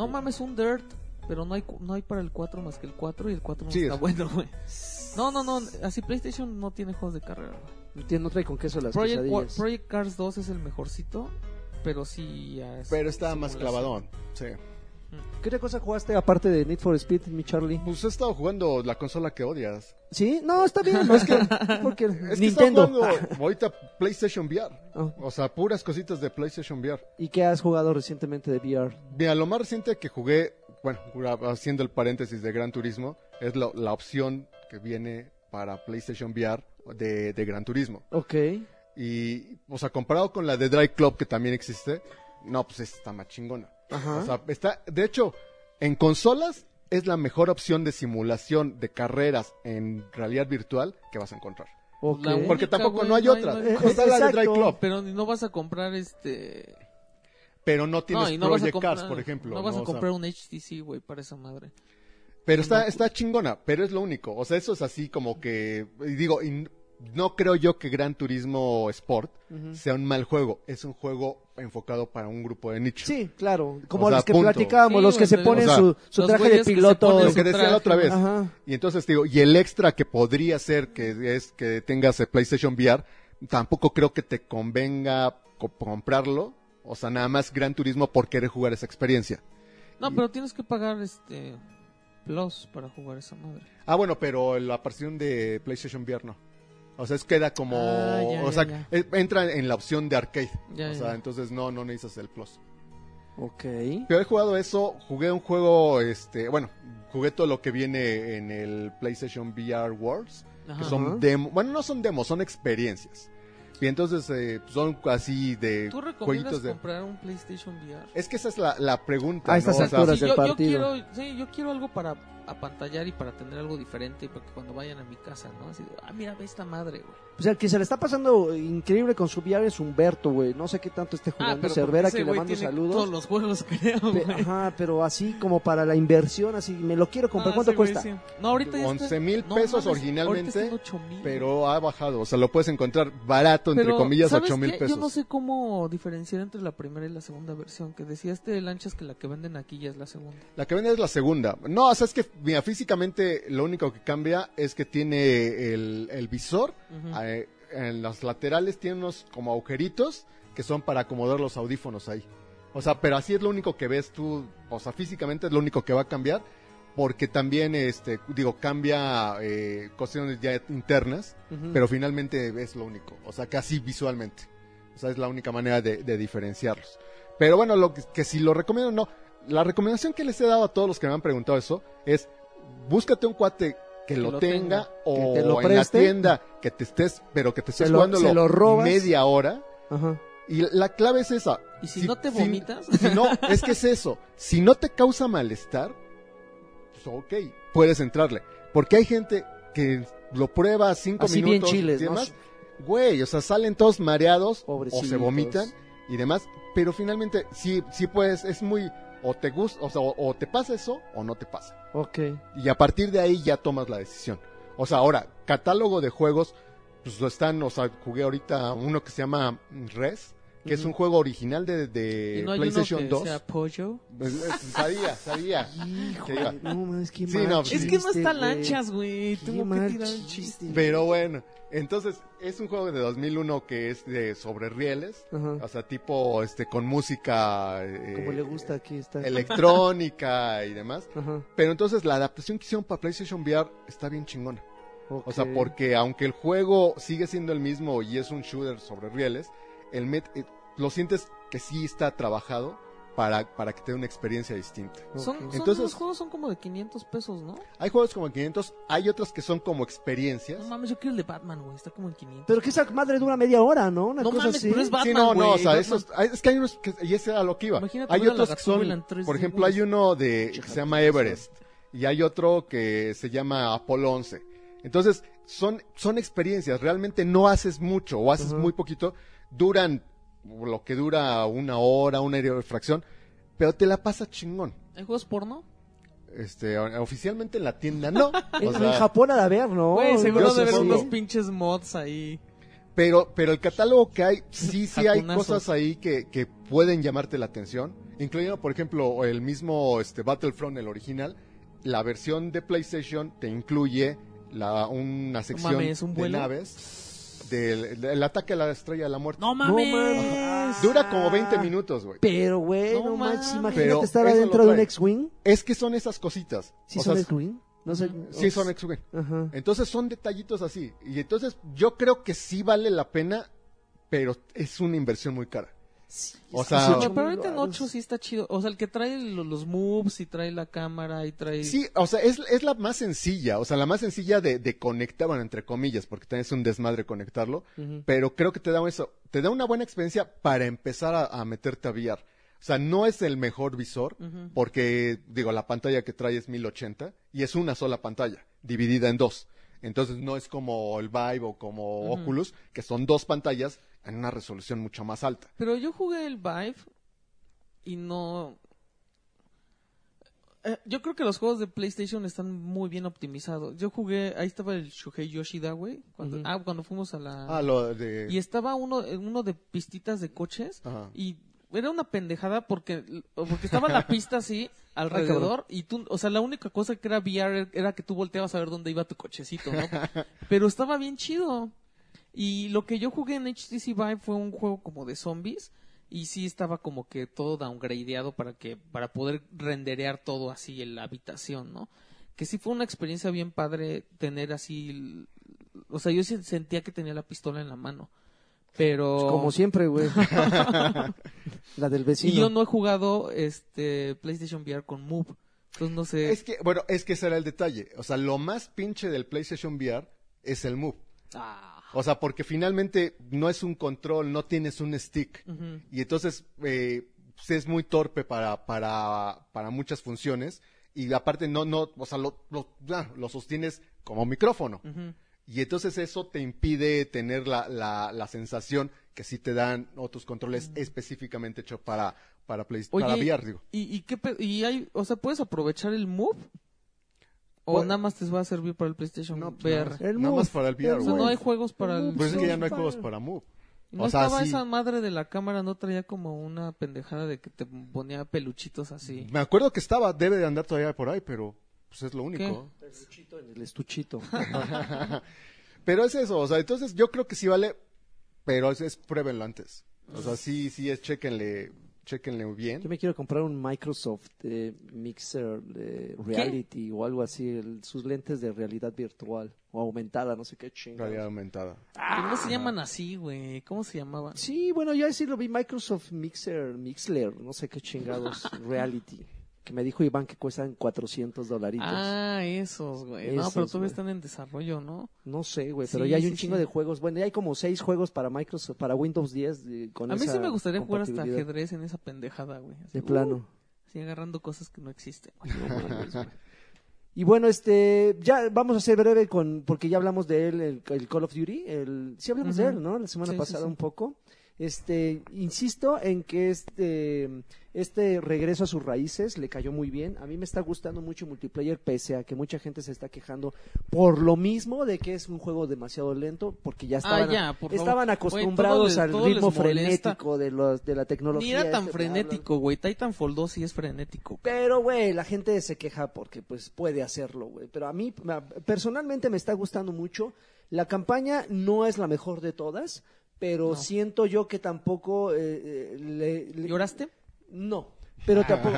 No mames, un Dirt, pero no hay, cu- no hay para el 4 más que el 4 y el 4 no Sí, está es- bueno, güey. No, no, no, así PlayStation no tiene juegos de carrera, güey. No tiene- no trae con queso las Project, quesadillas. Project Cars 2 es el mejorcito, pero sí ya es Pero está más clavadón. Sí. ¿Qué otra cosa jugaste aparte de Need for Speed, mi Charlie? Pues he estado jugando la consola que odias. ¿Sí? No, está bien. No, es que, porque Es que Nintendo. estaba jugando ahorita PlayStation VR. Ah, O sea, puras cositas de PlayStation VR. ¿Y qué has jugado recientemente de VR? Mira, lo más reciente que jugué, bueno, haciendo el paréntesis de Gran Turismo, es lo- la opción que viene para PlayStation VR de, de Gran Turismo. Ok. Y, o sea, comparado con la de Drive Club que también existe, no, pues esta está más chingona. Ajá. O sea, está, de hecho, en consolas es la mejor opción de simulación de carreras en realidad virtual que vas a encontrar. La Porque tampoco no hay no hay- otra. no hay- está la de. Drive Club, Pero no vas a comprar este... pero no tienes no, Project comprar, Cars, por ejemplo. No vas ¿no? a O sea, comprar un HTC, güey, para esa madre. Pero está, No. está chingona, pero es lo único. O sea, eso es así como que, y digo, y no creo yo que Gran Turismo Sport sea un mal juego. Es un juego enfocado para un grupo de nicho. Sí, claro. Como O sea, los que punto. platicábamos, Sí, los que se ponen su, traje de piloto. Lo que decía traje, la otra vez. Ajá. Y entonces te digo, y el extra que podría ser que es que tengas el PlayStation VR, tampoco creo que te convenga co- comprarlo. O sea, nada más Gran Turismo por querer jugar esa experiencia. No, pero tienes que pagar este Plus para jugar esa madre. Ah, bueno, pero la versión de PlayStation VR no. O sea, es queda como... Ah, ya, o ya, sea, ya. eh, entra en la opción de arcade. Ya, o sea, ya. entonces no, no necesitas el plus. Ok. Pero he jugado eso, jugué un juego, este, bueno, jugué todo lo que viene en el PlayStation VR Worlds, que Ajá. son Ajá. demos, bueno, no son demos, son experiencias. Y entonces eh, son así de ¿Tú recomiendas jueguitos de... comprar un PlayStation VR? Es que esa es la, la pregunta, A estas ¿no? O sea, alturas Sí, del yo, yo partido. quiero, sí, yo quiero algo para apantallar y para tener algo diferente y para que cuando vayan a mi casa, ¿no? Así de, ah, mira, ve esta madre, güey. O sea, el que se le está pasando increíble con su VR es Humberto, güey. No sé qué tanto esté Ah, jugando pero Cervera, que le mando tiene saludos. Todos los juegos, creo, Pe- güey. Ajá, pero así como para la inversión, así, me lo quiero comprar. Ah, ¿Cuánto güey cuesta? sí. No, ahorita ya 11 está- mil no pesos mames, originalmente, está en 8,000. pero ha bajado, o sea, lo puedes encontrar barato, entre Pero, comillas, ¿sabes 8 mil pesos. Yo no sé cómo diferenciar entre la primera y la segunda versión. Que decía este lanchas que la que venden aquí ya es la segunda. La que vende es la segunda. No, o sea, es que, mira, físicamente lo único que cambia es que tiene el, el visor. Eh, en los laterales tiene unos como agujeritos que son para acomodar los audífonos ahí. O sea, pero así es lo único que ves tú. O sea, físicamente es lo único que va a cambiar. Porque también, este, digo, cambia eh, cuestiones ya internas. Pero finalmente es lo único. O sea, casi visualmente. O sea, es la única manera de, de diferenciarlos. Pero bueno, lo que, que si lo recomiendo no. La recomendación que les he dado a todos los que me han preguntado eso es búscate un cuate que, lo, lo tenga, tenga. o Que te lo en la preste. tienda que te estés, pero que te estés jugando se lo robas. media hora. Ajá. Y la clave es esa. ¿Y si no te vomitas? Si, no, es que es eso. Si no te causa malestar, pues ok, puedes entrarle. Porque hay gente que lo prueba cinco Así bien minutos chiles, y ¿no? demás. Güey, o sea, salen todos mareados o se vomitan y demás. Pero finalmente, sí, sí puedes, es muy, o te gusta, o sea, o, o te pasa eso o no te pasa. Ok. Y a partir de ahí ya tomas la decisión. O sea, ahora, catálogo de juegos, pues lo están, o sea, jugué ahorita uno que se llama Res, que es un juego original de, de ¿Y no PlayStation uno que 2. sea pollo? Sabía, sabía. No mames, qué Sí, no, Es que no chiste, está güey. lanchas, güey. Tengo que tirar un chiste. Pero bueno, entonces es un juego de 2001 que es de sobre rieles, Ajá. o sea, tipo este con música eh, Como le gusta aquí está. electrónica y demás. Ajá. Pero entonces la adaptación que hicieron para PlayStation VR está bien chingona. O sea, porque aunque el juego sigue siendo el mismo y es un shooter sobre rieles, el met, eh, lo sientes que sí está trabajado para, para que te dé una experiencia distinta. Ok. Son, son- Entonces- los juegos son como de 500 pesos, ¿no? Hay juegos como 500, hay otros que son como experiencias. No mames, yo quiero el de Batman, güey. Está como en 500. Pero que esa madre dura media hora, ¿no? Una no cosa mames, así. pero es Batman, sí, no, no, o sea, esos, hay- es que hay unos que, y ese era lo que iba. Imagínate Hay otros que son, Gatúbela en 3D, por ejemplo, hay uno de, que se llama Everest y hay otro que se llama Apolo 11. Entonces, son, son experiencias, realmente no haces mucho o haces muy poquito, duran lo que dura una hora, una fracción, pero te la pasa chingón. ¿Hay juegos porno? Este, oficialmente en la tienda no, En, Japón a de haber, ¿no? Güey, seguro de ver supongo. unos pinches mods ahí. Pero, pero el catálogo que hay, sí, sí hay cosas ahí que, que pueden llamarte la atención. Incluyendo, por ejemplo, el mismo este, Battlefront, el original. La versión de PlayStation te incluye la, una sección mames, ¿un de vuelo? naves del, del ataque a la estrella de la muerte. ¡No mames! mames. Dura como 20 minutos, güey. Pero, güey, No no, manches, mames. imagínate Pero estar adentro de un. X-Wing. Es que son esas cositas. ¿Sí O son X-Wing? No sé. Sí, son X-Wing. Entonces son detallitos así. Y entonces yo creo que sí vale la pena, pero es una inversión muy cara. O sea, Ocho pero ahorita en varos. 8 sí está chido. O sea, el que trae lo- los moves y trae la cámara y trae... Sí, o sea, es, es la más sencilla, o sea, la más sencilla de, de conectar, bueno, entre comillas, porque también es un desmadre conectarlo, pero creo que te da eso, te da una buena experiencia para empezar a, a meterte a VR. O sea, no es el mejor visor, porque, digo, la pantalla que trae es 1080 y es una sola pantalla, dividida en dos. Entonces no es como el Vive o como. Oculus, que son dos pantallas en una resolución mucho más alta. Pero yo jugué el Vive y no... Eh, yo creo que los juegos de PlayStation están muy bien optimizados. Yo jugué, ahí estaba el Shuhei Yoshida, güey. Cuando. Ah, cuando fuimos a la... Ah, lo de... Y estaba uno, uno de pistitas de coches Ajá. y era una pendejada porque, porque estaba la pista así alrededor y tú, o sea, la única cosa que era VR era que tú volteabas a ver dónde iba tu cochecito, ¿no? Pero estaba bien chido. Y lo que yo jugué en HTC Vive fue un juego como de zombies y sí estaba como que todo downgradeado para que para poder renderear todo así en la habitación, ¿no? Que sí fue una experiencia bien padre tener así o sea, yo sentía que tenía la pistola en la mano. Pero Como siempre, güey. la del vecino. y yo no he jugado este PlayStation VR con Move. Entonces no sé. Es que, bueno, es que ese era el detalle. O sea, lo más pinche del PlayStation VR es el Move. Ah, O sea, porque finalmente no es un control, no tienes un stick. Y entonces eh, pues, es muy torpe para, para, para muchas funciones. Y aparte no, no, o sea, lo, lo, lo sostienes como micrófono. Y entonces eso te impide tener la, la, la sensación que sí te dan otros controles específicamente hechos para, para, Play, Oye, para VR, digo. ¿y, y qué y hay, o sea, puedes aprovechar el Move? ¿O nada más te va a servir para el PlayStation No, pues, VR? nada más- nada para el VR, O sea, no hay juegos para el... Pues es que ya no hay juegos para- Move. ¿No o sea, estaba sí. esa madre de la cámara, no traía como una pendejada de que te ponía peluchitos así? Me acuerdo que estaba, debe de andar todavía por ahí, pero pues es lo único. El estuchito en el estuchito. Pero es eso, o sea, entonces yo creo que sí vale, pero es, es pruébenlo antes. O sea, sí, sí es, chéquenle, chéquenle bien. Yo me quiero comprar un Microsoft eh, Mixer de Reality o algo así, el- sus lentes de realidad virtual o aumentada, no sé qué chingada. Realidad aumentada. ¿Cómo se llaman así, güey? ¿Cómo se llamaban? Sí, bueno, yo sí lo vi Microsoft Mixer, Mixler, no sé qué chingados, Reality, que me dijo Iván que cuestan 400 dolaritos. Ah, esos, güey. no, pero todavía están en desarrollo, ¿no? No sé, güey, pero Sí, ya hay un sí, chingo sí. de juegos. Bueno, ya hay como seis juegos para Microsoft, para Windows 10 eh, con A mí esa sí me gustaría jugar hasta ajedrez en esa pendejada, güey. De uh, plano. así agarrando cosas que no existen, güey. No. Y bueno, este, ya vamos a ser breve con, porque ya hablamos de él, el, el Call of Duty, el, sí hablamos de Ujú. él, ¿no? La semana Sí, sí, pasada sí. un poco. Este, insisto en que este, este regreso a sus raíces le cayó muy bien. A mí me está gustando mucho multiplayer, pese a que mucha gente se está quejando por lo mismo de que es un juego demasiado lento, porque ya estaban, Ah, ya, por favor. estaban acostumbrados al les- ritmo frenético de, los, de la tecnología. Ni era tan este, frenético, güey. Titanfall 2 sí es frenético. Pero, güey, la gente se queja porque, pues, puede hacerlo, güey. Pero a mí, personalmente, me está gustando mucho. La campaña no es la mejor de todas, pero No. siento yo que tampoco eh, eh, le, le- ¿Lloraste? No, pero tampoco,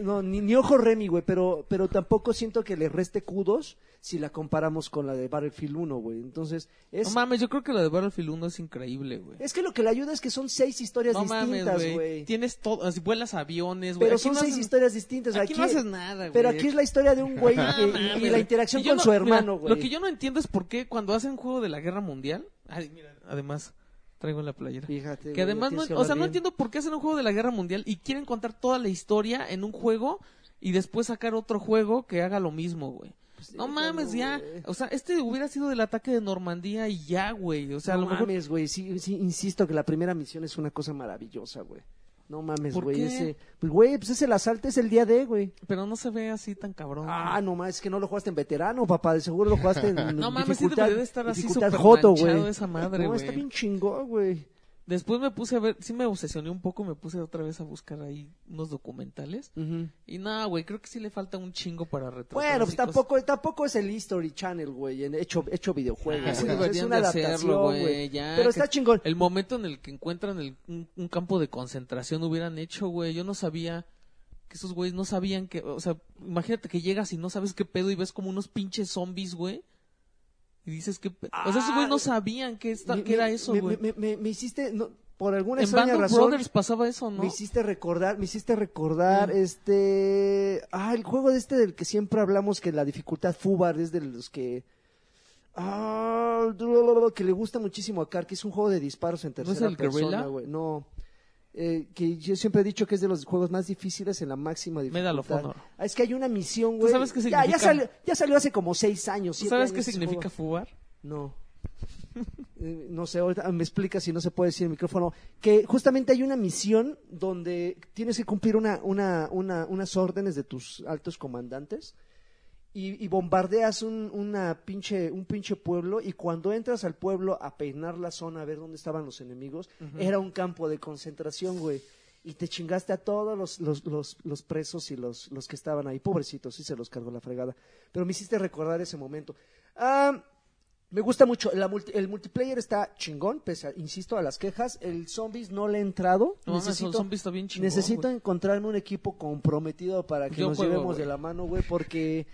no, ni, ni ojo Remy, güey, pero, pero tampoco siento que le reste kudos si la comparamos con la de Battlefield 1, güey. Entonces, es, No mames, yo creo que la de Battlefield 1 es increíble, güey. es que lo que le ayuda es que son seis historias No distintas, güey. Tienes todo, vuelas aviones, güey. Pero Aquí son no seis haces- historias distintas. Aquí, Aquí, no haces nada, güey. Pero aquí es la historia de un güey Ah, que- y- la interacción Y con no- su hermano, güey. Lo que yo no entiendo es por qué cuando hacen juego de la guerra mundial. Ay, mira, además, traigo la playera. Fíjate, Que además, no, o sea, no entiendo por qué hacen un juego de la guerra mundial y quieren contar toda la historia en un juego y después sacar otro juego que haga lo mismo, güey. Pues, No mames, ya. güey. O sea, este hubiera sido del ataque de Normandía y ya, güey. O sea, a no mejor. mames, güey. Sí, sí, insisto que la primera misión es una cosa maravillosa, güey. No mames, ¿Por güey. Ese, pues, güey, pues es el asalto, es el día de, güey. Pero no se ve así tan cabrón. Ah, no mames, es que no lo jugaste en veterano, papá. De seguro lo jugaste en no mames, sí debería de estar así súper manchado güey. esa madre, No, güey. está bien chingón, güey. Después me puse a ver, sí me obsesioné un poco, me puse otra vez a buscar ahí unos documentales. Ujú. Y nada, güey, creo que sí le falta un chingo para retratar. Bueno, pues cosas. tampoco, tampoco es el History Channel, güey, en hecho, hecho videojuego. Ah, sí güey. es una de adaptación, hacerlo, güey. Pero está chingón. El momento en el que encuentran el- un, un campo de concentración hubieran hecho, güey. Yo no sabía que esos güeyes no sabían que, o sea, imagínate que llegas y no sabes qué pedo y ves como unos pinches zombies, güey. Y dices que, pe- o sea, esos güeyes no sabían que, esta, Me- que era eso, güey. Me, me- me hiciste, no, por alguna En extraña Band of razón, Brothers pasaba eso, ¿no? me hiciste recordar, me hiciste recordar, este, ah, el juego de este del que siempre hablamos que la dificultad Fubar es de los que, ah, que le gusta muchísimo a Car, que es un juego de disparos en ¿No es tercera el persona, güey, no. Eh, que yo siempre he dicho que es de los juegos más difíciles en la máxima dificultad. Medal of Honor. Ah, es que hay una misión, güey. sabes qué Ya- ya, salió, ya salió hace como seis años. ¿Tú sabes años qué ese significa fubar? No. Eh, no sé, ahorita me explica si no se puede decir el micrófono. Que justamente hay una misión donde tienes que cumplir una, una, una, unas órdenes de tus altos comandantes y, y bombardeas un, una pinche, un pinche pueblo y cuando entras al pueblo a peinar la zona a ver dónde estaban los enemigos, era un campo de concentración, güey. Y te chingaste a todos los, los, los, los presos y los, los que estaban ahí. Pobrecitos, sí se los cargó la fregada. Pero me hiciste recordar ese momento. Ah, me gusta mucho. La multi- el multiplayer está chingón, pese a, insisto, a las quejas. El zombies no le he entrado. No, necesito está bien chingón, necesito encontrarme un equipo comprometido para que Yo nos juego, llevemos de la mano, güey, porque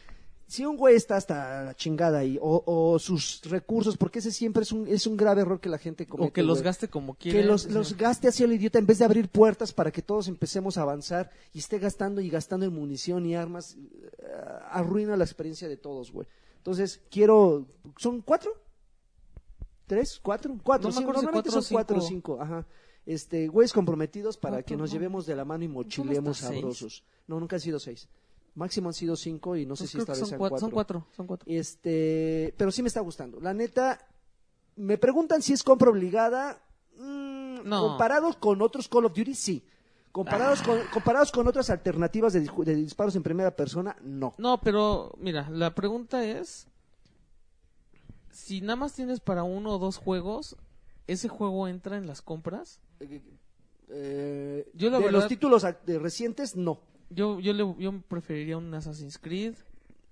si un güey está hasta la chingada ahí, o, o sus recursos, porque ese siempre es un, es un grave error que la gente comete. O que los güey. gaste como quiera. que los, los gaste hacia el idiota en vez de abrir puertas para que todos empecemos a avanzar y esté gastando y gastando en munición y armas, eh, arruina la experiencia de todos, güey. Entonces, quiero, ¿son cuatro? ¿Tres? ¿Cuatro? Cuatro, No sí, normalmente cuatro son cuatro o cinco. ajá. Este, güeyes comprometidos para Cuatro, que nos no. llevemos de la mano y mochilemos seis? sabrosos. No, nunca han sido seis. Máximo han sido cinco y no sé Pues si esta vez son sean cuatro, cuatro. son cuatro, son cuatro. Este, pero sí me está gustando. La neta, me preguntan si es compra obligada. Mm, No. Comparados con otros Call of Duty, sí. Comparados, con, comparados con otras alternativas de, de disparos en primera persona, no. No, pero mira, la pregunta es si nada más tienes para uno o dos juegos, ese juego entra en las compras. Eh, Yo la de verdad- los títulos recientes, no. Yo yo le yo preferiría un Assassin's Creed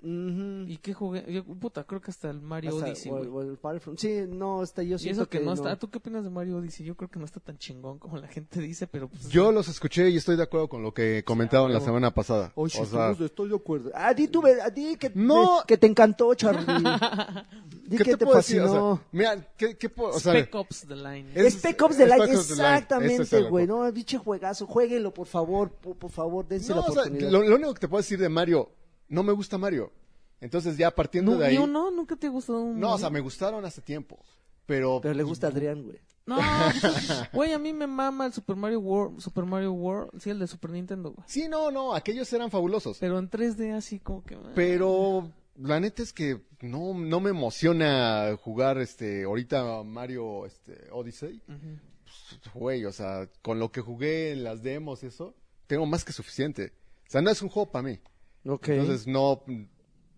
Y qué jugué, yo, puta, creo que hasta el Mario Hasta- Odyssey, o- güey. o el Battlefront. Sí, no, está, yo Y siento eso que, no está. ¿Tú qué opinas de Mario Odyssey? Yo creo que no está tan chingón como la gente dice, pero pues Yo los escuché y estoy de acuerdo con lo que comentaron la semana pasada. Oye, o sea, estoy de acuerdo. Ah, di tú, a ti que, No. que te encantó, Charlie. Di ¿qué que te, te, puedo fascinó. O sea, mira, ¿qué, qué puedo- o sea, Spec Ops The Line. Es- Spec Ops The Line, exactamente, güey. No, biche juegazo. Jueguenlo, por favor, por, por favor, dense no, la o sea, oportunidad. lo, lo único que te puedo decir de Mario, no me gusta Mario. Entonces ya partiendo No, de ahí... ni uno, nunca te gustado un No, o sea, me gustaron hace tiempo. Pero, Pero le gusta a Adrián, güey. No, pues, güey, a mí me mama el Super Mario World, Super Mario World, sí, el de Super Nintendo, güey. Sí, no, no, aquellos eran fabulosos. Pero en 3D así como que... ah. Pero la neta es que no, no me emociona jugar este ahorita Mario este, Odyssey. Ujú. Güey, o sea, con lo que jugué en las demos y eso, tengo más que suficiente. O sea, no es un juego para mí. Ok. Entonces no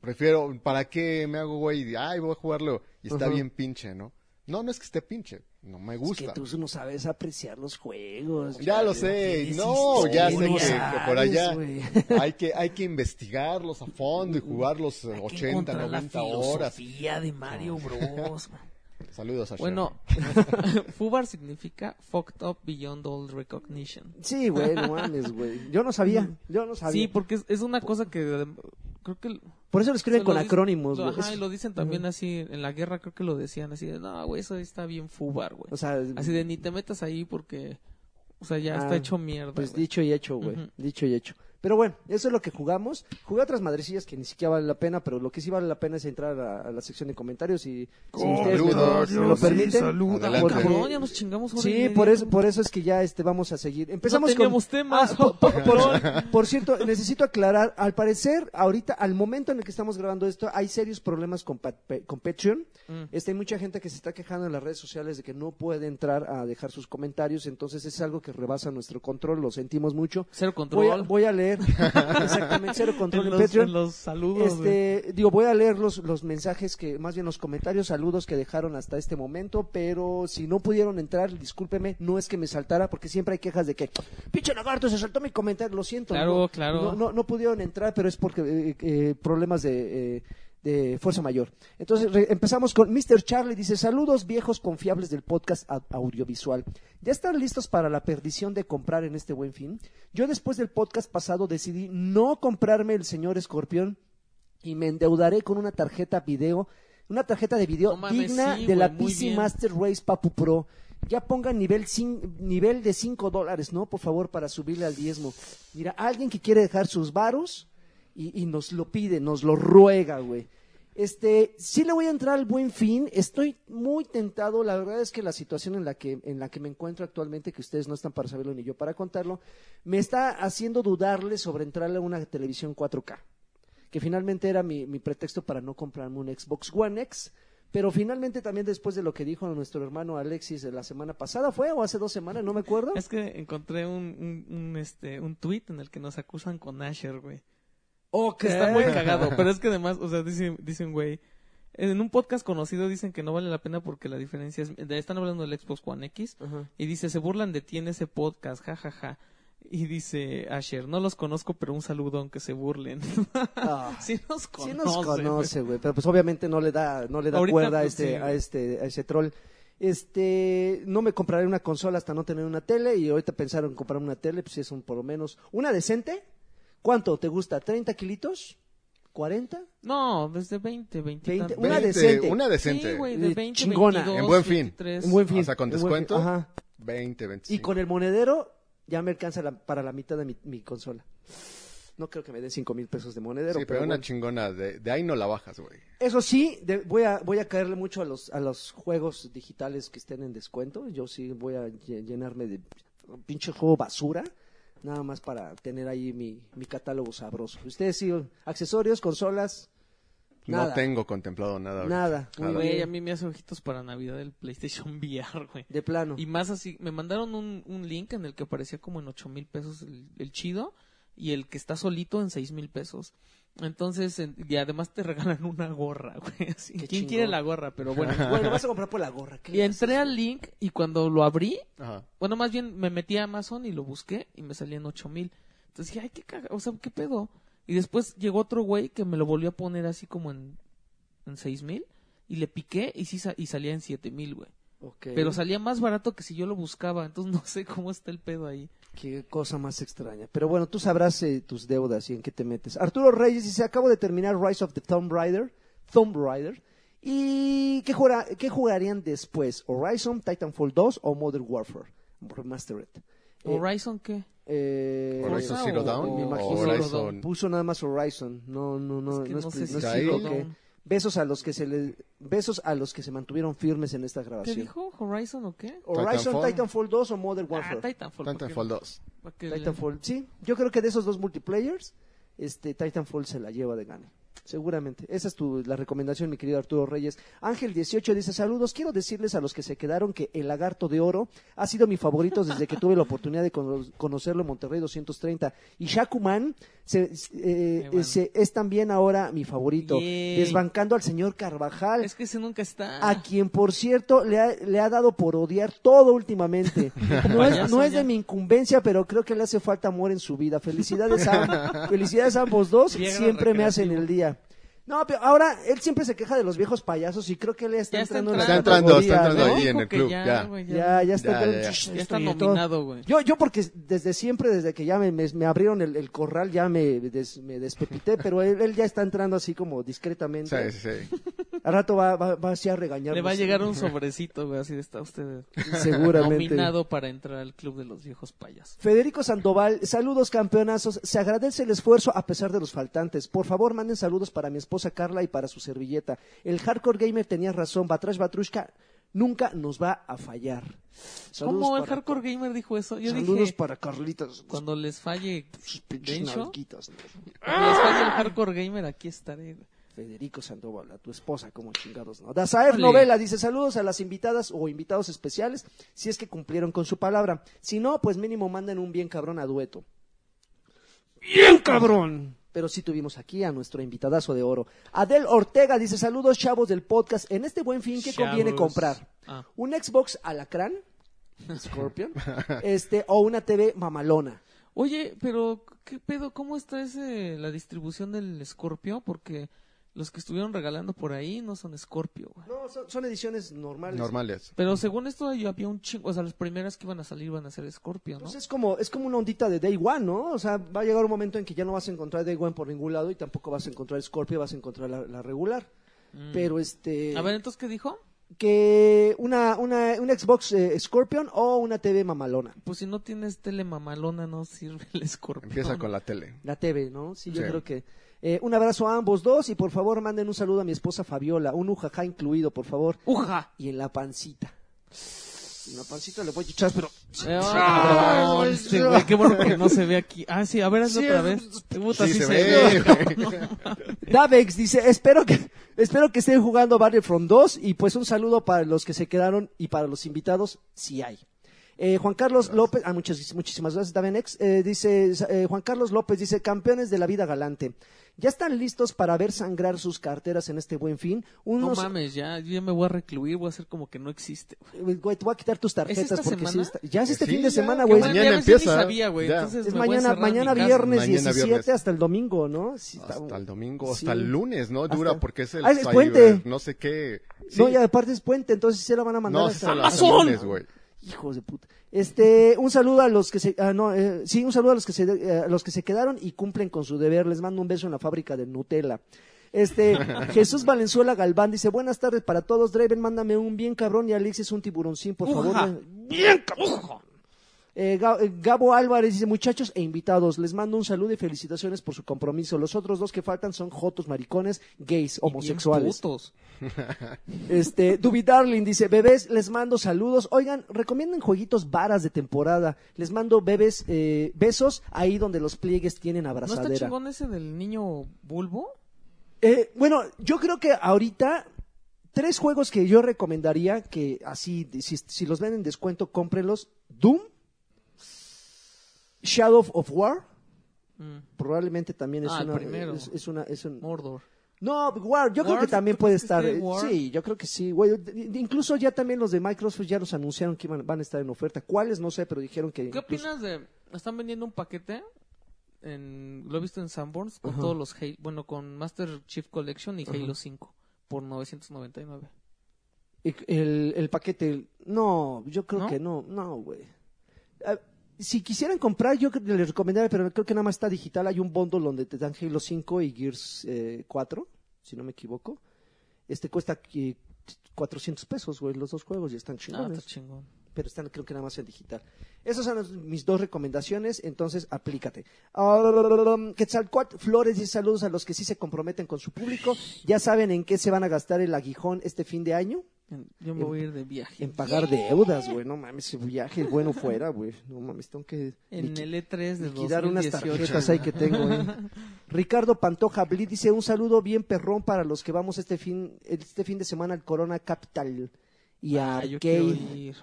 prefiero, ¿para qué me hago güey? Ay, voy a jugarlo y está Ajá. bien pinche, ¿no? No, no es que esté pinche, no me es gusta. que tú no sabes apreciar los juegos. Ya lo sé, no, ya sé que, que por allá güey. hay que, hay que investigarlos a fondo y jugarlos eh, 80, 90 horas. de Mario Bros. Saludos a bueno, Fubar significa Fucked Up Beyond All Recognition. Sí, güey, no mames, güey. Yo no sabía, yo no sabía. Sí, porque es, es una cosa que creo que... Por eso lo escriben con lo acrónimos, güey. Ajá, y lo dicen también así, en la guerra creo que lo decían así de, no, güey, eso está bien Fubar, güey. O sea, Así de, ni te metas ahí porque, o sea, ya Ah, está hecho mierda. Pues güey. dicho y hecho, güey. Ujú. Dicho y hecho. Pero bueno, eso es lo que jugamos. Jugué otras madrecillas que ni siquiera vale la pena, pero lo que sí vale la pena es entrar a, a la sección de comentarios y si ustedes me lo, me lo permiten. Adelante. porque- Cabrón, ya nos chingamos hora Sí, por eso, por eso es que ya este vamos a seguir. Empezamos No teníamos con temas. Ah, por, por- por- cierto, necesito aclarar, al parecer, ahorita, al momento en el que estamos grabando esto, hay serios problemas con, con Patreon. Mm. Este, hay mucha gente que se está quejando en las redes sociales de que no puede entrar a dejar sus comentarios, entonces es algo que rebasa nuestro control, lo sentimos mucho. Cero Voy a, control. voy a leer exactamente cero control en, en, los, Patreon. en los saludos. Este, digo, voy a leer los, los mensajes que, más bien los comentarios, saludos que dejaron hasta este momento, pero si no pudieron entrar, discúlpeme, no es que me saltara, porque siempre hay quejas de que, pinche lagarto, se saltó mi comentario, lo siento. Claro, no, claro. No, no, no pudieron entrar, pero es porque eh, eh, problemas de, eh, de fuerza mayor. Entonces, re- empezamos con Mr. Charlie, dice, saludos viejos confiables del podcast au- audiovisual. ¿Ya están listos para la perdición de comprar en este buen fin? Yo después del podcast pasado decidí no comprarme el señor escorpión y me endeudaré con una tarjeta video, una tarjeta de video digna sí, de la PC. Master Race Papu Pro. Ya pongan nivel, cin- nivel de 5 dólares, ¿no? Por favor, para subirle al diezmo. Mira, alguien que quiere dejar sus varos y, y nos lo pide, nos lo ruega, güey. Este, sí le voy a entrar al buen fin. Estoy muy tentado. La verdad es que la situación en la que, en la que me encuentro actualmente, que ustedes no están para saberlo ni yo para contarlo, me está haciendo dudarle sobre entrarle a una televisión 4K. Que finalmente era mi, mi pretexto para no comprarme un Xbox One X. Pero finalmente también después de lo que dijo nuestro hermano Alexis de la semana pasada, ¿fue? ¿O hace dos semanas? No me acuerdo. Es que encontré un, un, un, este, un tweet en el que nos acusan con Asher, güey. Ok. Está muy cagado, pero es que además, o sea, dicen, dicen, güey, en un podcast conocido dicen que no vale la pena porque la diferencia es, están hablando del Xbox One X, y dice, se burlan de ti en ese podcast, jajaja. Y dice Asher, no los conozco, pero un saludo aunque se burlen. Ah. sí nos Sí conoce. nos güey. conoce, güey, pero pues obviamente no le da, no le da Ahorita, cuerda a pues, este, sí. a este, a ese troll. Este, no me compraré una consola hasta no tener una tele y ahorita pensaron en comprar una tele, pues sí es un por lo menos una decente. ¿Cuánto te gusta? ¿30 kilitos? ¿40? No, desde 20, 20. y 20, tantos. una 20, decente. Una decente. Sí, güey, de Eh, 20, chingona. 22, En buen fin. 23. En buen fin. O sea, con descuento. Ajá. 20, 25. Y con el monedero ya me alcanza la- para la mitad de mi, mi consola. No creo que me den 5 mil pesos de monedero. Sí, pero pero una bueno. chingona. De, de ahí no la bajas, güey. Eso sí, de- voy, a, voy a caerle mucho a los, a los juegos digitales que estén en descuento. Yo sí voy a lle- llenarme de pinche juego basura. Nada más para tener ahí mi, mi catálogo sabroso. Ustedes sí, accesorios, consolas, Nada. No tengo contemplado nada. ahorita. nada. Nada. Güey, a mí me hace ojitos para Navidad el PlayStation VR, güey. De plano. Y más así, me mandaron un, un link en el que aparecía como en 8 mil pesos el, el chido y el que está solito en 6 mil pesos. Entonces, en- y además te regalan una gorra, güey. así. ¿Quién chingón. quiere la gorra? Pero bueno. Bueno, vas a comprar por la gorra. ¿qué y entré al link y cuando lo abrí, Ajá. bueno, más bien me metí a Amazon y lo busqué y me salían 8 mil. Entonces dije, ay, qué caga, o sea, qué pedo. Y después llegó otro güey que me lo volvió a poner así como en, en 6 mil y le piqué y sí sa- y salía en 7 mil, güey. Pero salía más barato que si yo lo buscaba, entonces no sé cómo está el pedo ahí. Qué cosa más extraña. Pero bueno, tú sabrás eh, tus deudas y en qué te metes. Arturo Reyes dice, acabo de terminar Rise of the Tomb Raider. Tomb Raider. ¿Y qué, jura- qué jugarían después? ¿Horizon, Titanfall 2 o Modern Warfare? Remastered. Eh, ¿Horizon qué? eh, Horizon Zero Dawn me imagino Zero Horizon. Dawn? Puso nada más Horizon. No, no, no. Es que no, no es- sé si no es Zero Zero, Dawn. ¿Qué? Besos a los que se le, besos a los que se mantuvieron firmes en esta ¿Qué grabación. dijo? ¿Horizon o qué? Horizon, Titanfall. Titanfall 2 o Modern Ah, Warfare. Titanfall. porque- Titanfall 2. porque- Titanfall, sí. Yo creo que de esos dos multiplayers, este Titanfall se la lleva de gane. Seguramente. Esa es tu, la recomendación, mi querido Arturo Reyes. Ángel 18 dice, saludos, quiero decirles a los que se quedaron que El Lagarto de Oro ha sido mi favorito desde que tuve la oportunidad de cono- conocerlo en Monterrey 230. Y Shakuman se, eh, bueno. se- es también ahora mi favorito, Yay. desbancando al señor Carvajal. Es que ese nunca está. A quien, por cierto, le ha, le ha dado por odiar todo últimamente. No es, no de mi incumbencia, pero creo que le hace falta amor en su vida. Felicidades a, felicidades a ambos dos. Siempre me hacen el día. No, pero ahora él siempre se queja de los viejos payasos y creo que él ya está Ya está entrando en la Está entrando, está entrando ¿no? ahí en el club, ya, ya. güey, Ya, ya está. Ya, entrando- ya, ya. Ya está nominado, güey. Yo, yo porque desde siempre, desde que ya me, me- me abrieron el, el corral, ya me, des- me despepité, pero él, él ya está entrando así como discretamente. Sí, sí, sí. Al rato va, va, va así a regañarnos. Le va a llegar un sobrecito, güey, así está usted Seguramente. nominado para entrar al club de los viejos payasos. Federico Sandoval, saludos campeonazos. Se agradece el esfuerzo a pesar de los faltantes. Por favor, manden saludos para mi esposa Carla y para su servilleta. El hardcore gamer tenía razón. Batrash Batrushka nunca nos va a fallar. Saludos ¿Cómo el para- hardcore gamer dijo eso? Yo saludos dije, para Carlitas. cuando les falle sus pinches Dencho, cuando les falle el hardcore gamer, aquí estaré. Federico Sandoval, a tu esposa, como chingados, ¿no? Dazaer Ole. Novela dice saludos a las invitadas o invitados especiales, si es que cumplieron con su palabra. Si no, pues mínimo manden un bien cabrón a dueto. ¡Bien cabrón! Pero sí tuvimos aquí a nuestro invitadazo de oro. Adel Ortega dice saludos chavos del podcast. En este buen fin, ¿qué conviene comprar? Ah. ¿Un Xbox Alacrán? Scorpion. este, o una TV mamalona. Oye, pero ¿qué pedo? ¿Cómo está ese la distribución del Scorpio? Porque los que estuvieron regalando por ahí no son Scorpio, güey. No, son, son ediciones normales. Normales. Pero según esto yo había un chingo, o sea, las primeras que iban a salir van a ser Scorpio, ¿no? Pues es como, es como una ondita de Day One, ¿no? O sea, va a llegar un momento en que ya no vas a encontrar Day One por ningún lado y tampoco vas a encontrar Scorpio, vas a encontrar la, la regular. Mm. Pero este. A ver, entonces, ¿qué dijo? Que una, una, un Xbox eh, Scorpion o una TV mamalona. Pues si no tienes tele mamalona no sirve el Scorpio. Empieza con la tele. La TV, ¿no? Sí, yo Sí. creo que. Eh, un abrazo a ambos dos y por favor manden un saludo a mi esposa Fabiola. Un ujaja incluido, por favor. ¡Uja! Y en la pancita. En la pancita le voy a echar, pero. Este güey, qué bueno que no se ve aquí. Ah, sí, a ver, hazlo Sí, otra vez. Puta, Sí, sí se se ve, ve. güey. Davex dice, espero que, espero que estén jugando Battlefront 2 y pues un saludo para los que se quedaron y para los invitados, si hay. Eh, Juan Carlos López, ah, muchas, muchísimas gracias, Davenex. Eh, dice, eh, Juan Carlos López dice, campeones de la vida galante. ¿Ya están listos para ver sangrar sus carteras en este buen fin? No mames, ya, yo ya me voy a recluir, voy a hacer como que no existe. güey. Eh, güey, te voy a quitar tus tarjetas esta porque sí semana? está- ya es este Sí, fin de semana, güey. Mañana empieza, sabía, güey. Entonces Es mañana, mañana viernes Mañana 17 viernes. hasta el domingo, ¿no? Sí, está- Hasta el domingo, Sí. hasta el lunes, ¿no? Dura Hasta- porque es el Ah, es cyber, puente. no sé qué. No, y aparte es puente, entonces sí la van a mandar No, hasta, hasta el- lunes, güey. Hijos de puta. Este, un saludo a los que se, ah, no, eh, sí, un saludo a los que se, eh, a los que se quedaron y cumplen con su deber. Les mando un beso en la fábrica de Nutella. Este, Jesús Valenzuela Galván dice, buenas tardes para todos, Draven, mándame un bien cabrón y Alexis un tiburoncín, por favor. Uja. Bien cabrón. Eh, eh, Gabo Álvarez dice, muchachos e invitados, les mando un saludo y felicitaciones por su compromiso. Los otros dos que faltan son jotos, maricones, gays, homosexuales. Este, Duby Darling dice, bebés, les mando saludos. Oigan, recomienden jueguitos varas de temporada. Les mando bebés, eh, besos ahí donde los pliegues tienen ¿No está abrazadera. chingón ese del niño bulbo? Eh, bueno, yo creo que ahorita tres juegos que yo recomendaría que así, si, si los ven en descuento, cómprenlos. Doom, Shadow of War, Mm, probablemente también es Ah, una, primero. es, es una, es un- Mordor. no, War, yo creo que también ¿tú puede estar. eh? Sí, yo creo que sí, güey. Incluso ya también los de Microsoft ya los anunciaron que iban, van a estar en oferta. ¿Cuáles? No sé, pero dijeron que. ¿Qué incluso- opinas de.? Están vendiendo un paquete. En, lo he visto en Sanborns con Ajá. todos los Halo. Bueno, con Master Chief Collection y Halo 5 por 999. El, el paquete. No, yo creo ¿No? que no. No, güey. Ah, si quisieran comprar, yo les recomendaría, pero creo que nada más está digital. Hay un bundle donde te dan Halo 5 y Gears eh, 4, si no me equivoco. Este cuesta eh, 400 pesos, güey, los dos juegos y están Ah, chingones. está chingón. pero están creo que nada más en digital. Esas son mis dos recomendaciones, entonces aplícate. Um, Quetzalcoatl Flores dice saludos a los que sí se comprometen con su público. Ya saben en qué se van a gastar el aguijón este fin de año. En- Yo me voy a ir de viaje. En pagar deudas, güey. No mames, ese viaje bueno fuera, güey. No mames, tengo que En el E3 de liquidar unas 2018. tarjetas ahí que tengo, eh. Ricardo Pantoja Blit dice un saludo bien perrón para los que vamos este fin, este fin de semana al Corona Capital y a Ah, quiero Arcade.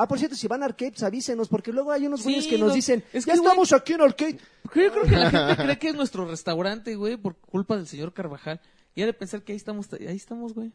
Ah, por cierto, si van a Arcade, pues avísenos, porque luego hay unos Sí, güeyes que nos no, dicen, es ya que, güey- estamos aquí en Arcade. Yo creo que la gente cree que es nuestro restaurante, güey, por culpa del señor Carvajal. Y ha de pensar que ahí estamos, ahí estamos, güey.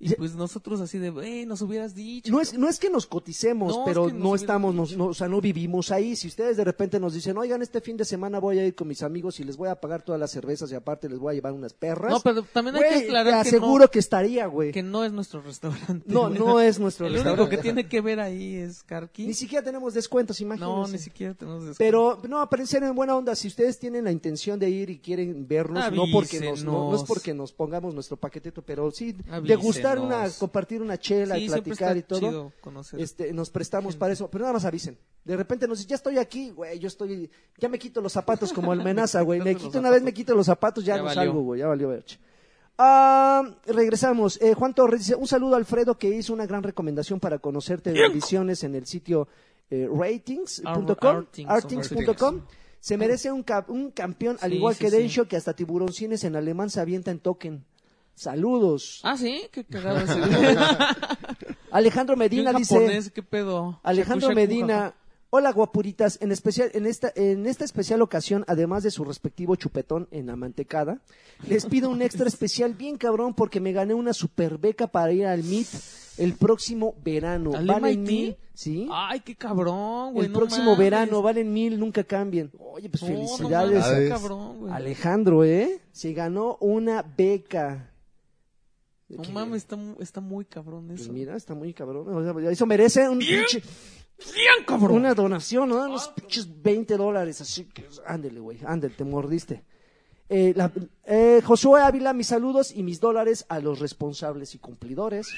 Y pues nosotros así de, güey, nos hubieras dicho. No es, no es que nos coticemos, No, pero es que nos no estamos, nos- no, o sea, no vivimos ahí. Si ustedes de repente nos dicen, oigan, este fin de semana voy a ir con mis amigos y les voy a pagar todas las cervezas y aparte les voy a llevar unas perras. No, pero también hay que te aclarar que aseguro no, que estaría, güey. que no es nuestro restaurante. No, no es nuestro El restaurante. único que tiene que ver ahí es Karki. Ni siquiera tenemos descuentos, imagínense. No, ni siquiera tenemos descuento. Pero, no, pero en serio, en buena onda, si ustedes tienen la intención de ir y quieren vernos, no porque nos, no, no es Avísenos. porque nos pongamos nuestro paquetito, pero sí, de Avísenos. Una, compartir una chela sí, y platicar y todo, chido este, nos prestamos para eso, pero nada más avisen. De repente nos dicen, ya estoy aquí, güey, yo estoy, ya me quito los zapatos como el menaza, güey, me quito una vez, me quito los zapatos, ya, Ya no valió. salgo, güey, ya valió verche. Ah, regresamos. Eh, Juan Torres dice, un saludo a Alfredo que hizo una gran recomendación para conocerte de ediciones en el sitio eh, ratings.com, Artings, artings.com. Se merece un, ca- un campeón, al Sí, igual sí, que sí. Densho, que hasta tiburoncines en alemán se avienta en token. Saludos. Ah, sí, qué cagado. Alejandro Medina dice... japonés, qué pedo. Alejandro Shaku, shaku, Medina, hola guapuritas, en especial en esta en esta especial ocasión, además de su respectivo chupetón en la mantecada, les pido un extra especial bien cabrón porque me gané una super beca para ir al MIT el próximo verano. ¿Al ¿Valen MIT? mil? Sí. Ay, qué cabrón, güey. el no próximo mames. verano valen mil, nunca cambien. Oye, pues No, no felicidades. mames, cabrón, güey. Alejandro, ¿eh? Se ganó una beca. No Que- mames, está, mu- está muy cabrón pues eso. mira, está muy cabrón. O sea, eso merece un pinche- Bien cabrón. Una donación, ¿no? Unos Ah, pinches 20 dólares, así que ándele, güey, ándele, te mordiste. Eh, la- eh, Josué Ávila, mis saludos y mis dólares a los responsables y cumplidores.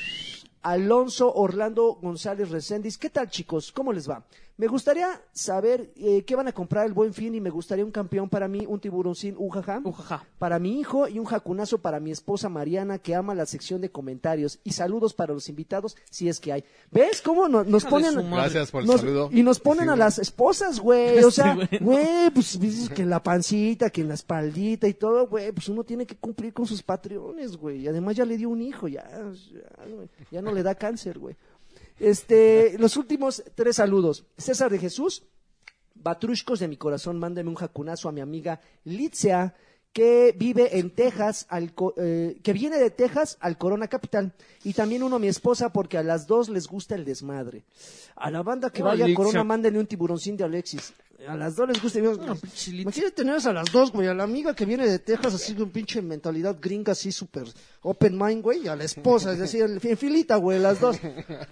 Alonso Orlando González Reséndiz, ¿qué tal chicos? ¿Cómo les va? Me gustaría saber eh, qué van a comprar el buen fin y me gustaría un campeón para mí, un tiburoncín, un jaja Ujaja. para mi hijo y un jacunazo para mi esposa Mariana que ama la sección de comentarios y saludos para los invitados si es que hay. ¿Ves cómo no- nos ponen. Gracias por el nos- saludo. y nos ponen Sí, a las esposas, güey, o sea, güey. güey, pues dices que en la pancita, que en la espaldita y todo, güey, pues uno tiene que cumplir con sus patrones, güey, y además ya le dio un hijo, ya, ya, güey, ya no le da cáncer, güey. Este, los últimos tres saludos. César de Jesús, Batrushcos de mi corazón, mándame un jacunazo a mi amiga Litzea, que vive en Texas, al eh, que viene de Texas al Corona Capital. Y también uno a mi esposa, porque a las dos les gusta el desmadre. A la banda que vaya a. Corona, mándenle un tiburoncín de Alexis. A las dos les gusta. y yo, No. Imagínate tenerlas a las dos, güey. A la amiga que viene de Texas, así con pinche mentalidad gringa, así súper open mind, güey. Y a la esposa, es decir, en filita, güey, las dos.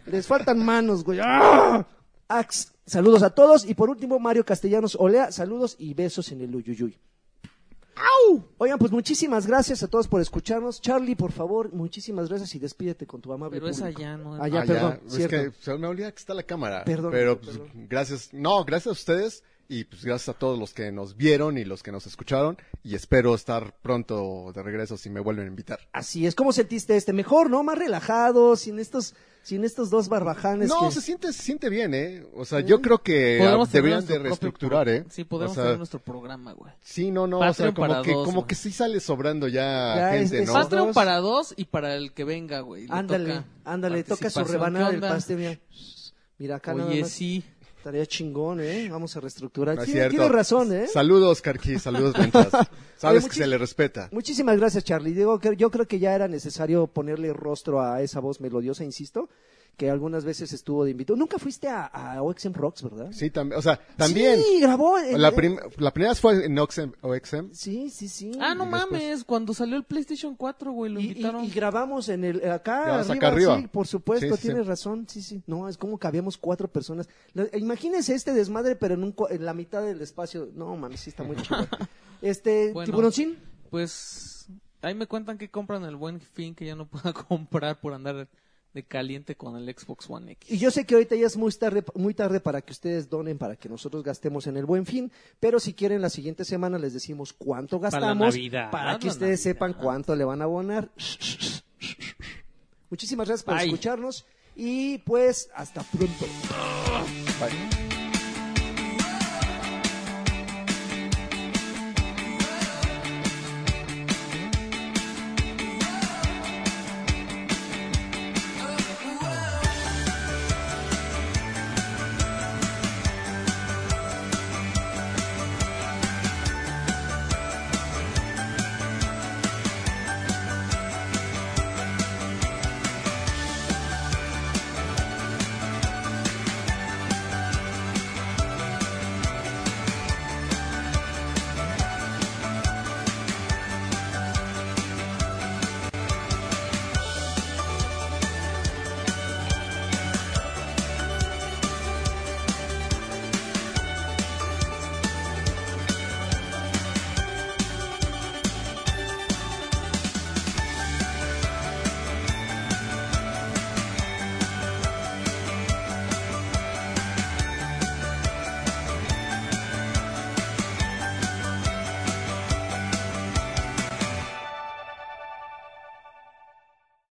Les faltan manos, güey. ¡Ah! Ax, saludos a todos. Y por último, Mario Castellanos Olea, saludos y besos en el Uyuyuy. ¡Au! Oigan, pues muchísimas gracias a todos por escucharnos. Charlie, por favor, muchísimas gracias y despídete con tu amable Pero es allá, ¿no? Allá, Ah, perdón, es cierto. que se me olvida que está la cámara. Perdón, Pero pues, perdón. gracias. No, gracias a ustedes y pues gracias a todos los que nos vieron y los que nos escucharon y espero estar pronto de regreso si me vuelven a invitar. Así es. ¿Cómo sentiste este? Mejor, ¿no? Más relajado, sin estos, sin estos dos barbajanes. No, que- se siente se siente bien, ¿eh? O sea, yo creo que Podemos deberían de reestructurar, pro- ¿eh? Sí, podemos O sea, tener nuestro programa, güey. Sí, no, no, o sea, Patreon como para que dos, como güey. que sí sale sobrando ya gente, es- ¿no? Pat- Patreon para dos y para el que venga, güey. le Ándale, toca ándale, toca su rebanada ¿Qué del pastel, mira. Mira acá nada Oye, más. sí. Estaría chingón, ¿eh? Vamos a reestructurar. No Tiene- razón, ¿eh? Saludos, Carqui, saludos, Ventas. Sabes Oye, que se le respeta. Muchísimas gracias, Charlie. Digo que yo creo que ya era necesario ponerle rostro a esa voz melodiosa, insisto, que algunas veces estuvo de invitado. Nunca fuiste a, a OXM Rocks, ¿verdad? Sí, también, o sea, también. Sí, grabó. en- La, prim- la primera vez fue en Oxem, OXM. Sí, sí, sí. Ah, no Y después- mames, cuando salió el PlayStation 4, güey, lo Y, invitaron. y grabamos en el acá arriba, acá arriba. sí, por supuesto, Sí, sí, tienes sí. razón, sí, sí. No, es como que habíamos cuatro personas. Imagínense este desmadre, pero en, un, en la mitad del espacio. No, mames, sí está muy chido. Este, Bueno. tiburoncín. Pues ahí me cuentan que compran el buen fin que ya no pueda comprar por andar de caliente con el Xbox One X. Y yo sé que ahorita ya es muy tarde, muy tarde para que ustedes donen, para que nosotros gastemos en el buen fin, pero si quieren la siguiente semana les decimos cuánto Para la gastamos Navidad, para que la ustedes Navidad. sepan cuánto le van a abonar. Muchísimas gracias por Bye. escucharnos y pues hasta pronto. Bye.